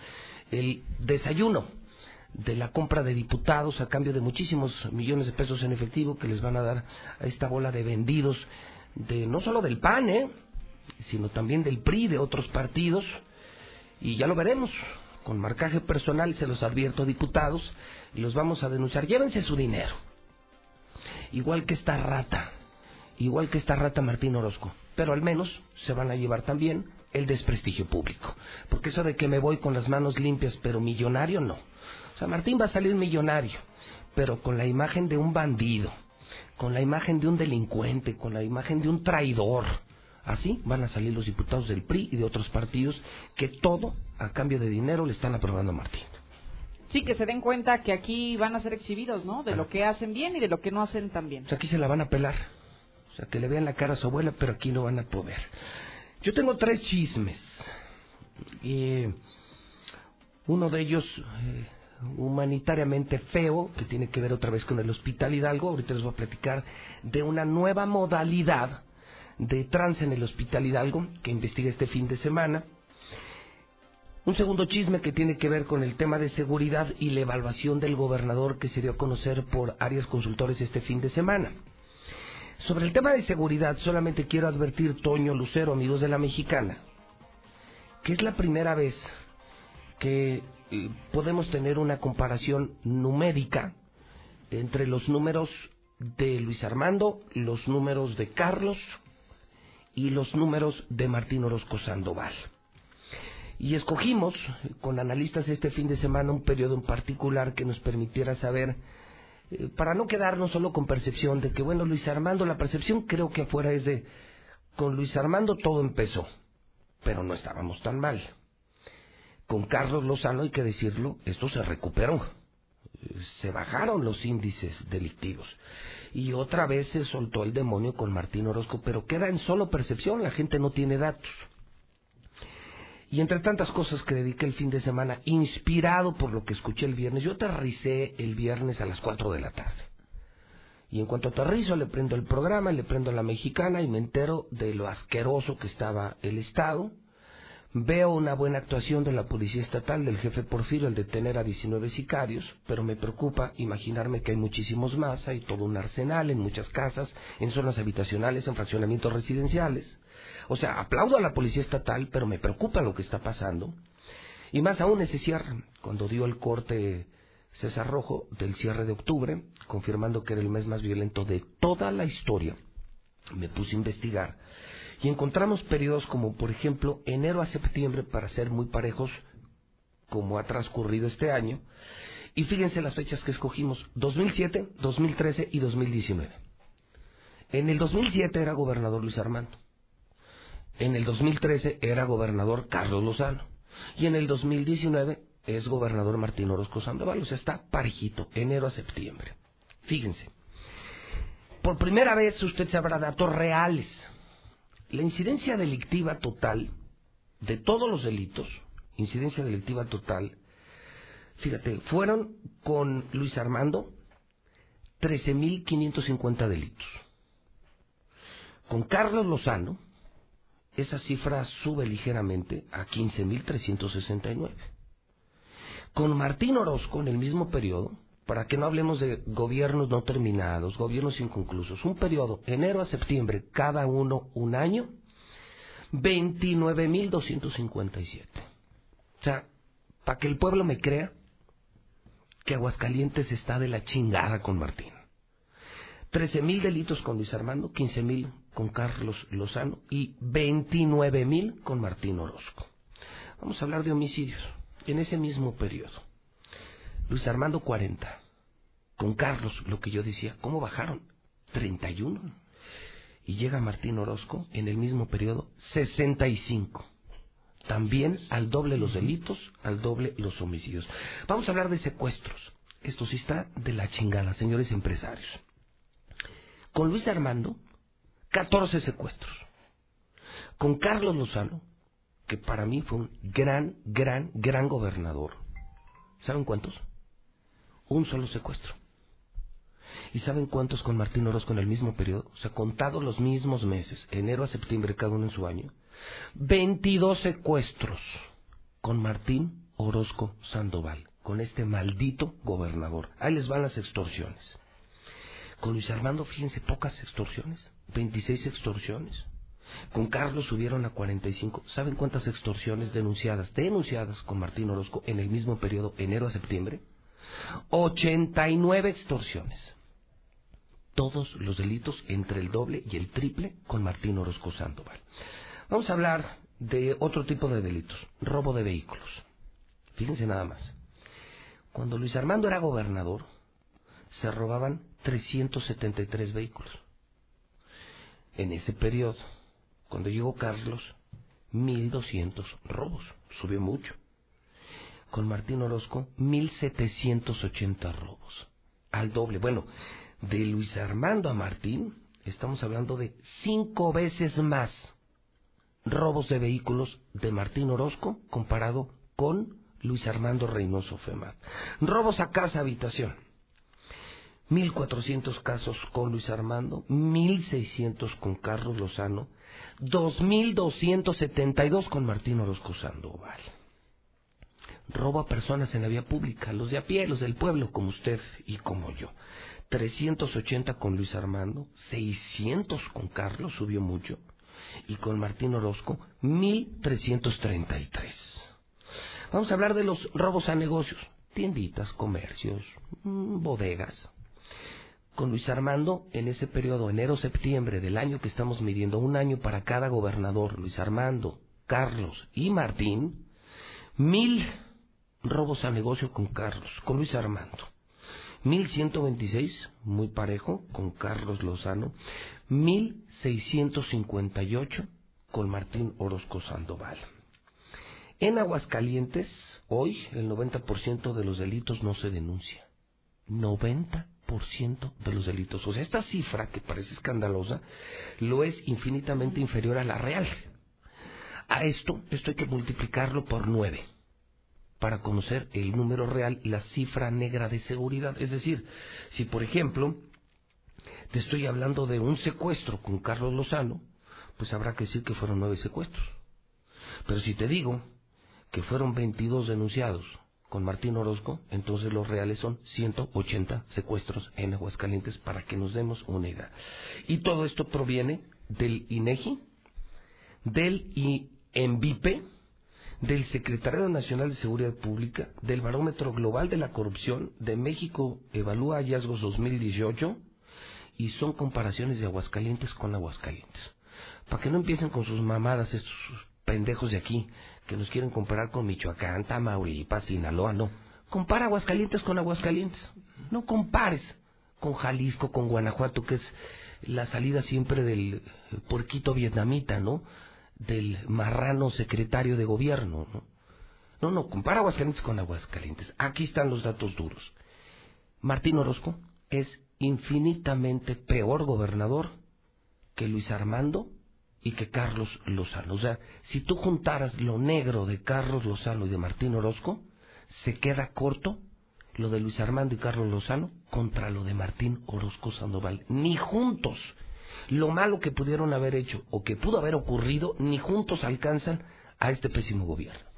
el desayuno de la compra de diputados a cambio de muchísimos millones de pesos en efectivo que les van a dar a esta bola de vendidos de no solo del PAN, ¿eh? sino también del PRI, de otros partidos, y ya lo veremos. Con marcaje personal se los advierto, diputados, y los vamos a denunciar. Llévense su dinero. Igual que esta rata, igual que esta rata Martín Orozco. Pero al menos se van a llevar también el desprestigio público. Porque eso de que me voy con las manos limpias, pero millonario no. O sea, Martín va a salir millonario, pero con la imagen de un bandido, con la imagen de un delincuente, con la imagen de un traidor. Así van a salir los diputados del PRI y de otros partidos que todo a cambio de dinero le están aprobando a Martín. Sí, que se den cuenta que aquí van a ser exhibidos, ¿no? De lo que hacen bien y de lo que no hacen tan bien. O sea, aquí se la van a pelar. O sea, que le vean la cara a su abuela, pero aquí no van a poder. Yo tengo tres chismes. Y uno de ellos eh, humanitariamente feo, que tiene que ver otra vez con el Hospital Hidalgo. Ahorita les voy a platicar de una nueva modalidad de trance en el Hospital Hidalgo que investigué este fin de semana. Un segundo chisme que tiene que ver con el tema de seguridad y la evaluación del gobernador que se dio a conocer por Arias Consultores este fin de semana. Sobre el tema de seguridad, solamente quiero advertir, Toño Lucero, amigos de la Mexicana, que es la primera vez que eh, podemos tener una comparación numérica entre los números de Luis Armando, los números de Carlos y los números de Martín Orozco Sandoval. Y escogimos con analistas este fin de semana un periodo en particular que nos permitiera saber, eh, para no quedarnos solo con percepción de que, bueno, Luis Armando, la percepción creo que afuera es de, con Luis Armando todo empezó, pero no estábamos tan mal. Con Carlos Lozano, hay que decirlo, esto se recuperó, se bajaron los índices delictivos. Y otra vez se soltó el demonio con Martín Orozco, pero queda en solo percepción, la gente no tiene datos. Y entre tantas cosas que dediqué el fin de semana, inspirado por lo que escuché el viernes, yo aterricé el viernes a las 4 de la tarde. Y en cuanto aterrizo, le prendo el programa, le prendo la mexicana y me entero de lo asqueroso que estaba el Estado. Veo una buena actuación de la Policía Estatal, del jefe Porfirio, al detener a 19 sicarios, pero me preocupa imaginarme que hay muchísimos más, hay todo un arsenal en muchas casas, en zonas habitacionales, en fraccionamientos residenciales. O sea, aplaudo a la Policía Estatal, pero me preocupa lo que está pasando. Y más aún ese cierre, cuando dio el corte César Rojo del cierre de octubre, confirmando que era el mes más violento de toda la historia, me puse a investigar y encontramos periodos como, por ejemplo, enero a septiembre, para ser muy parejos, como ha transcurrido este año. Y fíjense las fechas que escogimos, 2007, 2013 y 2019. En el 2007 era gobernador Luis Armando. En el 2013 era gobernador Carlos Lozano. Y en el 2019 es gobernador Martín Orozco Sandoval. O sea, está parejito, enero a septiembre. Fíjense. Por primera vez usted sabrá datos reales. La incidencia delictiva total de todos los delitos, incidencia delictiva total, fíjate, fueron con Luis Armando 13.550 delitos. Con Carlos Lozano, esa cifra sube ligeramente a 15.369. Con Martín Orozco, en el mismo periodo, para que no hablemos de gobiernos no terminados, gobiernos inconclusos, un periodo, enero a septiembre, cada uno un año, 29.257. O sea, para que el pueblo me crea que Aguascalientes está de la chingada con Martín. 13.000 delitos con Luis Armando, 15.000 con Carlos Lozano y 29.000 con Martín Orozco. Vamos a hablar de homicidios en ese mismo periodo. Luis Armando 40. Con Carlos, lo que yo decía, ¿cómo bajaron? 31. Y llega Martín Orozco en el mismo periodo 65. También al doble los delitos, al doble los homicidios. Vamos a hablar de secuestros. Esto sí está de la chingada, señores empresarios. Con Luis Armando, 14 secuestros. Con Carlos Lozano, que para mí fue un gran, gran, gran gobernador. ¿Saben cuántos? Un solo secuestro. ¿Y saben cuántos con Martín Orozco en el mismo periodo? O sea, contados los mismos meses, enero a septiembre, cada uno en su año. 22 secuestros con Martín Orozco Sandoval, con este maldito gobernador. Ahí les van las extorsiones. Con Luis Armando, fíjense, pocas extorsiones, 26 extorsiones. Con Carlos subieron a 45. ¿Saben cuántas extorsiones denunciadas, denunciadas con Martín Orozco en el mismo periodo, enero a septiembre? 89 extorsiones. Todos los delitos entre el doble y el triple con Martín Orozco Sandoval. Vamos a hablar de otro tipo de delitos, robo de vehículos. Fíjense nada más. Cuando Luis Armando era gobernador, se robaban 373 vehículos. En ese periodo, cuando llegó Carlos, 1.200 robos. Subió mucho. Con Martín Orozco, 1.780 robos. Al doble. Bueno, de Luis Armando a Martín, estamos hablando de cinco veces más robos de vehículos de Martín Orozco comparado con Luis Armando Reynoso Femat. Robos a casa, habitación. 1.400 casos con Luis Armando, 1.600 con Carlos Lozano, 2.272 con Martín Orozco Sandoval. Robo a personas en la vía pública, los de a pie, los del pueblo, como usted y como yo. 380 con Luis Armando, 600 con Carlos, subió mucho, y con Martín Orozco, 1.333. Vamos a hablar de los robos a negocios, tienditas, comercios, mm, bodegas, con Luis Armando en ese periodo, enero-septiembre del año que estamos midiendo, un año para cada gobernador, Luis Armando, Carlos y Martín, mil robos a negocio con Carlos, con Luis Armando. 1126, muy parejo, con Carlos Lozano. 1658 con Martín Orozco Sandoval. En Aguascalientes, hoy el 90% de los delitos no se denuncia. 90% de los delitos. O sea, esta cifra, que parece escandalosa, lo es infinitamente inferior a la real. A esto, esto hay que multiplicarlo por 9 para conocer el número real la cifra negra de seguridad. Es decir, si por ejemplo te estoy hablando de un secuestro con Carlos Lozano, pues habrá que decir que fueron nueve secuestros. Pero si te digo que fueron 22 denunciados con Martín Orozco, entonces los reales son 180 secuestros en Aguascalientes para que nos demos una idea. Y todo esto proviene del INEGI, del INVIPE, del Secretario Nacional de Seguridad Pública, del Barómetro Global de la Corrupción, de México Evalúa Hallazgos 2018, y son comparaciones de Aguascalientes con Aguascalientes. Para que no empiecen con sus mamadas estos pendejos de aquí, que nos quieren comparar con Michoacán, Tamaulipas, Sinaloa, no. Compara Aguascalientes con Aguascalientes. No compares con Jalisco, con Guanajuato, que es la salida siempre del porquito vietnamita, ¿no? Del marrano secretario de gobierno, ¿no? No, no, compara Aguascalientes con Aguascalientes. Aquí están los datos duros. Martín Orozco es infinitamente peor gobernador que Luis Armando y que Carlos Lozano. O sea, si tú juntaras lo negro de Carlos Lozano y de Martín Orozco, se queda corto lo de Luis Armando y Carlos Lozano contra lo de Martín Orozco Sandoval. Ni juntos lo malo que pudieron haber hecho o que pudo haber ocurrido, ni juntos alcanzan a este pésimo gobierno.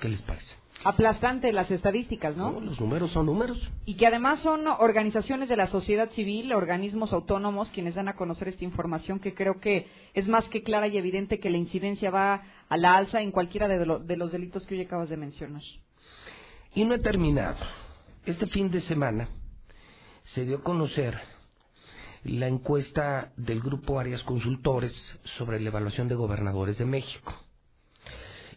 ¿Qué les parece? Aplastante las estadísticas, ¿no? Los números son números. Y que además son organizaciones de la sociedad civil, organismos autónomos, quienes dan a conocer esta información que creo que es más que clara y evidente que la incidencia va a la alza en cualquiera de, de los delitos que hoy acabas de mencionar. Y no he terminado. Este fin de semana se dio a conocer la encuesta del grupo Arias Consultores sobre la evaluación de gobernadores de México.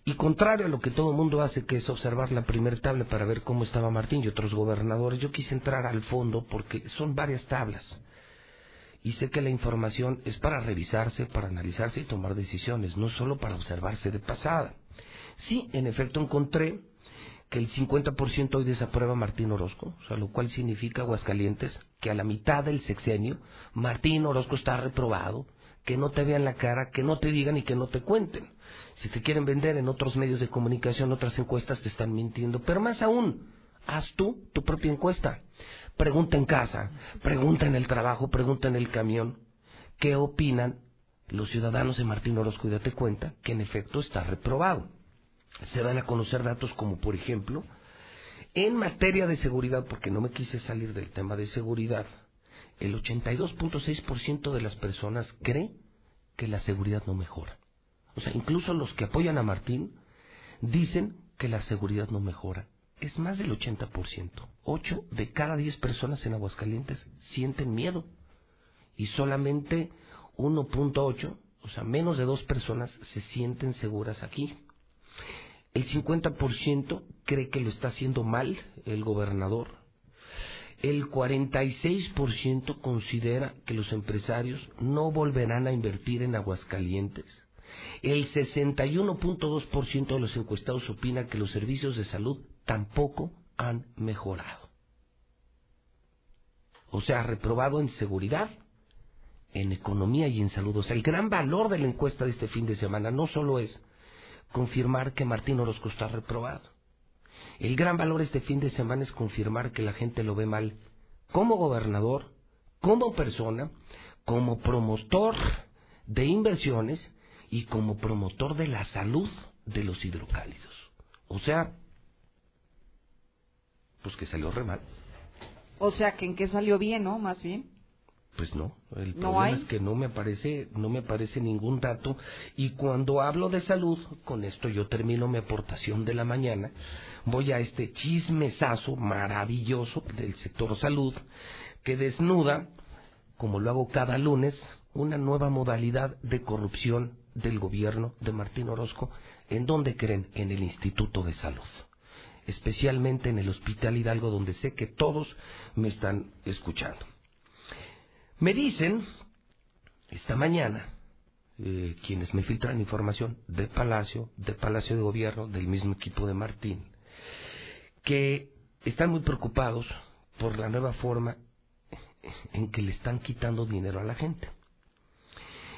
Y contrario a lo que todo el mundo hace, que es observar la primera tabla para ver cómo estaba Martín y otros gobernadores, yo quise entrar al fondo porque son varias tablas. Y sé que la información es para revisarse, para analizarse y tomar decisiones, no solo para observarse de pasada. Sí, en efecto encontré que el 50% hoy desaprueba Martín Orozco, o sea, lo cual significa Aguascalientes que a la mitad del sexenio Martín Orozco está reprobado, que no te vean la cara, que no te digan y que no te cuenten. Si te quieren vender en otros medios de comunicación, otras encuestas, te están mintiendo. Pero más aún, haz tú tu propia encuesta. Pregunta en casa, pregunta en el trabajo, pregunta en el camión. ¿Qué opinan los ciudadanos de Martín Orozco? Y date cuenta que en efecto está reprobado. Se dan a conocer datos como, por ejemplo, en materia de seguridad, porque no me quise salir del tema de seguridad, el 82.6% de las personas cree que la seguridad no mejora. O sea, incluso los que apoyan a Martín dicen que la seguridad no mejora. Es más del 80%. 8 de cada 10 personas en Aguascalientes sienten miedo. Y solamente 1.8, o sea, menos de dos personas se sienten seguras aquí. El 50% cree que lo está haciendo mal el gobernador. El 46% considera que los empresarios no volverán a invertir en Aguascalientes. El 61.2% de los encuestados opina que los servicios de salud tampoco han mejorado. O sea, reprobado en seguridad, en economía y en salud. O sea, el gran valor de la encuesta de este fin de semana no solo es confirmar que Martín Orozco está reprobado. El gran valor este fin de semana es confirmar que la gente lo ve mal como gobernador, como persona, como promotor de inversiones y como promotor de la salud de los hidrocálidos. O sea, pues que salió re mal. O sea, que en qué salió bien, ¿no? Más bien. Pues no, el ¿No problema hay? es que no me aparece, no me aparece ningún dato y cuando hablo de salud, con esto yo termino mi aportación de la mañana, voy a este chismesazo maravilloso del sector salud que desnuda, como lo hago cada lunes, una nueva modalidad de corrupción del gobierno de Martín Orozco, ¿en dónde creen? En el Instituto de Salud especialmente en el Hospital Hidalgo, donde sé que todos me están escuchando. Me dicen, esta mañana, eh, quienes me filtran información de Palacio, de Palacio de Gobierno, del mismo equipo de Martín, que están muy preocupados por la nueva forma en que le están quitando dinero a la gente.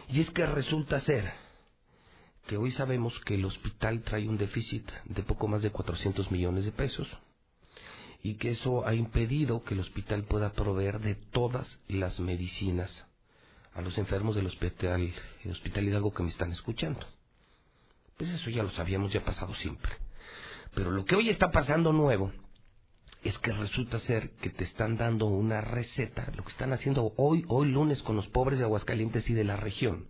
Y es que resulta ser que hoy sabemos que el hospital trae un déficit de poco más de 400 millones de pesos y que eso ha impedido que el hospital pueda proveer de todas las medicinas a los enfermos del hospital, el hospital Hidalgo que me están escuchando. Pues eso ya lo sabíamos, ya ha pasado siempre. Pero lo que hoy está pasando nuevo es que resulta ser que te están dando una receta, lo que están haciendo hoy, hoy lunes con los pobres de Aguascalientes y de la región.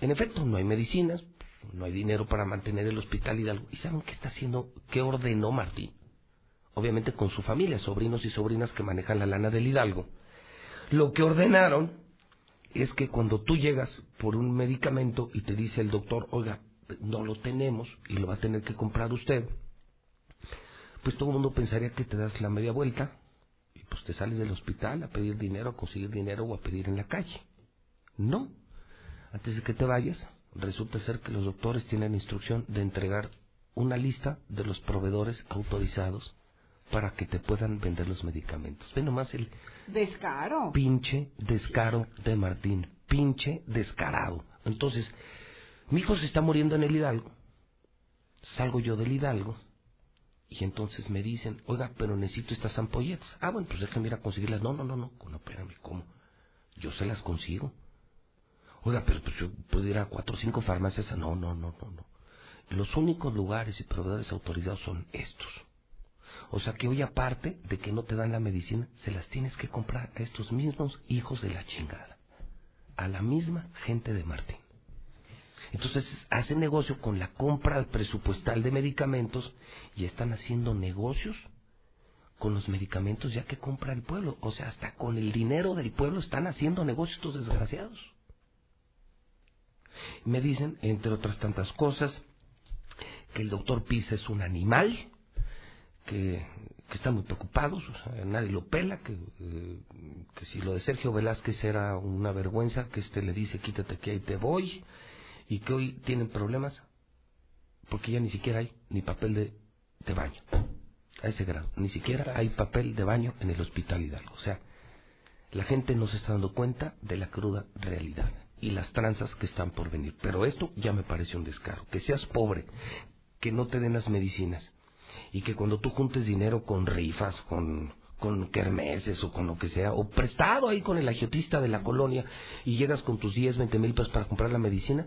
En efecto, no hay medicinas, no hay dinero para mantener el hospital Hidalgo. ¿Y saben qué está haciendo? ¿Qué ordenó Martín? Obviamente con su familia, sobrinos y sobrinas que manejan la lana del Hidalgo. Lo que ordenaron es que cuando tú llegas por un medicamento y te dice el doctor, oiga, no lo tenemos y lo va a tener que comprar usted, pues todo el mundo pensaría que te das la media vuelta y pues te sales del hospital a pedir dinero, a conseguir dinero o a pedir en la calle. No. Antes de que te vayas, resulta ser que los doctores tienen instrucción de entregar una lista de los proveedores autorizados para que te puedan vender los medicamentos. Ve nomás el Descaro. pinche descaro de Martín, pinche descarado. Entonces, mi hijo se está muriendo en el Hidalgo, salgo yo del Hidalgo, y entonces me dicen, oiga, pero necesito estas ampolletas. Ah, bueno, pues déjame ir a conseguirlas. No, no, no, no, no, espérame, ¿cómo? Yo se las consigo. Oiga, pero pues yo puedo ir a cuatro o cinco farmacias. No, no, no, no, no. Los únicos lugares y proveedores autorizados son estos. O sea que hoy aparte de que no te dan la medicina, se las tienes que comprar a estos mismos hijos de la chingada. A la misma gente de Martín. Entonces hacen negocio con la compra presupuestal de medicamentos y están haciendo negocios con los medicamentos ya que compra el pueblo. O sea, hasta con el dinero del pueblo están haciendo negocios estos desgraciados. Me dicen, entre otras tantas cosas, que el doctor Pisa es un animal, que, que están muy preocupados, o sea, nadie lo pela, que, eh, que si lo de Sergio Velázquez era una vergüenza, que este le dice quítate que ahí te voy, y que hoy tienen problemas porque ya ni siquiera hay ni papel de, de baño, a ese grado, ni siquiera hay papel de baño en el hospital Hidalgo, o sea, la gente no se está dando cuenta de la cruda realidad y las tranzas que están por venir. Pero esto ya me parece un descaro. Que seas pobre, que no te den las medicinas y que cuando tú juntes dinero con rifas, con, con kermeses o con lo que sea, o prestado ahí con el agiotista de la colonia y llegas con tus 10, 20 mil pesos para comprar la medicina,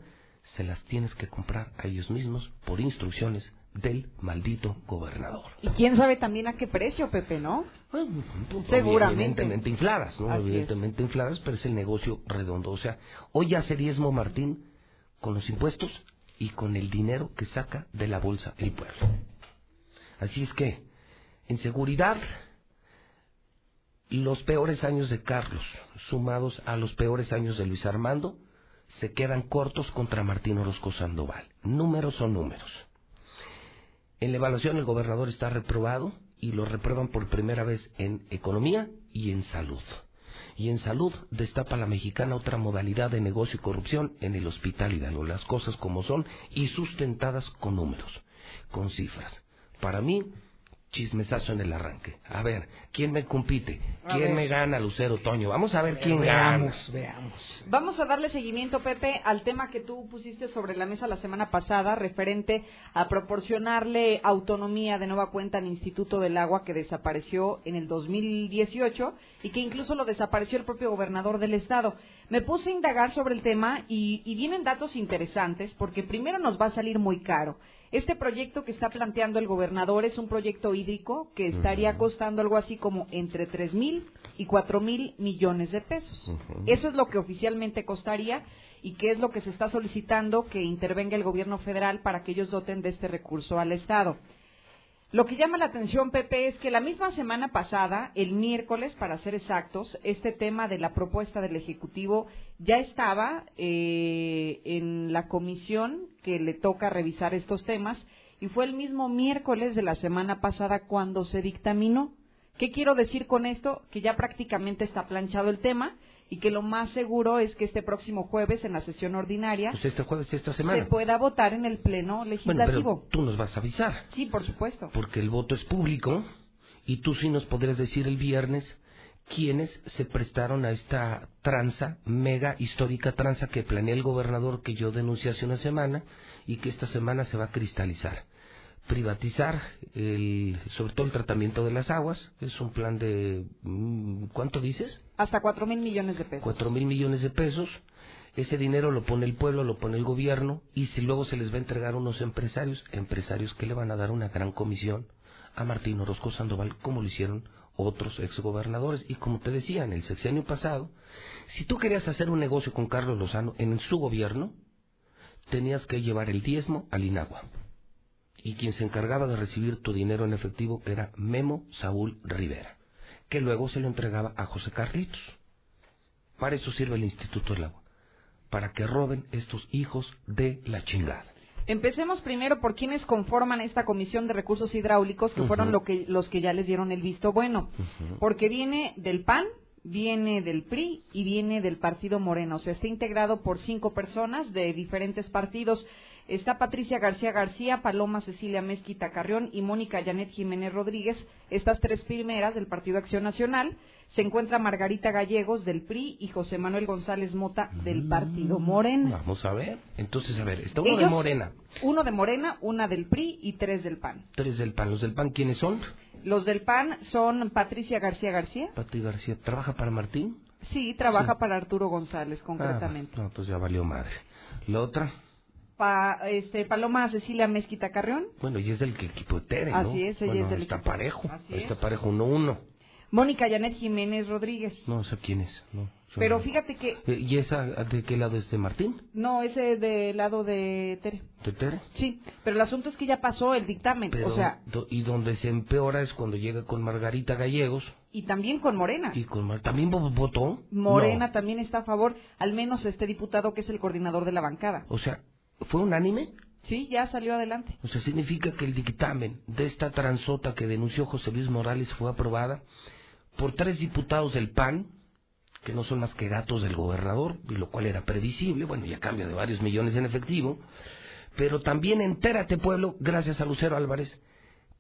se las tienes que comprar a ellos mismos por instrucciones del maldito gobernador. Y quién sabe también a qué precio, Pepe, ¿no? Seguramente. Evidentemente infladas, ¿no? Así Evidentemente infladas, pero es el negocio redondo. O sea, hoy ya se diezmo Martín con los impuestos y con el dinero que saca de la bolsa el pueblo. Así es que, en seguridad, los peores años de Carlos, sumados a los peores años de Luis Armando, se quedan cortos contra Martín Orozco Sandoval. Números son números. En la evaluación el gobernador está reprobado y lo reprueban por primera vez en economía y en salud. Y en salud destapa la mexicana otra modalidad de negocio y corrupción en el hospital Hidalgo, las cosas como son y sustentadas con números, con cifras. Para mí, chismesazo en el arranque. A ver, ¿quién me compite? ¿Quién me gana, Lucero Toño? Vamos a ver quién veamos, gana. veamos. Vamos a darle seguimiento, Pepe, al tema que tú pusiste sobre la mesa la semana pasada, referente a proporcionarle autonomía de nueva cuenta al Instituto del Agua que desapareció en el 2018 y que incluso lo desapareció el propio gobernador del estado. Me puse a indagar sobre el tema y, y vienen datos interesantes porque primero nos va a salir muy caro. Este proyecto que está planteando el gobernador es un proyecto hídrico que estaría costando algo así como entre tres mil y cuatro mil millones de pesos. Eso es lo que oficialmente costaría y que es lo que se está solicitando que intervenga el gobierno federal para que ellos doten de este recurso al Estado. Lo que llama la atención, Pepe, es que la misma semana pasada, el miércoles, para ser exactos, este tema de la propuesta del Ejecutivo ya estaba eh, en la comisión que le toca revisar estos temas y fue el mismo miércoles de la semana pasada cuando se dictaminó. ¿Qué quiero decir con esto? Que ya prácticamente está planchado el tema y que lo más seguro es que este próximo jueves en la sesión ordinaria Pues este jueves, esta se pueda votar en el pleno Bueno, legislativo. pero tú nos vas a avisar. Sí, por supuesto. porque el voto es público y tú sí nos podrías decir el viernes quiénes se prestaron a esta tranza, mega histórica tranza que planea el gobernador que yo denuncié hace una semana y que esta semana se va a cristalizar. Privatizar, el, sobre todo el tratamiento de las aguas, es un plan de, mm, ¿cuánto dices? Hasta cuatro mil millones de pesos. Cuatro mil millones de pesos. Ese dinero lo pone el pueblo, lo pone el gobierno y si luego se les va a entregar a unos empresarios, empresarios que le van a dar una gran comisión a Martín Orozco Sandoval, como lo hicieron otros exgobernadores. Y como te decía, en el sexenio pasado, si tú querías hacer un negocio con Carlos Lozano en su gobierno, tenías que llevar el diezmo al Inagua. Y quien se encargaba de recibir tu dinero en efectivo era Memo Saúl Rivera, que luego se lo entregaba a José Carlitos. Para eso sirve el Instituto del Agua, para que roben estos hijos de la chingada. Empecemos primero por quienes conforman esta comisión de recursos hidráulicos, que fueron lo que, los que ya les dieron el visto bueno. Porque viene del PAN, viene del PRI y viene del Partido Moreno. O sea, está integrado por cinco personas de diferentes partidos. Está Patricia García García, Paloma Cecilia Mezquita Carrión y Mónica Janet Jiménez Rodríguez, estas tres primeras del Partido Acción Nacional. Se encuentra Margarita Gallegos del PRI y José Manuel González Mota del Partido Morena. Vamos a ver. Entonces, a ver, está uno de Morena, Uno de Morena, una del PRI y tres del PAN. tres del PAN. ¿Los del PAN quiénes son? Los del PAN son Patricia García García. Pati García, ¿trabaja para Martín? Sí, trabaja Sí. para Arturo González, concretamente. Ah, no, entonces ya valió madre. La otra, Pa- este, Paloma Cecilia Mezquita Carrión. bueno, y es del equipo de Tere, ¿no? Así es, ella Bueno, es del está equipo. parejo, Así está es. parejo, uno uno. Mónica Janet Jiménez Rodríguez. No sé quién es, no. Pero no. fíjate que Eh, ¿Y esa de qué lado es de Martín? no, ese del lado de Tere. ¿De Tere? Sí, pero el asunto es que ya pasó el dictamen, Pero, o sea, do- y donde se empeora es cuando llega con Margarita Gallegos y también con Morena. y con también vo- votó. Morena No. también está a favor, al menos este diputado que es el coordinador de la bancada. O sea, ¿fue unánime? Sí, ya salió adelante. O sea, significa que el dictamen de esta transota que denunció José Luis Morales fue aprobada por tres diputados del PAN, que no son más que gatos del gobernador, y lo cual era previsible, bueno, ya cambia de varios millones en efectivo, pero también entérate, pueblo, gracias a Lucero Álvarez,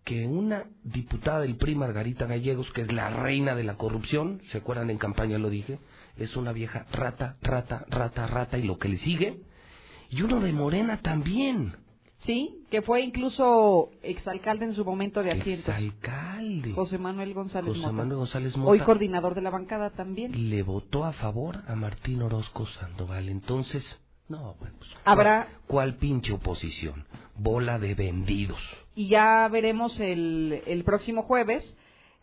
que una diputada del PRI, Margarita Gallegos, que es la reina de la corrupción, ¿se acuerdan en campaña lo dije? Es una vieja rata, rata, rata, rata, y lo que le sigue, y uno de Morena también. Sí, que fue incluso exalcalde en su momento de asientos. Exalcalde. José Manuel González José Mota. Manuel González Mota. Hoy coordinador de la bancada también. le votó a favor a Martín Orozco Sandoval. Entonces, No, bueno, pues, Habrá- ¿cuál, cuál pinche oposición? Bola de vendidos. y ya veremos el, el próximo jueves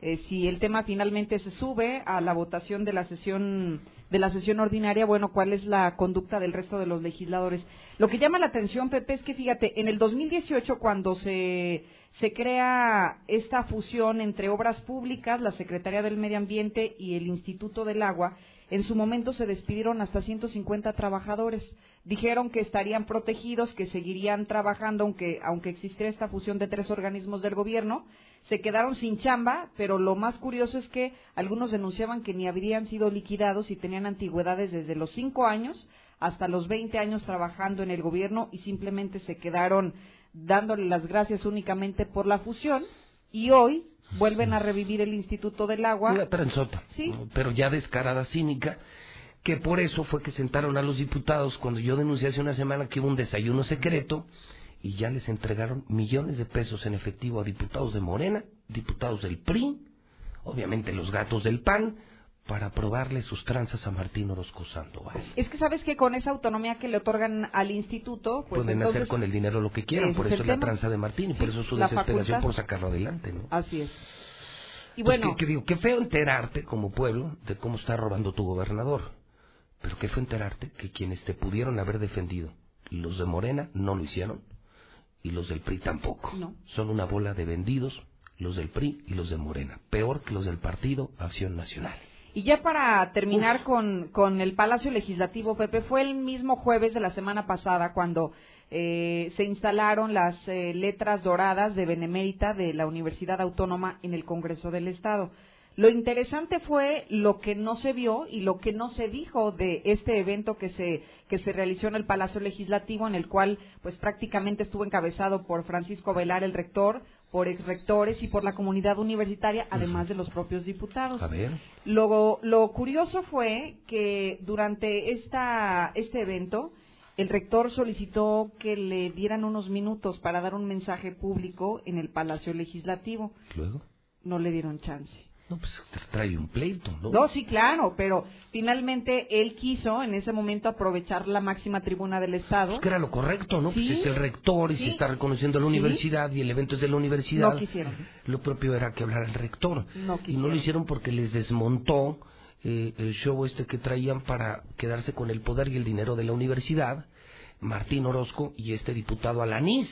eh, si el tema finalmente se sube a la votación de la sesión de la sesión ordinaria, bueno, cuál es la conducta del resto de los legisladores. Lo que llama la atención, Pepe, es que fíjate, en el 2018 cuando se se crea esta fusión entre obras públicas, la Secretaría del Medio Ambiente y el Instituto del Agua, en su momento se despidieron hasta 150 trabajadores. Dijeron que estarían protegidos, que seguirían trabajando aunque, aunque existiera esta fusión de tres organismos del gobierno. Se quedaron sin chamba, pero lo más curioso es que algunos denunciaban que ni habrían sido liquidados y tenían antigüedades desde los cinco años hasta los 20 años trabajando en el gobierno y simplemente se quedaron dándole las gracias únicamente por la fusión y hoy vuelven a revivir el Instituto del Agua. Una Sí. pero ya descarada, cínica, que por eso fue que sentaron a los diputados cuando yo denuncié hace una semana que hubo un desayuno secreto y ya les entregaron millones de pesos en efectivo a diputados de Morena, diputados del PRI, obviamente los gatos del PAN, para aprobarle sus tranzas a Martín Orozco Sandoval. Es que sabes que con esa autonomía que le otorgan al instituto, pues Pueden entonces hacer con el dinero lo que quieran, por es eso es la tema. tranza de Martín y por eso su la desesperación facultad. por sacarlo adelante, ¿no? Así es. Y bueno, que, que digo, qué feo enterarte como pueblo de cómo está robando tu gobernador. Pero qué feo enterarte que quienes te pudieron haber defendido, los de Morena no lo hicieron y los del PRI tampoco. No. Son una bola de vendidos los del PRI y los de Morena. Peor que los del Partido Acción Nacional. Y ya para terminar con, con el Palacio Legislativo, Pepe, fue el mismo jueves de la semana pasada cuando eh, se instalaron las eh, letras doradas de Benemérita de la Universidad Autónoma en el Congreso del Estado. Lo interesante fue lo que no se vio y lo que no se dijo de este evento que se que se realizó en el Palacio Legislativo, en el cual pues prácticamente estuvo encabezado por Francisco Velar, el rector, por exrectores y por la comunidad universitaria, además de los propios diputados. A ver. Lo, lo curioso fue que durante esta, este evento, el rector solicitó que le dieran unos minutos para dar un mensaje público en el Palacio Legislativo. Luego, No le dieron chance. No, pues trae un pleito, ¿no? No, sí, claro, pero finalmente él quiso en ese momento aprovechar la máxima tribuna del Estado. Que era lo correcto, ¿no? Sí, pues es el rector y sí. se está reconociendo la Sí. universidad y el evento es de la universidad. No quisieron. Lo propio era que hablara el rector. No y no lo hicieron porque les desmontó eh, el show este que traían para quedarse con el poder y el dinero de la universidad, Martín Orozco y este diputado Alanís.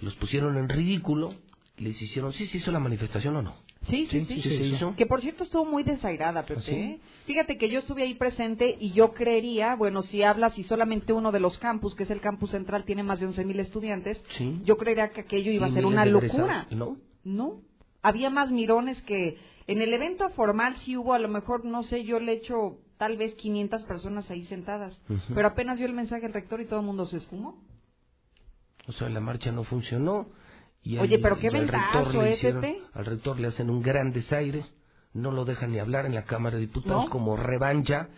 Los pusieron en ridículo, les hicieron, sí, se hizo la manifestación o no. Sí, sí, sí. Sí. Que por cierto estuvo muy desairada, Pepe. ¿Ah, sí? ¿eh? Fíjate que yo estuve ahí presente y yo creería, bueno, si hablas y solamente uno de los campus, que es el campus central, tiene más de 11.000 estudiantes, Sí. yo creería que aquello iba a ser una locura. ¿No? No, había más mirones que en el evento formal sí hubo, a lo mejor, no sé, yo le echo tal vez 500 personas ahí sentadas, pero apenas dio el mensaje al rector y todo el mundo se esfumó. O sea, la marcha no funcionó. Y Oye, al- pero qué ventazo, ¿eh? Al rector le hacen un gran desaire, no lo dejan ni hablar en la Cámara de Diputados ¿No? como revancha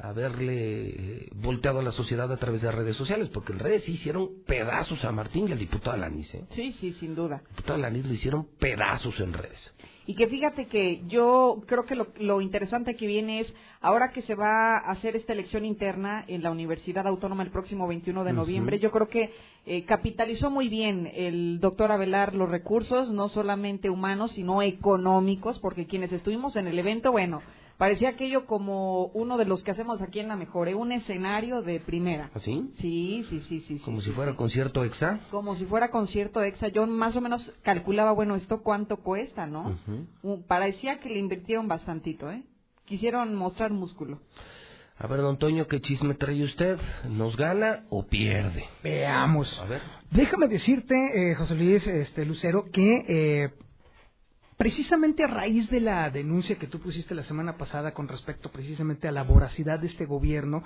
haberle eh, volteado a la sociedad a través de redes sociales, porque en redes sí hicieron pedazos a Martín y al diputado Alanis. ¿eh? Sí, sí, sin duda. Al diputado Alanis lo hicieron pedazos en redes. Y que fíjate que yo creo que lo, lo interesante que viene es, ahora que se va a hacer esta elección interna en la Universidad Autónoma el próximo 21 de noviembre, yo creo que eh, capitalizó muy bien el doctor Avelar los recursos, no solamente humanos, sino económicos, porque quienes estuvimos en el evento, bueno, parecía aquello como uno de los que hacemos aquí en la Mejore, un escenario de primera. ¿Así? Sí, sí, sí, sí. Como sí, si fuera sí. concierto exa. Como si fuera concierto exa, yo más o menos calculaba, bueno, esto cuánto cuesta, ¿no? Uh, parecía que le invirtieron bastantito, ¿eh? Quisieron mostrar músculo. A ver, don Toño, ¿qué chisme trae usted? ¿Nos gana o pierde? Veamos. A ver. Déjame decirte, eh, José Luis este, Lucero, que eh, precisamente a raíz de la denuncia que tú pusiste la semana pasada con respecto precisamente a la voracidad de este gobierno,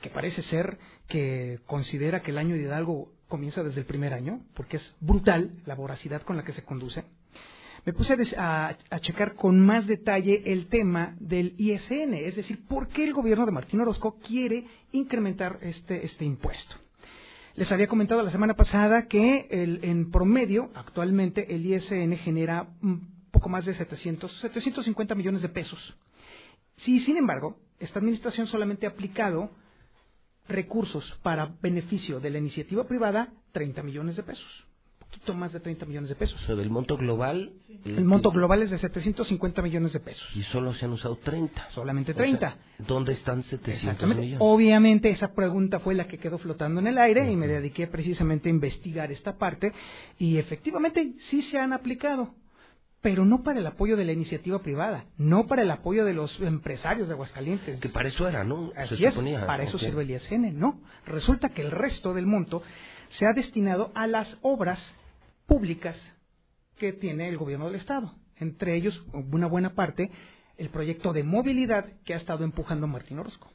que parece ser que considera que el año de Hidalgo comienza desde el primer año, porque es brutal la voracidad con la que se conduce, me puse a, checar con más detalle el tema del ISN, es decir, por qué el gobierno de Martín Orozco quiere incrementar este, este impuesto. Les había comentado la semana pasada que en promedio, actualmente, el ISN genera un poco más de 700, 750 millones de pesos. Sí, sin embargo, esta administración solamente ha aplicado recursos para beneficio de la iniciativa privada, 30 millones de pesos. Poquito más de 30 millones de pesos. O sea, del monto global. El monto global es de 750 millones de pesos. Y solo se han usado 30. Solamente O sea, 30. ¿Dónde están 700 Exactamente. millones? Obviamente esa pregunta fue la que quedó flotando en el aire y me dediqué precisamente a investigar esta parte y efectivamente sí se han aplicado, pero no para el apoyo de la iniciativa privada, no para el apoyo de los empresarios de Aguascalientes. Que para eso era, ¿no? Se Así es, suponía. para eso sirve el ISN, no. Resulta que el resto del monto se ha destinado a las obras públicas que tiene el gobierno del Estado. Entre ellos, una buena parte, el proyecto de movilidad que ha estado empujando Martín Orozco.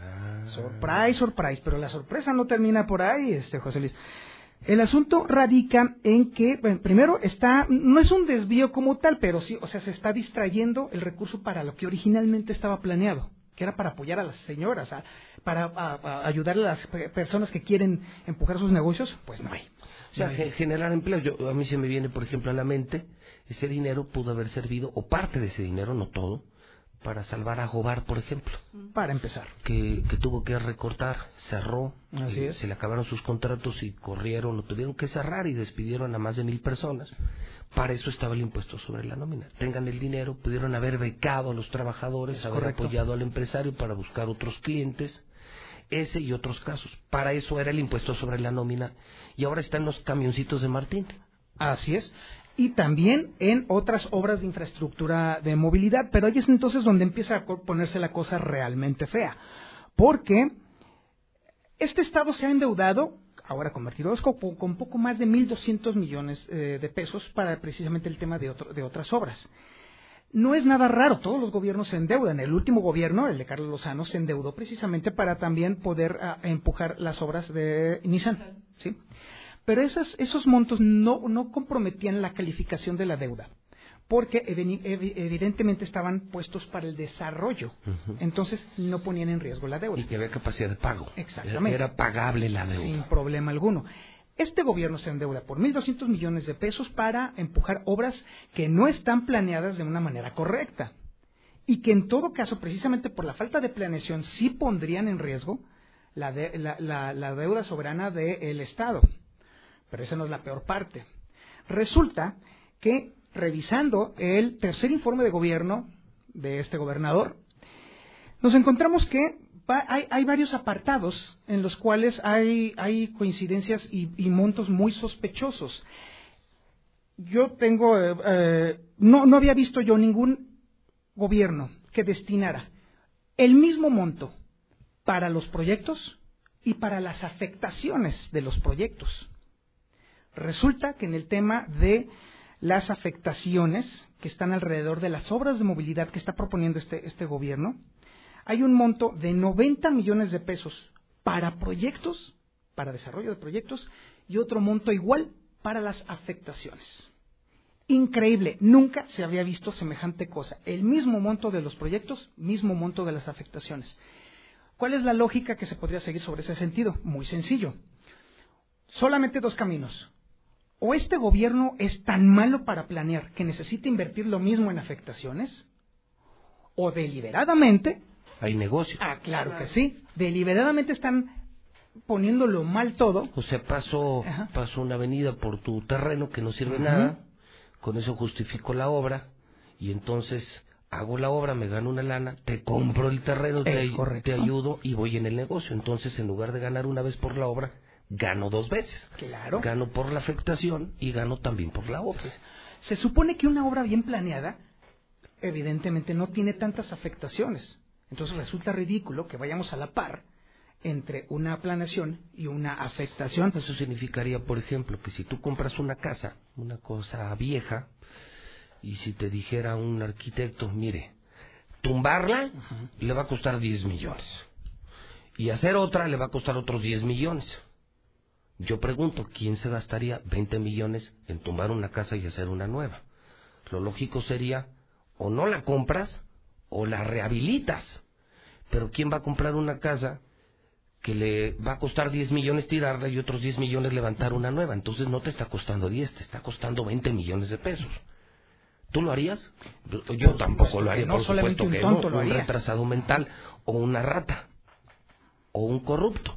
Ah. Surprise, surprise, pero la sorpresa no termina por ahí, este José Luis. El asunto radica en que, bueno, primero, está, no es un desvío como tal, pero sí, o sea, se está distrayendo el recurso para lo que originalmente estaba planeado, que era para apoyar a las señoras, a- para a- a ayudar a las pe- personas que quieren empujar sus negocios, pues no hay. O sea, No generar empleo. Yo, a mí se me viene, por ejemplo, a la mente, ese dinero pudo haber servido, o parte de ese dinero, no todo, para salvar a Gobar, por ejemplo, Para empezar. que, que tuvo que recortar, cerró, Así eh, es. se le acabaron sus contratos y corrieron, lo tuvieron que cerrar y despidieron a más de mil personas. Para eso estaba el impuesto sobre la nómina. Tengan el dinero, pudieron haber becado a los trabajadores, Es haber correcto. apoyado al empresario para buscar otros clientes, ese y otros casos. Para eso era el impuesto sobre la nómina y ahora están los camioncitos de Martín. Así es. Y también en otras obras de infraestructura de movilidad, pero ahí es entonces donde empieza a ponerse la cosa realmente fea. Porque este Estado se ha endeudado, ahora con Martín Orozco, con, con poco más de 1.200 millones eh, de pesos para precisamente el tema de, otro- de otras obras. No es nada raro, todos los gobiernos se endeudan. El último gobierno, el de Carlos Lozano, se endeudó precisamente para también poder ah, empujar las obras de Nissan. ¿sí? Pero esas, esos montos no, no comprometían la calificación de la deuda, porque evidentemente estaban puestos para el desarrollo. Entonces no ponían en riesgo la deuda. Y que había capacidad de pago. Exactamente. Era pagable la deuda. Sin problema alguno. Este gobierno se endeuda por 1.200 millones de pesos para empujar obras que no están planeadas de una manera correcta y que en todo caso, precisamente por la falta de planeación, sí pondrían en riesgo la, de- la- la- la deuda soberana del Estado. Pero esa no es la peor parte. Resulta que, revisando el tercer informe de gobierno de este gobernador, nos encontramos que hay, varios apartados en los cuales hay, coincidencias y, montos muy sospechosos. Yo tengo, eh, eh, no, no había visto yo ningún gobierno que destinara el mismo monto para los proyectos y para las afectaciones de los proyectos. Resulta que en el tema de las afectaciones que están alrededor de las obras de movilidad que está proponiendo este, este gobierno, hay un monto de 90 millones de pesos para proyectos, para desarrollo de proyectos, y otro monto igual para las afectaciones. Increíble, nunca se había visto semejante cosa. El mismo monto de los proyectos, mismo monto de las afectaciones. ¿Cuál es la lógica que se podría seguir sobre ese sentido? Muy sencillo. Solamente dos caminos. O este gobierno es tan malo para planear que necesita invertir lo mismo en afectaciones, o deliberadamente, Hay negocio. ah, claro que sí, deliberadamente están poniéndolo mal todo. O sea, paso, paso una avenida por tu terreno que no sirve nada, con eso justifico la obra, y entonces hago la obra, me gano una lana, te compro el terreno, te ayudo y voy en el negocio. Entonces, en lugar de ganar una vez por la obra, gano dos veces. Claro. Gano por la afectación y gano también por la obra. Se supone que una obra bien planeada, evidentemente, no tiene tantas afectaciones. Entonces resulta ridículo que vayamos a la par entre una planeación y una afectación. Eso significaría, por ejemplo, que si tú compras una casa, una cosa vieja, y si te dijera un arquitecto, mire, tumbarla le va a costar 10 millones, y hacer otra le va a costar otros 10 millones. Yo pregunto, ¿quién se gastaría 20 millones en tumbar una casa y hacer una nueva? Lo lógico sería, o no la compras, o la rehabilitas. Pero ¿quién va a comprar una casa que le va a costar 10 millones tirarla y otros 10 millones levantar una nueva. Entonces no te está costando 10, te está costando 20 millones de pesos. ¿Tú lo harías? Yo- tampoco lo haría, no, por supuesto un que tonto no. lo un haría. retrasado mental o una rata. o un corrupto,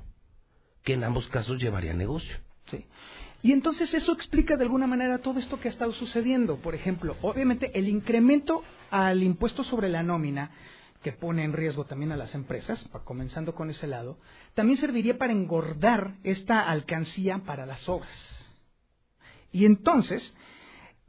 que en ambos casos llevaría negocio. Sí. Y entonces eso explica de alguna manera todo esto que ha estado sucediendo. Por ejemplo, obviamente el incremento al impuesto sobre la nómina, que pone en riesgo también a las empresas, comenzando con ese lado, también serviría para engordar esta alcancía para las obras. Y entonces,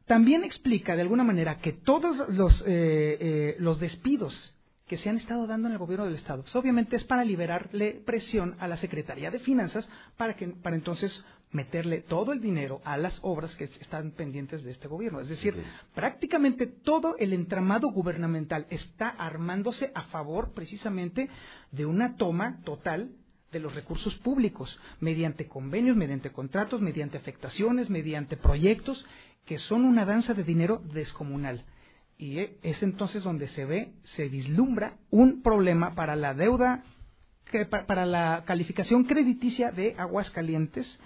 también explica de alguna manera que todos los, eh, eh, los despidos que se han estado dando en el gobierno del Estado, pues obviamente es para liberarle presión a la Secretaría de Finanzas para, que, para entonces meterle todo el dinero a las obras que están pendientes de este gobierno. Es decir, prácticamente todo el entramado gubernamental está armándose a favor precisamente de una toma total de los recursos públicos, mediante convenios, mediante contratos, mediante afectaciones, mediante proyectos, que son una danza de dinero descomunal. Y es entonces donde se ve, se vislumbra un problema para la deuda, para la calificación crediticia de Aguascalientes,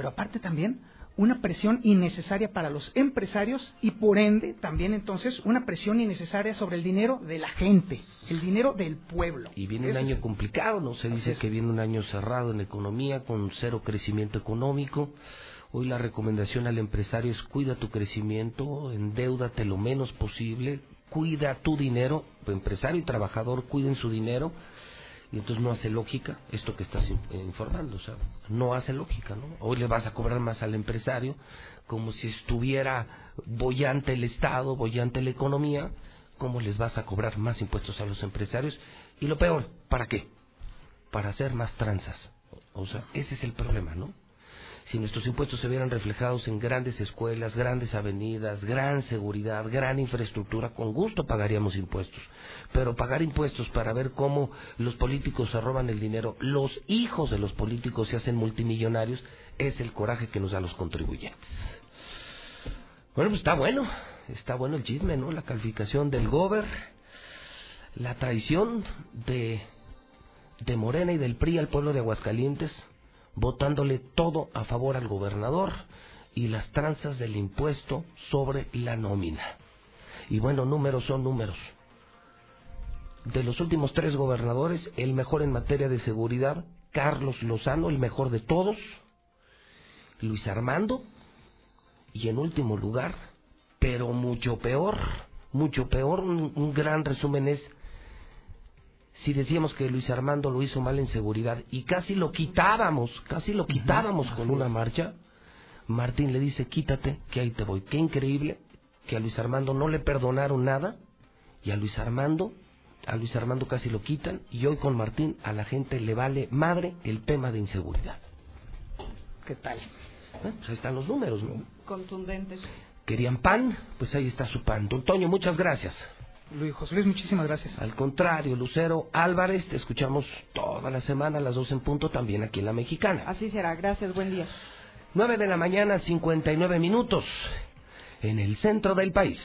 pero aparte también una presión innecesaria para los empresarios y por ende también entonces una presión innecesaria sobre el dinero de la gente, el dinero del pueblo. Y viene un año complicado, ¿no? Se dice que viene un año cerrado en economía con cero crecimiento económico. Hoy la recomendación al empresario es cuida tu crecimiento, endeudate lo menos posible, cuida tu dinero, empresario y trabajador cuiden su dinero y entonces no hace lógica esto que estás informando, o sea, no hace lógica, ¿no? Hoy le vas a cobrar más al empresario como si estuviera bollante el Estado, bollante la economía, ¿cómo les vas a cobrar más impuestos a los empresarios? Y lo peor, ¿para qué? Para hacer más tranzas. O sea, ese es el problema, ¿no? Si nuestros impuestos se vieran reflejados en grandes escuelas, grandes avenidas, gran seguridad, gran infraestructura, con gusto pagaríamos impuestos. Pero pagar impuestos para ver cómo los políticos se roban el dinero, los hijos de los políticos se hacen multimillonarios, es el coraje que nos dan los contribuyentes. Bueno, pues está bueno, está bueno el chisme, ¿no? La calificación del gober, la traición de, de Morena y del PRI al pueblo de Aguascalientes, votándole todo a favor al gobernador y las tranzas del impuesto sobre la nómina. Y bueno, números son números. De los últimos tres gobernadores, el mejor en materia de seguridad, Carlos Lozano, el mejor de todos, Luis Armando, y en último lugar, pero mucho peor, mucho peor, un, un gran resumen es si decíamos que Luis Armando lo hizo mal en seguridad y casi lo quitábamos, casi lo quitábamos con una marcha, Martín le dice, quítate, que ahí te voy. Qué increíble que a Luis Armando no le perdonaron nada y a Luis Armando, a Luis Armando casi lo quitan y hoy con Martín a la gente le vale madre el tema de inseguridad. ¿Qué tal? Bueno, pues ahí están los números, ¿no? Contundentes. ¿Querían pan? Pues ahí está su pan. Don Toño, muchas gracias. Luis José Luis, muchísimas gracias. Al contrario, Lucero Álvarez, te escuchamos toda la semana a las dos en punto también aquí en La Mexicana. Así será, gracias, buen día. 9 de la mañana, 59 minutos, en el centro del país.